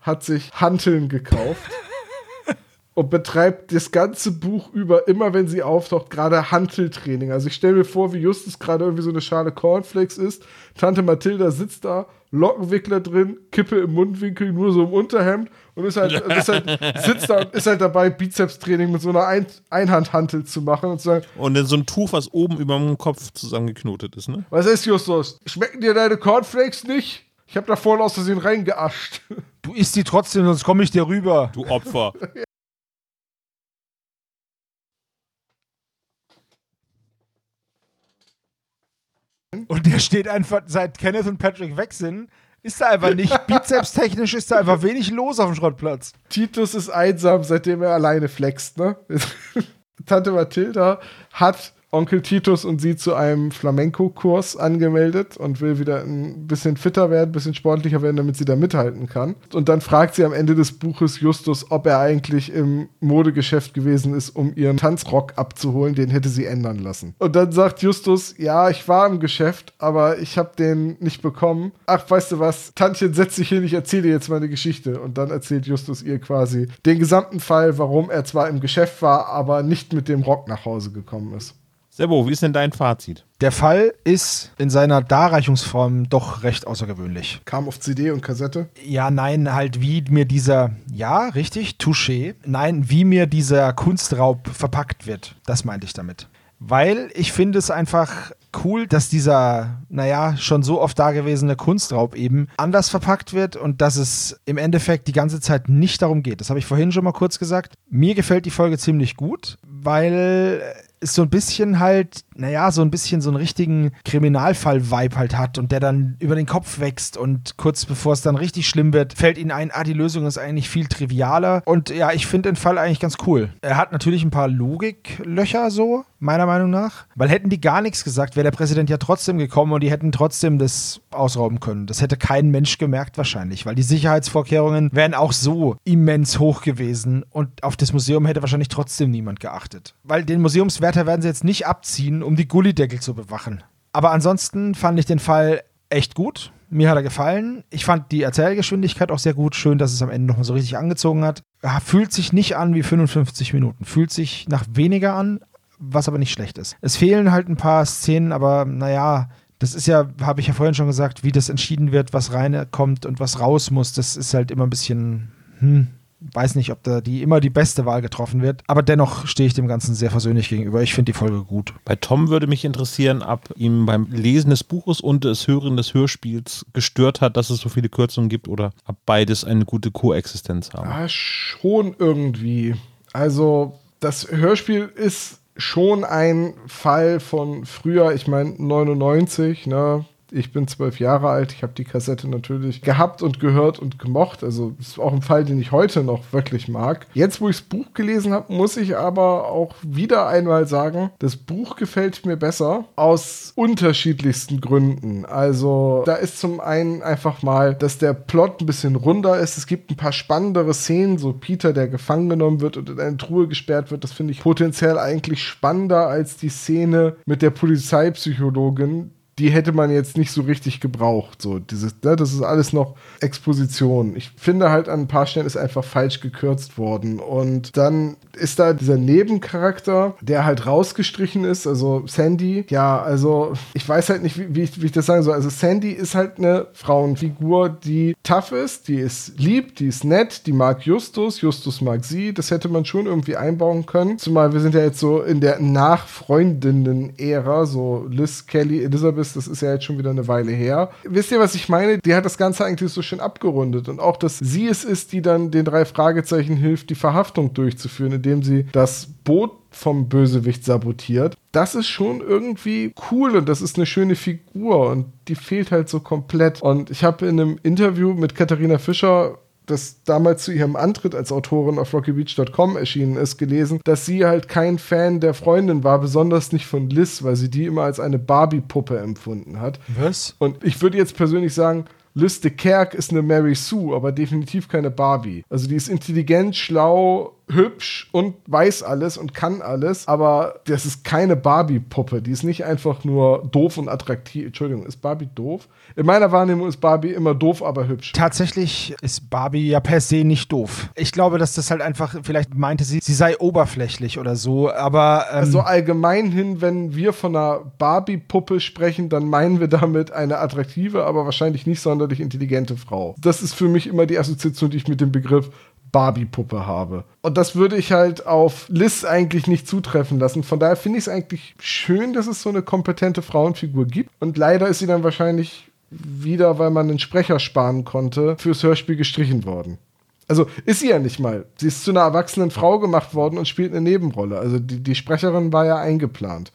hat sich Hanteln gekauft. und betreibt das ganze Buch über, immer wenn sie auftaucht, gerade Hanteltraining. Also ich stelle mir vor, wie Justus gerade irgendwie so eine Schale Cornflakes ist. Tante Mathilda sitzt da, Lockenwickler drin, Kippe im Mundwinkel, nur so im Unterhemd und ist halt, ist halt sitzt da und ist halt dabei, Bizepstraining mit so einer Ein Einhandhantel zu machen und zu sagen. Und dann so ein Tuch, was oben über dem Kopf zusammengeknotet ist, ne? Was ist, Justus? Schmecken dir deine Cornflakes nicht? Ich habe da vorhin aus Versehen reingeascht. Du isst die trotzdem, sonst komme ich dir rüber. Du Opfer. Und der steht einfach, seit Kenneth und Patrick weg sind, ist da einfach nicht. Bizepstechnisch ist da einfach wenig los auf dem Schrottplatz. Titus ist einsam, seitdem er alleine flext, ne? Tante Mathilda hat Onkel Titus und sie zu einem Flamenco-Kurs angemeldet und will wieder ein bisschen fitter werden, ein bisschen sportlicher werden, damit sie da mithalten kann. Und dann fragt sie am Ende des Buches Justus, ob er eigentlich im Modegeschäft gewesen ist, um ihren Tanzrock abzuholen. Den hätte sie ändern lassen. Und dann sagt Justus, ja, ich war im Geschäft, aber ich habe den nicht bekommen. Ach, weißt du was, Tantchen, setz dich hin, ich erzähle jetzt meine Geschichte. Und dann erzählt Justus ihr quasi den gesamten Fall, warum er zwar im Geschäft war, aber nicht mit dem Rock nach Hause gekommen ist. Sebo, wie ist denn dein Fazit? Der Fall ist in seiner Darreichungsform doch recht außergewöhnlich. Kam auf CD und Kassette? Ja, nein, halt wie mir dieser, ja, richtig, Touché. Nein, wie mir dieser Kunstraub verpackt wird. Das meinte ich damit. Weil ich finde es einfach cool, dass dieser, naja, schon so oft dagewesene Kunstraub eben anders verpackt wird und dass es im Endeffekt die ganze Zeit nicht darum geht. Das habe ich vorhin schon mal kurz gesagt. Mir gefällt die Folge ziemlich gut, weil ist so ein bisschen halt, naja, so ein bisschen so einen richtigen Kriminalfall-Vibe halt hat und der dann über den Kopf wächst und kurz bevor es dann richtig schlimm wird, fällt ihnen ein, ah, die Lösung ist eigentlich viel trivialer. Und ja, ich finde den Fall eigentlich ganz cool. Er hat natürlich ein paar Logiklöcher so, meiner Meinung nach, weil hätten die gar nichts gesagt, wäre der Präsident ja trotzdem gekommen und die hätten trotzdem das ausrauben können. Das hätte kein Mensch gemerkt wahrscheinlich, weil die Sicherheitsvorkehrungen wären auch so immens hoch gewesen und auf das Museum hätte wahrscheinlich trotzdem niemand geachtet. Weil den Museumswert Wärter werden sie jetzt nicht abziehen, um die Gullideckel zu bewachen. Aber ansonsten fand ich den Fall echt gut. Mir hat er gefallen. Ich fand die Erzählgeschwindigkeit auch sehr gut. Schön, dass es am Ende nochmal so richtig angezogen hat. Fühlt sich nicht an wie 55 Minuten. Fühlt sich nach weniger an, was aber nicht schlecht ist. Es fehlen halt ein paar Szenen, aber naja, das ist ja, habe ich ja vorhin schon gesagt, wie das entschieden wird, was reinkommt und was raus muss. Das ist halt immer ein bisschen, hm, weiß nicht, ob da die immer die beste Wahl getroffen wird. Aber dennoch stehe ich dem Ganzen sehr versöhnlich gegenüber. Ich finde die Folge gut. Bei Tom würde mich interessieren, ob ihm beim Lesen des Buches und des Hören des Hörspiels gestört hat, dass es so viele Kürzungen gibt oder ob beides eine gute Koexistenz haben. Ah, schon irgendwie. Also, das Hörspiel ist schon ein Fall von früher, ich meine 99, ne? Ich bin zwölf Jahre alt, ich habe die Kassette natürlich gehabt und gehört und gemocht. Also ist auch ein Fall, den ich heute noch wirklich mag. Jetzt, wo ich das Buch gelesen habe, muss ich aber auch wieder einmal sagen, das Buch gefällt mir besser aus unterschiedlichsten Gründen. Also da ist zum einen einfach mal, dass der Plot ein bisschen runder ist. Es gibt ein paar spannendere Szenen, so Peter, der gefangen genommen wird und in eine Truhe gesperrt wird. Das finde ich potenziell eigentlich spannender als die Szene mit der Polizeipsychologin, die hätte man jetzt nicht so richtig gebraucht. So, dieses, ne, das ist alles noch Exposition. Ich finde halt an ein paar Stellen ist einfach falsch gekürzt worden. Und dann ist da dieser Nebencharakter, der halt rausgestrichen ist, also Sandy. Ja, also ich weiß halt nicht, wie, wie, ich, wie ich das sagen soll. Also Sandy ist halt eine Frauenfigur, die tough ist, die ist lieb, die ist nett, die mag Justus, Justus mag sie. Das hätte man schon irgendwie einbauen können. Zumal wir sind ja jetzt so in der Nachfreundinnen-Ära, so Liz, Kelly, Elizabeth, das ist ja jetzt schon wieder eine Weile her. Wisst ihr, was ich meine? Die hat das Ganze eigentlich so schön abgerundet. Und auch, dass sie es ist, die dann den drei Fragezeichen hilft, die Verhaftung durchzuführen, indem sie das Boot vom Bösewicht sabotiert. Das ist schon irgendwie cool und das ist eine schöne Figur und die fehlt halt so komplett. Und ich habe in einem Interview mit Katharina Fischer das damals zu ihrem Antritt als Autorin auf rockybeach.com erschienen ist, gelesen, dass sie halt kein Fan der Freundin war, besonders nicht von Liz, weil sie die immer als eine Barbie-Puppe empfunden hat. Was? Und ich würde jetzt persönlich sagen, Liz de Kerk ist eine Mary Sue, aber definitiv keine Barbie. Also die ist intelligent, schlau, hübsch und weiß alles und kann alles, aber das ist keine Barbie-Puppe. Die ist nicht einfach nur doof und attraktiv. Entschuldigung, ist Barbie doof? In meiner Wahrnehmung ist Barbie immer doof, aber hübsch. Tatsächlich ist Barbie ja per se nicht doof. Ich glaube, dass das halt einfach, vielleicht meinte sie, sie sei oberflächlich oder so, aber. Ähm, Also allgemein hin, wenn wir von einer Barbie-Puppe sprechen, dann meinen wir damit eine attraktive, aber wahrscheinlich nicht sonderlich intelligente Frau. Das ist für mich immer die Assoziation, die ich mit dem Begriff Barbie-Puppe habe. Und das würde ich halt auf Liz eigentlich nicht zutreffen lassen. Von daher finde ich es eigentlich schön, dass es so eine kompetente Frauenfigur gibt. Und leider ist sie dann wahrscheinlich wieder, weil man einen Sprecher sparen konnte, fürs Hörspiel gestrichen worden. Also ist sie ja nicht mal. Sie ist zu einer erwachsenen Frau gemacht worden und spielt eine Nebenrolle. Also die, die Sprecherin war ja eingeplant.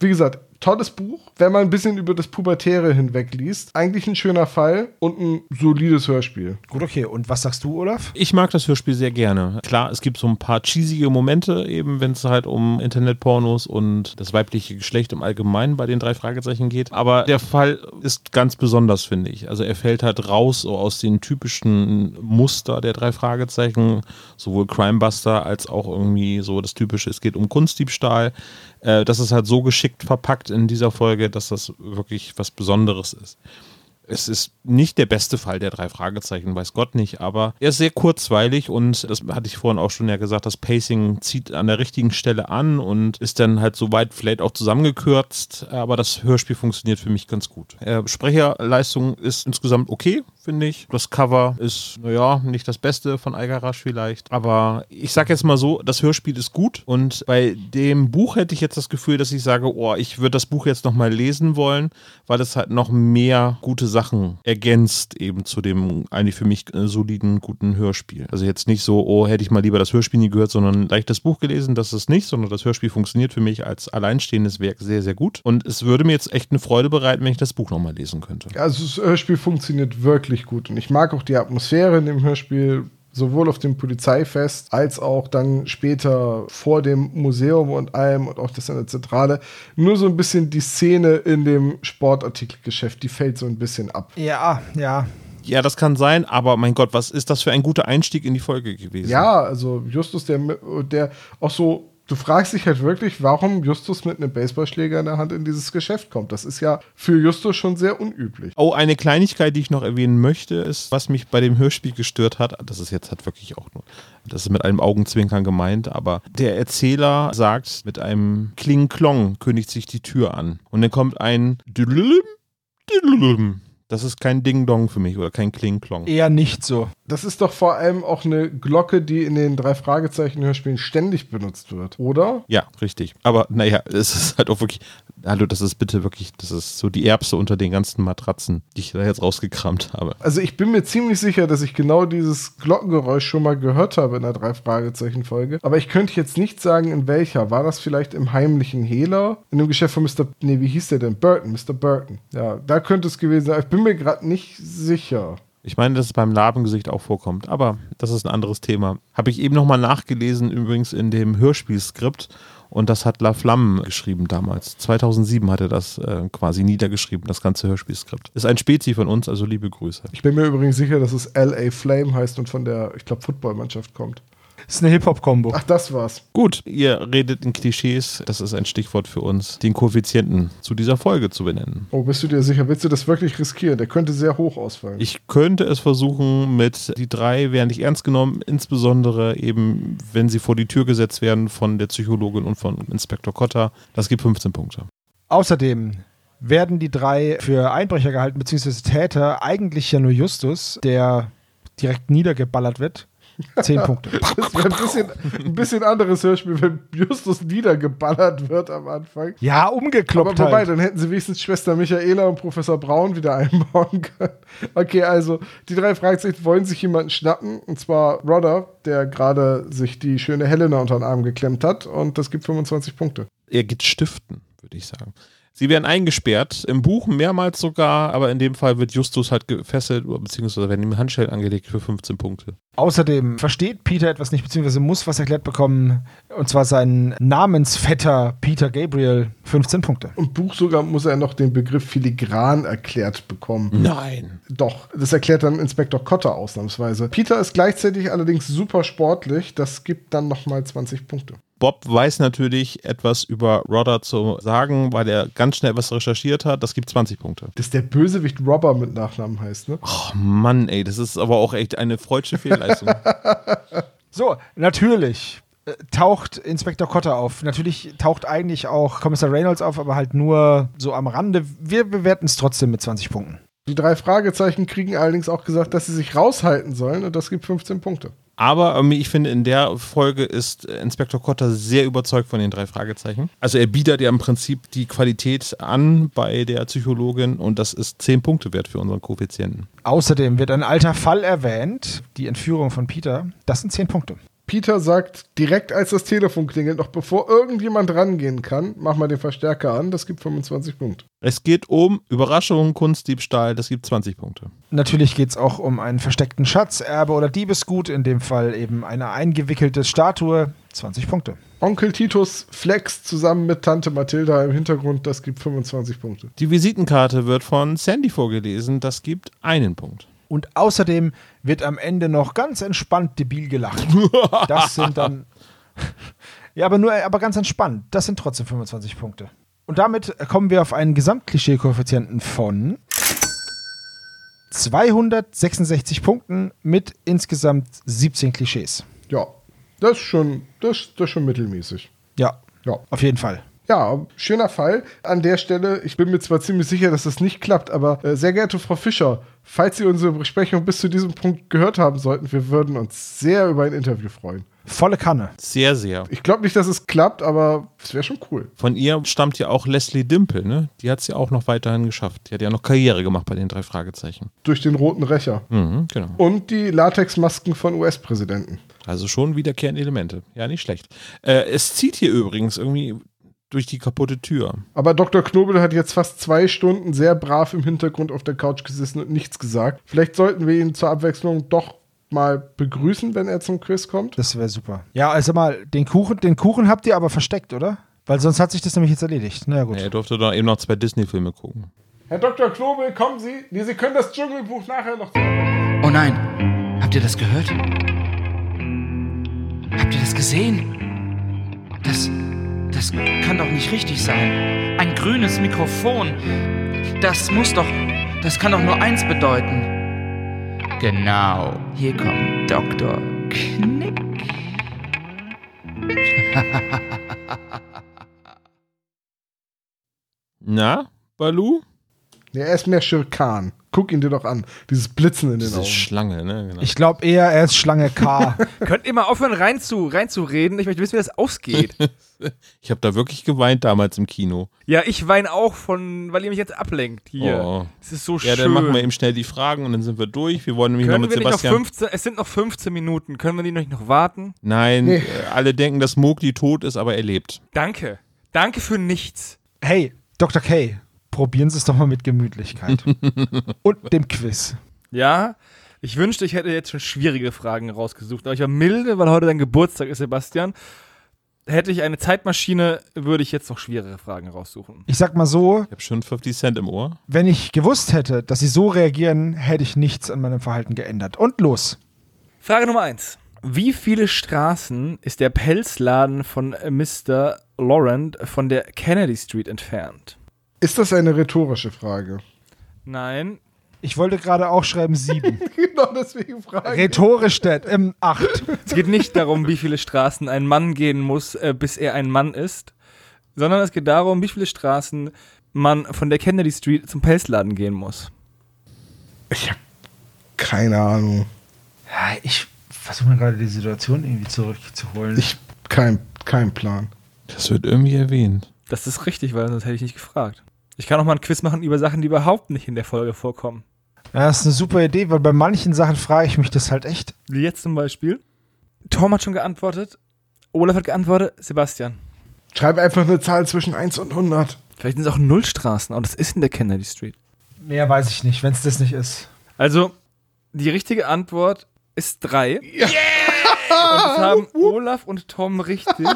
Wie gesagt, tolles Buch, wenn man ein bisschen über das Pubertäre hinweg liest. Eigentlich ein schöner Fall und ein solides Hörspiel. gut, okay. Und was sagst du, Olaf? Ich mag das Hörspiel sehr gerne. Klar, es gibt so ein paar cheesige Momente, eben wenn es halt um Internetpornos und das weibliche Geschlecht im Allgemeinen bei den drei Fragezeichen geht. Aber der Fall ist ganz besonders, finde ich. Also er fällt halt raus so aus den typischen Muster der drei Fragezeichen, sowohl Crimebuster als auch irgendwie so das typische, es geht um Kunstdiebstahl. Äh, das ist halt so geschickt verpackt in dieser Folge, dass das wirklich was Besonderes ist. Es ist nicht der beste Fall der drei Fragezeichen, weiß Gott nicht, aber er ist sehr kurzweilig und das hatte ich vorhin auch schon ja gesagt, das Pacing zieht an der richtigen Stelle an und ist dann halt soweit vielleicht auch zusammengekürzt, aber das Hörspiel funktioniert für mich ganz gut. Äh, Sprecherleistung ist insgesamt okay, finde ich. Das Cover ist, naja, nicht das Beste von Algarasch vielleicht, aber ich sag jetzt mal so, das Hörspiel ist gut und bei dem Buch hätte ich jetzt das Gefühl, dass ich sage, oh, ich würde das Buch jetzt nochmal lesen wollen, weil es halt noch mehr gute Sachen ergänzt eben zu dem eigentlich für mich äh, soliden, guten Hörspiel. Also jetzt nicht so, oh, hätte ich mal lieber das Hörspiel nie gehört, sondern leicht das Buch gelesen, das ist nicht, sondern das Hörspiel funktioniert für mich als alleinstehendes Werk sehr, sehr gut und es würde mir jetzt echt eine Freude bereiten, wenn ich das Buch nochmal lesen könnte. Also das Hörspiel funktioniert wirklich gut und ich mag auch die Atmosphäre in dem Hörspiel sowohl auf dem Polizeifest als auch dann später vor dem Museum und allem und auch das in der Zentrale. Nur so ein bisschen die Szene in dem Sportartikelgeschäft, die fällt so ein bisschen ab. Ja, ja. Ja, das kann sein, aber mein Gott, was ist das für ein guter Einstieg in die Folge gewesen? Ja, also Justus, der, der auch so, du fragst dich halt wirklich, warum Justus mit einem Baseballschläger in der Hand in dieses Geschäft kommt. Das ist ja für Justus schon sehr unüblich. Oh, eine Kleinigkeit, die ich noch erwähnen möchte, ist, was mich bei dem Hörspiel gestört hat. Das ist jetzt halt wirklich auch nur, das ist mit einem Augenzwinkern gemeint, aber der Erzähler sagt, mit einem Kling-Klong kündigt sich die Tür an. Und dann kommt ein. Das ist kein Ding-Dong für mich oder kein Kling-Klong. Eher nicht so. Das ist doch vor allem auch eine Glocke, die in den drei Fragezeichen-Hörspielen ständig benutzt wird, oder? Ja, richtig. Aber naja, es ist halt auch wirklich, hallo, das ist bitte wirklich, das ist so die Erbse unter den ganzen Matratzen, die ich da jetzt rausgekramt habe. Also ich bin mir ziemlich sicher, dass ich genau dieses Glockengeräusch schon mal gehört habe in der drei Fragezeichen Folge. Aber ich könnte jetzt nicht sagen, in welcher. War das vielleicht im heimlichen Hehler? In dem Geschäft von Mr. Nee, wie hieß der denn? Burton, Mr. Burton. Ja, da könnte es gewesen sein. Ich bin mir gerade nicht sicher. Ich meine, dass es beim Labengesicht auch vorkommt, aber das ist ein anderes Thema. Habe ich eben nochmal nachgelesen, übrigens in dem Hörspielskript. Und das hat La Flamme geschrieben damals. 2007 hat er das äh, quasi niedergeschrieben, das ganze Hörspielskript. Ist ein Spezi von uns, also liebe Grüße. Ich bin mir übrigens sicher, dass es LA Flame heißt und von der, ich glaube, Footballmannschaft kommt. Das ist eine Hip-Hop-Kombo. Ach, das war's. Gut, ihr redet in Klischees. Das ist ein Stichwort für uns, den Koeffizienten zu dieser Folge zu benennen. Oh, bist du dir sicher? Willst du das wirklich riskieren? Der könnte sehr hoch ausfallen. Ich könnte es versuchen mit die drei werden nicht ernst genommen, insbesondere eben, wenn sie vor die Tür gesetzt werden von der Psychologin und von Inspektor Kotter. Das gibt 15 Punkte. Außerdem werden die drei für Einbrecher gehalten, beziehungsweise Täter, eigentlich ja nur Justus, der direkt niedergeballert wird. Zehn Punkte. Das wäre ein bisschen, ein bisschen anderes Hörspiel, wenn Justus niedergeballert wird am Anfang. Ja, Aber umgekloppt wobei, halt. dann hätten sie wenigstens Schwester Michaela und Professor Braun wieder einbauen können. Okay, also die drei Fragezeichen wollen sich jemanden schnappen, und zwar Rodder, der gerade sich die schöne Helena unter den Arm geklemmt hat, und das gibt 25 Punkte. Er geht stiften, würde ich sagen. Sie werden eingesperrt, im Buch mehrmals sogar, aber in dem Fall wird Justus halt gefesselt, oder beziehungsweise werden ihm Handschellen angelegt für 15 Punkte. Außerdem versteht Peter etwas nicht, beziehungsweise muss was erklärt bekommen, und zwar sein Namensvetter Peter Gabriel, 15 Punkte. Im Buch sogar muss er noch den Begriff filigran erklärt bekommen. Nein. Doch, das erklärt dann Inspektor Kotter ausnahmsweise. Peter ist gleichzeitig allerdings super sportlich, das gibt dann nochmal 20 Punkte. Bob weiß natürlich etwas über Rodder zu sagen, weil er ganz schnell was recherchiert hat. Das gibt 20 Punkte. Dass der Bösewicht Robber mit Nachnamen heißt, ne? Oh Mann, ey, das ist aber auch echt eine freudsche Fehlleistung. So, natürlich äh, taucht Inspektor Cotter auf. Natürlich taucht eigentlich auch Kommissar Reynolds auf, aber halt nur so am Rande. Wir bewerten es trotzdem mit 20 Punkten. Die drei Fragezeichen kriegen allerdings auch gesagt, dass sie sich raushalten sollen und das gibt 15 Punkte. Aber ähm, ich finde, in der Folge ist äh, Inspektor Kotter sehr überzeugt von den drei Fragezeichen. Also er bietet ja im Prinzip die Qualität an bei der Psychologin und das ist 10 Punkte wert für unseren Koeffizienten. Außerdem wird ein alter Fall erwähnt, die Entführung von Peter. Das sind 10 Punkte. Peter sagt direkt, als das Telefon klingelt, noch bevor irgendjemand rangehen kann, mach mal den Verstärker an, das gibt 25 Punkte. Es geht um Überraschung, Kunstdiebstahl, das gibt 20 Punkte. Natürlich geht es auch um einen versteckten Schatz, Erbe oder Diebesgut, in dem Fall eben eine eingewickelte Statue. 20 Punkte. Onkel Titus flext zusammen mit Tante Mathilda im Hintergrund, das gibt 25 Punkte. Die Visitenkarte wird von Sandy vorgelesen, das gibt einen Punkt. Und außerdem wird am Ende noch ganz entspannt debil gelacht. Das sind dann. Ja, aber nur, aber ganz entspannt. Das sind trotzdem 25 Punkte. Und damit kommen wir auf einen Gesamtklischee-Koeffizienten von 266 Punkten mit insgesamt 17 Klischees. Ja, das ist schon, das, das ist schon mittelmäßig. Ja, Ja. auf jeden Fall. Ja, schöner Fall. An der Stelle, ich bin mir zwar ziemlich sicher, dass das nicht klappt, aber äh, sehr geehrte Frau Fischer, falls Sie unsere Besprechung bis zu diesem Punkt gehört haben sollten, wir würden uns sehr über ein Interview freuen. Volle Kanne. Sehr, sehr. Ich glaube nicht, dass es klappt, aber es wäre schon cool. Von ihr stammt ja auch Leslie Dimple, ne? Die hat es ja auch noch weiterhin geschafft. Die hat ja noch Karriere gemacht bei den drei Fragezeichen. Durch den roten Rächer. Mhm, genau. Und die Latexmasken von US-Präsidenten. Also schon wiederkehrende Elemente. Ja, nicht schlecht. Äh, es zieht hier übrigens irgendwie durch die kaputte Tür. Aber Dr. Knobel hat jetzt fast zwei Stunden sehr brav im Hintergrund auf der Couch gesessen und nichts gesagt. Vielleicht sollten wir ihn zur Abwechslung doch mal begrüßen, wenn er zum Quiz kommt. Das wäre super. Ja, also mal, den Kuchen, den Kuchen habt ihr aber versteckt, oder? Weil sonst hat sich das nämlich jetzt erledigt. Na ja, gut. Er durfte doch eben noch zwei Disney-Filme gucken. Herr Dr. Knobel, kommen Sie. Nee, Sie können das Dschungelbuch nachher noch. Oh nein, habt ihr das gehört? Habt ihr das gesehen? Das, das kann doch nicht richtig sein. Ein grünes Mikrofon. Das muss doch, das kann doch nur eins bedeuten. Genau, hier kommt Dr. Knick. Na, Balu? Ja, er ist mehr Schirkan. Guck ihn dir doch an. Dieses Blitzen in den Diese Augen. Schlange, ne? Genau. Ich glaube eher, er ist Schlange K. Könnt ihr mal aufhören, rein zu, reinzureden? Ich möchte wissen, wie das ausgeht. Ich habe da wirklich geweint damals im Kino. ja, ich weine auch von, weil ihr mich jetzt ablenkt hier. Oh. Es ist so Ja, schön. dann machen wir eben schnell die Fragen und dann sind wir durch. Wir wollen nämlich Können noch wir mit nicht noch Sebastian. 15, es sind noch 15 Minuten. Können wir die nicht noch warten? Nein, Nee. äh, alle denken, dass Mowgli tot ist, aber er lebt. Danke. Danke für nichts. hey, Dr. K, probieren Sie es doch mal mit Gemütlichkeit. Und dem Quiz. Ja, ich wünschte, ich hätte jetzt schon schwierige Fragen rausgesucht. Aber ich war milde, weil heute dein Geburtstag ist, Sebastian. Hätte ich eine Zeitmaschine, würde ich jetzt noch schwierige Fragen raussuchen. Ich sag mal so, Ich habe schon 50 Cent im Ohr. wenn ich gewusst hätte, dass Sie so reagieren, hätte ich nichts an meinem Verhalten geändert. Und los. Frage Nummer 1. Wie viele Straßen ist der Pelzladen von Mr. Laurent von der Kennedy Street entfernt? Ist das eine rhetorische Frage? Nein. Ich wollte gerade auch schreiben sieben. genau deswegen frage Rhetorisch steht ähm, acht. Es geht nicht darum, wie viele Straßen ein Mann gehen muss, äh, bis er ein Mann ist, sondern es geht darum, wie viele Straßen man von der Kennedy Street zum Pelzladen gehen muss. Ich habe keine Ahnung. Ja, ich versuche mir gerade die Situation irgendwie zurückzuholen. Ich kein, kein Plan. Das wird irgendwie erwähnt. Das ist richtig, weil sonst hätte ich nicht gefragt. Ich kann auch mal ein Quiz machen über Sachen, die überhaupt nicht in der Folge vorkommen. ja, das ist eine super Idee, weil bei manchen Sachen frage ich mich das halt echt. Wie jetzt zum Beispiel. Tom hat schon geantwortet. Olaf hat geantwortet. Sebastian. Schreib einfach eine Zahl zwischen 1 und 100. Vielleicht sind es auch Nullstraßen, aber das ist in der Kennedy Street. Mehr weiß ich nicht, wenn es das nicht ist. Also, die richtige Antwort ist drei. Und das haben Olaf und Tom richtig.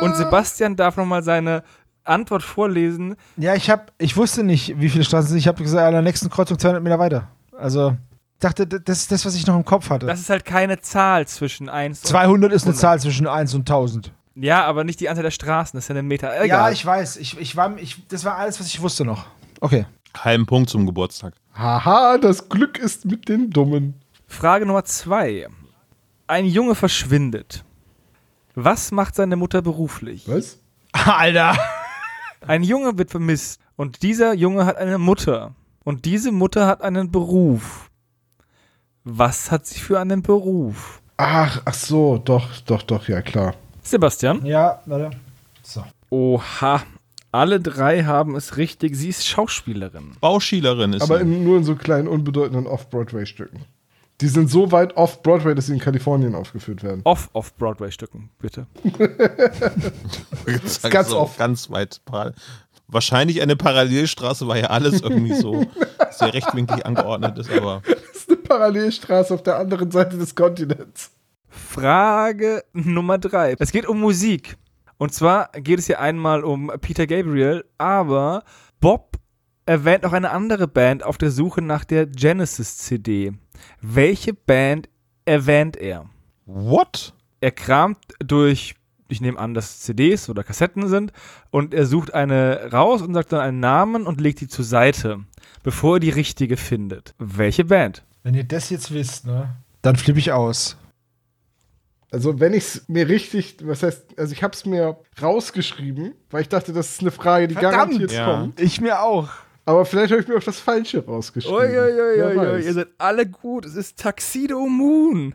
Und Sebastian darf nochmal seine Antwort vorlesen. Ja, ich habe, ich wusste nicht, wie viele Straßen sind. Ich habe gesagt, an der nächsten Kreuzung 200 Meter weiter. Also, ich dachte, das ist das, was ich noch im Kopf hatte. Das ist halt keine Zahl zwischen 1 und 200 ist eine 100. Zahl zwischen 1 und 1000. Ja, aber nicht die Anzahl der Straßen, das ist ja eine Meter. Egal. Ja, ich weiß. Ich, ich war, ich, das war alles, was ich wusste noch. Okay. Halben Punkt zum Geburtstag. Haha, das Glück ist mit den Dummen. Frage Nummer zwei. Ein Junge verschwindet. Was macht seine Mutter beruflich? Was? Alter. Ein Junge wird vermisst und dieser Junge hat eine Mutter. Und diese Mutter hat einen Beruf. Was hat sie für einen Beruf? Ach, ach so, doch, doch, doch, ja klar. Sebastian? Ja, warte. So. Oha. Alle drei haben es richtig. Sie ist Schauspielerin. Bauschielerin ist Aber sie. nur in so kleinen, unbedeutenden Off-Broadway-Stücken. Die sind so weit off-Broadway, dass sie in Kalifornien aufgeführt werden. Off auf Broadway-Stücken, bitte. Ist ganz so oft. Ganz weit. Wahrscheinlich eine Parallelstraße, weil ja alles irgendwie so sehr rechtwinklig angeordnet ist, aber Das ist eine Parallelstraße auf der anderen Seite des Kontinents. Frage Nummer drei. Es geht um Musik. Und zwar geht es hier einmal um Peter Gabriel, aber Bob erwähnt auch eine andere Band auf der Suche nach der Genesis-CD. Welche Band erwähnt er? what? Er kramt durch, ich nehme an, dass es CDs oder Kassetten sind, und er sucht eine raus und sagt dann einen Namen und legt die zur Seite, bevor er die richtige findet. Welche Band? Wenn ihr das jetzt wisst, ne? Dann flippe ich aus. Also, wenn ich es mir richtig, was heißt, also ich habe es mir rausgeschrieben, weil ich dachte, das ist eine Frage, die Verdammt! garantiert Ja. kommt. Ich mir auch. Aber vielleicht habe ich mir auch das Falsche rausgeschrieben. Weiß. ihr seid alle gut. Es ist Tuxedo Moon.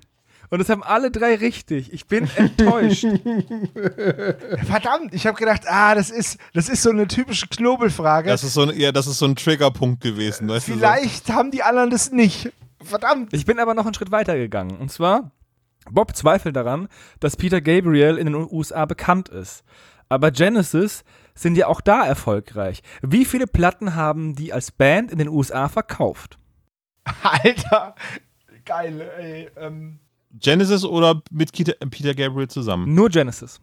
Und das haben alle drei richtig. Ich bin enttäuscht. Verdammt, ich habe gedacht, ah, das ist, das ist so eine typische Knobelfrage. Das ist so ein, ja, das ist so ein Triggerpunkt gewesen. Weißt Vielleicht haben die anderen das nicht. Verdammt. Ich bin aber noch einen Schritt weiter gegangen. Und zwar, Bob zweifelt daran, dass Peter Gabriel in den USA bekannt ist. Aber Genesis sind ja auch da erfolgreich. Wie viele Platten haben die als Band in den USA verkauft? Alter. Geil, ey. Ähm. Genesis oder mit Peter, Peter Gabriel zusammen? Nur Genesis.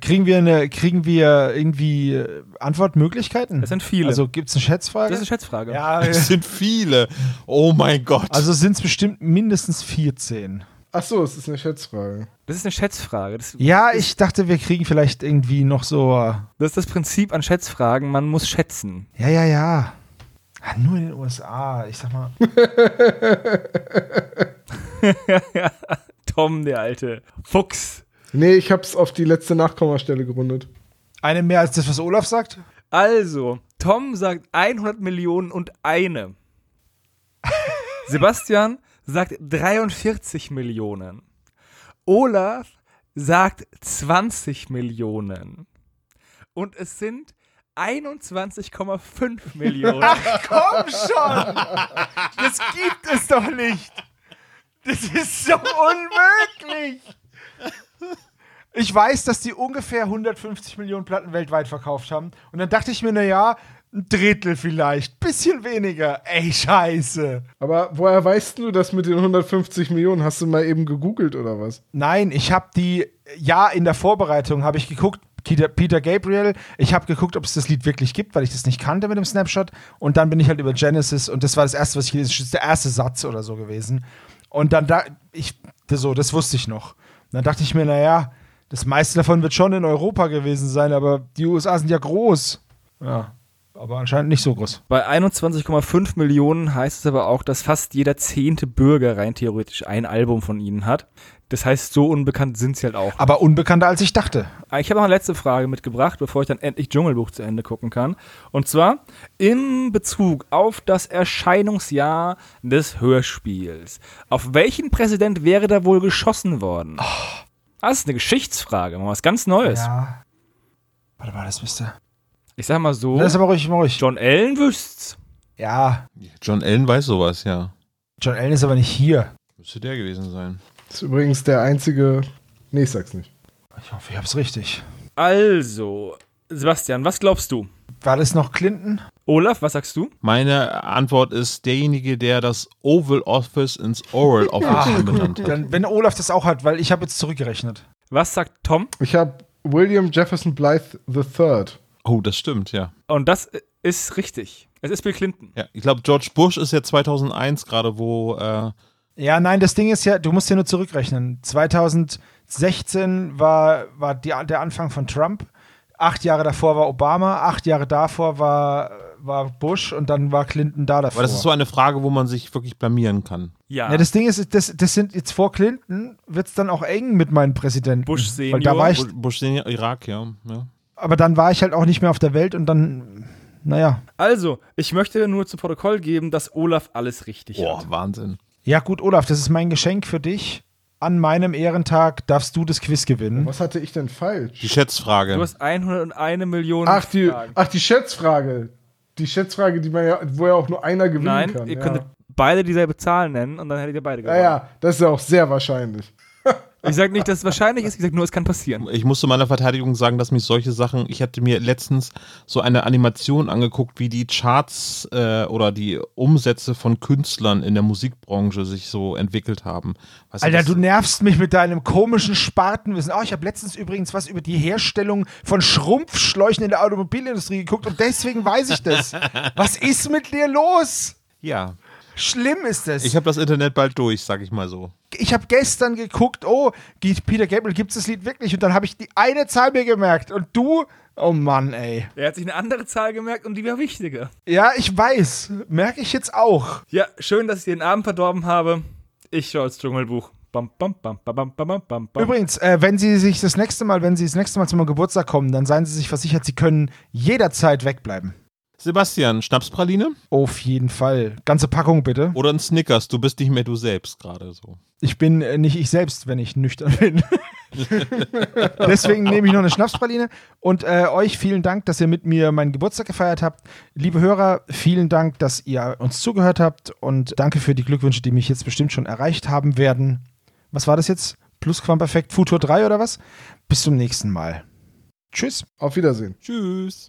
kriegen, wir eine, kriegen wir irgendwie äh, Antwortmöglichkeiten? Das sind viele. Also gibt es eine Schätzfrage? Das ist eine Schätzfrage. ja, Es sind viele. Oh mein Gott. also sind es bestimmt mindestens 14. Ach so, es ist eine Schätzfrage. Das ist eine Schätzfrage. Das, Ja, ich dachte, wir kriegen vielleicht irgendwie noch so. äh, das ist das Prinzip an Schätzfragen. Man muss schätzen. Ja, ja, ja. Ah, nur in den USA. Ich sag mal. Tom, der alte Fuchs. Nee, ich hab's auf die letzte Nachkommastelle gerundet. Eine mehr als das, was Olaf sagt? Also, Tom sagt 100 Millionen und eine. Sebastian sagt 43 Millionen. Olaf sagt 20 Millionen. Und es sind 21,5 Millionen. Komm schon! Das gibt es doch nicht! Das ist so unmöglich! Ich weiß, dass die ungefähr 150 Millionen Platten weltweit verkauft haben. Und dann dachte ich mir, naja, ein Drittel vielleicht. Bisschen weniger. Ey, scheiße. Aber woher weißt du das mit den 150 Millionen? Hast du mal eben gegoogelt oder was? Nein, ich habe die, ja, in der Vorbereitung habe ich geguckt, Peter, Gabriel. Ich habe geguckt, ob es das Lied wirklich gibt, weil ich das nicht kannte mit dem Snapshot. Und dann bin ich halt über Genesis und das war das erste, was ich gelesen habe. Das ist der erste Satz oder so gewesen. Und dann da, ich, so, das wusste ich noch. Und dann dachte ich mir, naja, das meiste davon wird schon in Europa gewesen sein, aber die USA sind ja groß. Ja, aber anscheinend nicht so groß. Bei 21,5 Millionen heißt es aber auch, dass fast jeder zehnte Bürger rein theoretisch ein Album von ihnen hat. Das heißt, so unbekannt sind sie halt auch. Aber unbekannter als ich dachte. Ich habe noch eine letzte Frage mitgebracht, bevor ich dann endlich Dschungelbuch zu Ende gucken kann. Und zwar in Bezug auf das Erscheinungsjahr des Hörspiels. Auf welchen Präsident wäre da wohl geschossen worden? Das ist eine Geschichtsfrage, mal was ganz Neues. Ja. Warte mal, das müsste. Ich sag mal so, Das ist aber ruhig, mal ruhig. John Allen wüsst's. Ja, John Allen weiß sowas, ja. John Allen ist aber nicht hier. Müsste der gewesen sein. Das ist übrigens der einzige. Nee, ich sag's nicht. Ich hoffe, ich hab's richtig. Also, Sebastian, was glaubst du? War das noch Clinton? Olaf, was sagst du? Meine Antwort ist derjenige, der das Oval Office ins Oral Office umbenannt hat. Dann, wenn Olaf das auch hat, weil ich habe jetzt zurückgerechnet. Was sagt Tom? Ich habe William Jefferson Blythe III. Oh, das stimmt, ja. Und das ist richtig. Es ist Bill Clinton. Ja, ich glaube, George Bush ist ja 2001 gerade, wo äh, Ja, nein, das Ding ist ja, du musst ja nur zurückrechnen. 2016 war, war die, der Anfang von Trump. Acht Jahre davor war Obama, acht Jahre davor war, war Bush und dann war Clinton da davor. Aber das ist so eine Frage, wo man sich wirklich blamieren kann. Ja. ja, das Ding ist, das, das sind jetzt vor Clinton, wird es dann auch eng mit meinen Präsidenten. Bush Weil da Senior. war ich, Bu- Bush Senior, Irak, ja. ja. Aber dann war ich halt auch nicht mehr auf der Welt und dann, naja. also, ich möchte nur zu Protokoll geben, dass Olaf alles richtig Boah, hat. Wahnsinn. Ja, gut, Olaf, das ist mein Geschenk für dich. An meinem Ehrentag darfst du das Quiz gewinnen. Was hatte ich denn falsch? Die Schätzfrage. Du hast 101 Millionen Ach, die, Fragen. ach, die Schätzfrage. Die Schätzfrage, die man ja, wo ja auch nur einer gewinnen Nein, kann. ihr ja. könntet beide dieselbe Zahl nennen und dann hättet ihr beide ja, gewonnen. ja, das ist ja auch sehr wahrscheinlich. Ich sage nicht, dass es wahrscheinlich ist, ich sage nur, es kann passieren. Ich muss zu meiner Verteidigung sagen, dass mich solche Sachen, ich hatte mir letztens so eine Animation angeguckt, wie die Charts äh, oder die Umsätze von Künstlern in der Musikbranche sich so entwickelt haben. Weißt Alter, das- du nervst mich mit deinem komischen Spartenwissen. Oh, ich habe letztens übrigens was über die Herstellung von Schrumpfschläuchen in der Automobilindustrie geguckt und deswegen weiß ich das. was ist mit dir los? Ja, Schlimm ist das. ich habe das Internet bald durch, sag ich mal so. ich habe gestern geguckt, oh, geht Peter Gabriel gibt es das Lied wirklich? Und dann habe ich die eine Zahl mir gemerkt. Und du, oh Mann, ey. Er hat sich eine andere Zahl gemerkt und die war wichtiger. Ja, ich weiß. Merke ich jetzt auch. Ja, schön, dass ich den Abend verdorben habe. Ich schaue ins Dschungelbuch. Bam, bam, bam, bam, bam, bam, bam, bam. Übrigens, äh, wenn Sie sich das nächste Mal, wenn Sie das nächste Mal zu meinem Geburtstag kommen, dann seien Sie sich versichert, Sie können jederzeit wegbleiben. Sebastian, Schnapspraline Auf jeden Fall. Ganze Packung bitte. oder ein Snickers? Du bist nicht mehr du selbst gerade so. Ich bin äh, nicht ich selbst, wenn ich nüchtern bin. Deswegen nehme ich noch eine Schnapspraline. Und äh, euch vielen Dank, dass ihr mit mir meinen Geburtstag gefeiert habt. Liebe Hörer, vielen Dank, dass ihr uns zugehört habt. Und danke für die Glückwünsche, die mich jetzt bestimmt schon erreicht haben werden. Was war das jetzt? Plusquamperfekt Futur 3 oder was? Bis zum nächsten Mal. Tschüss. Auf Wiedersehen. Tschüss.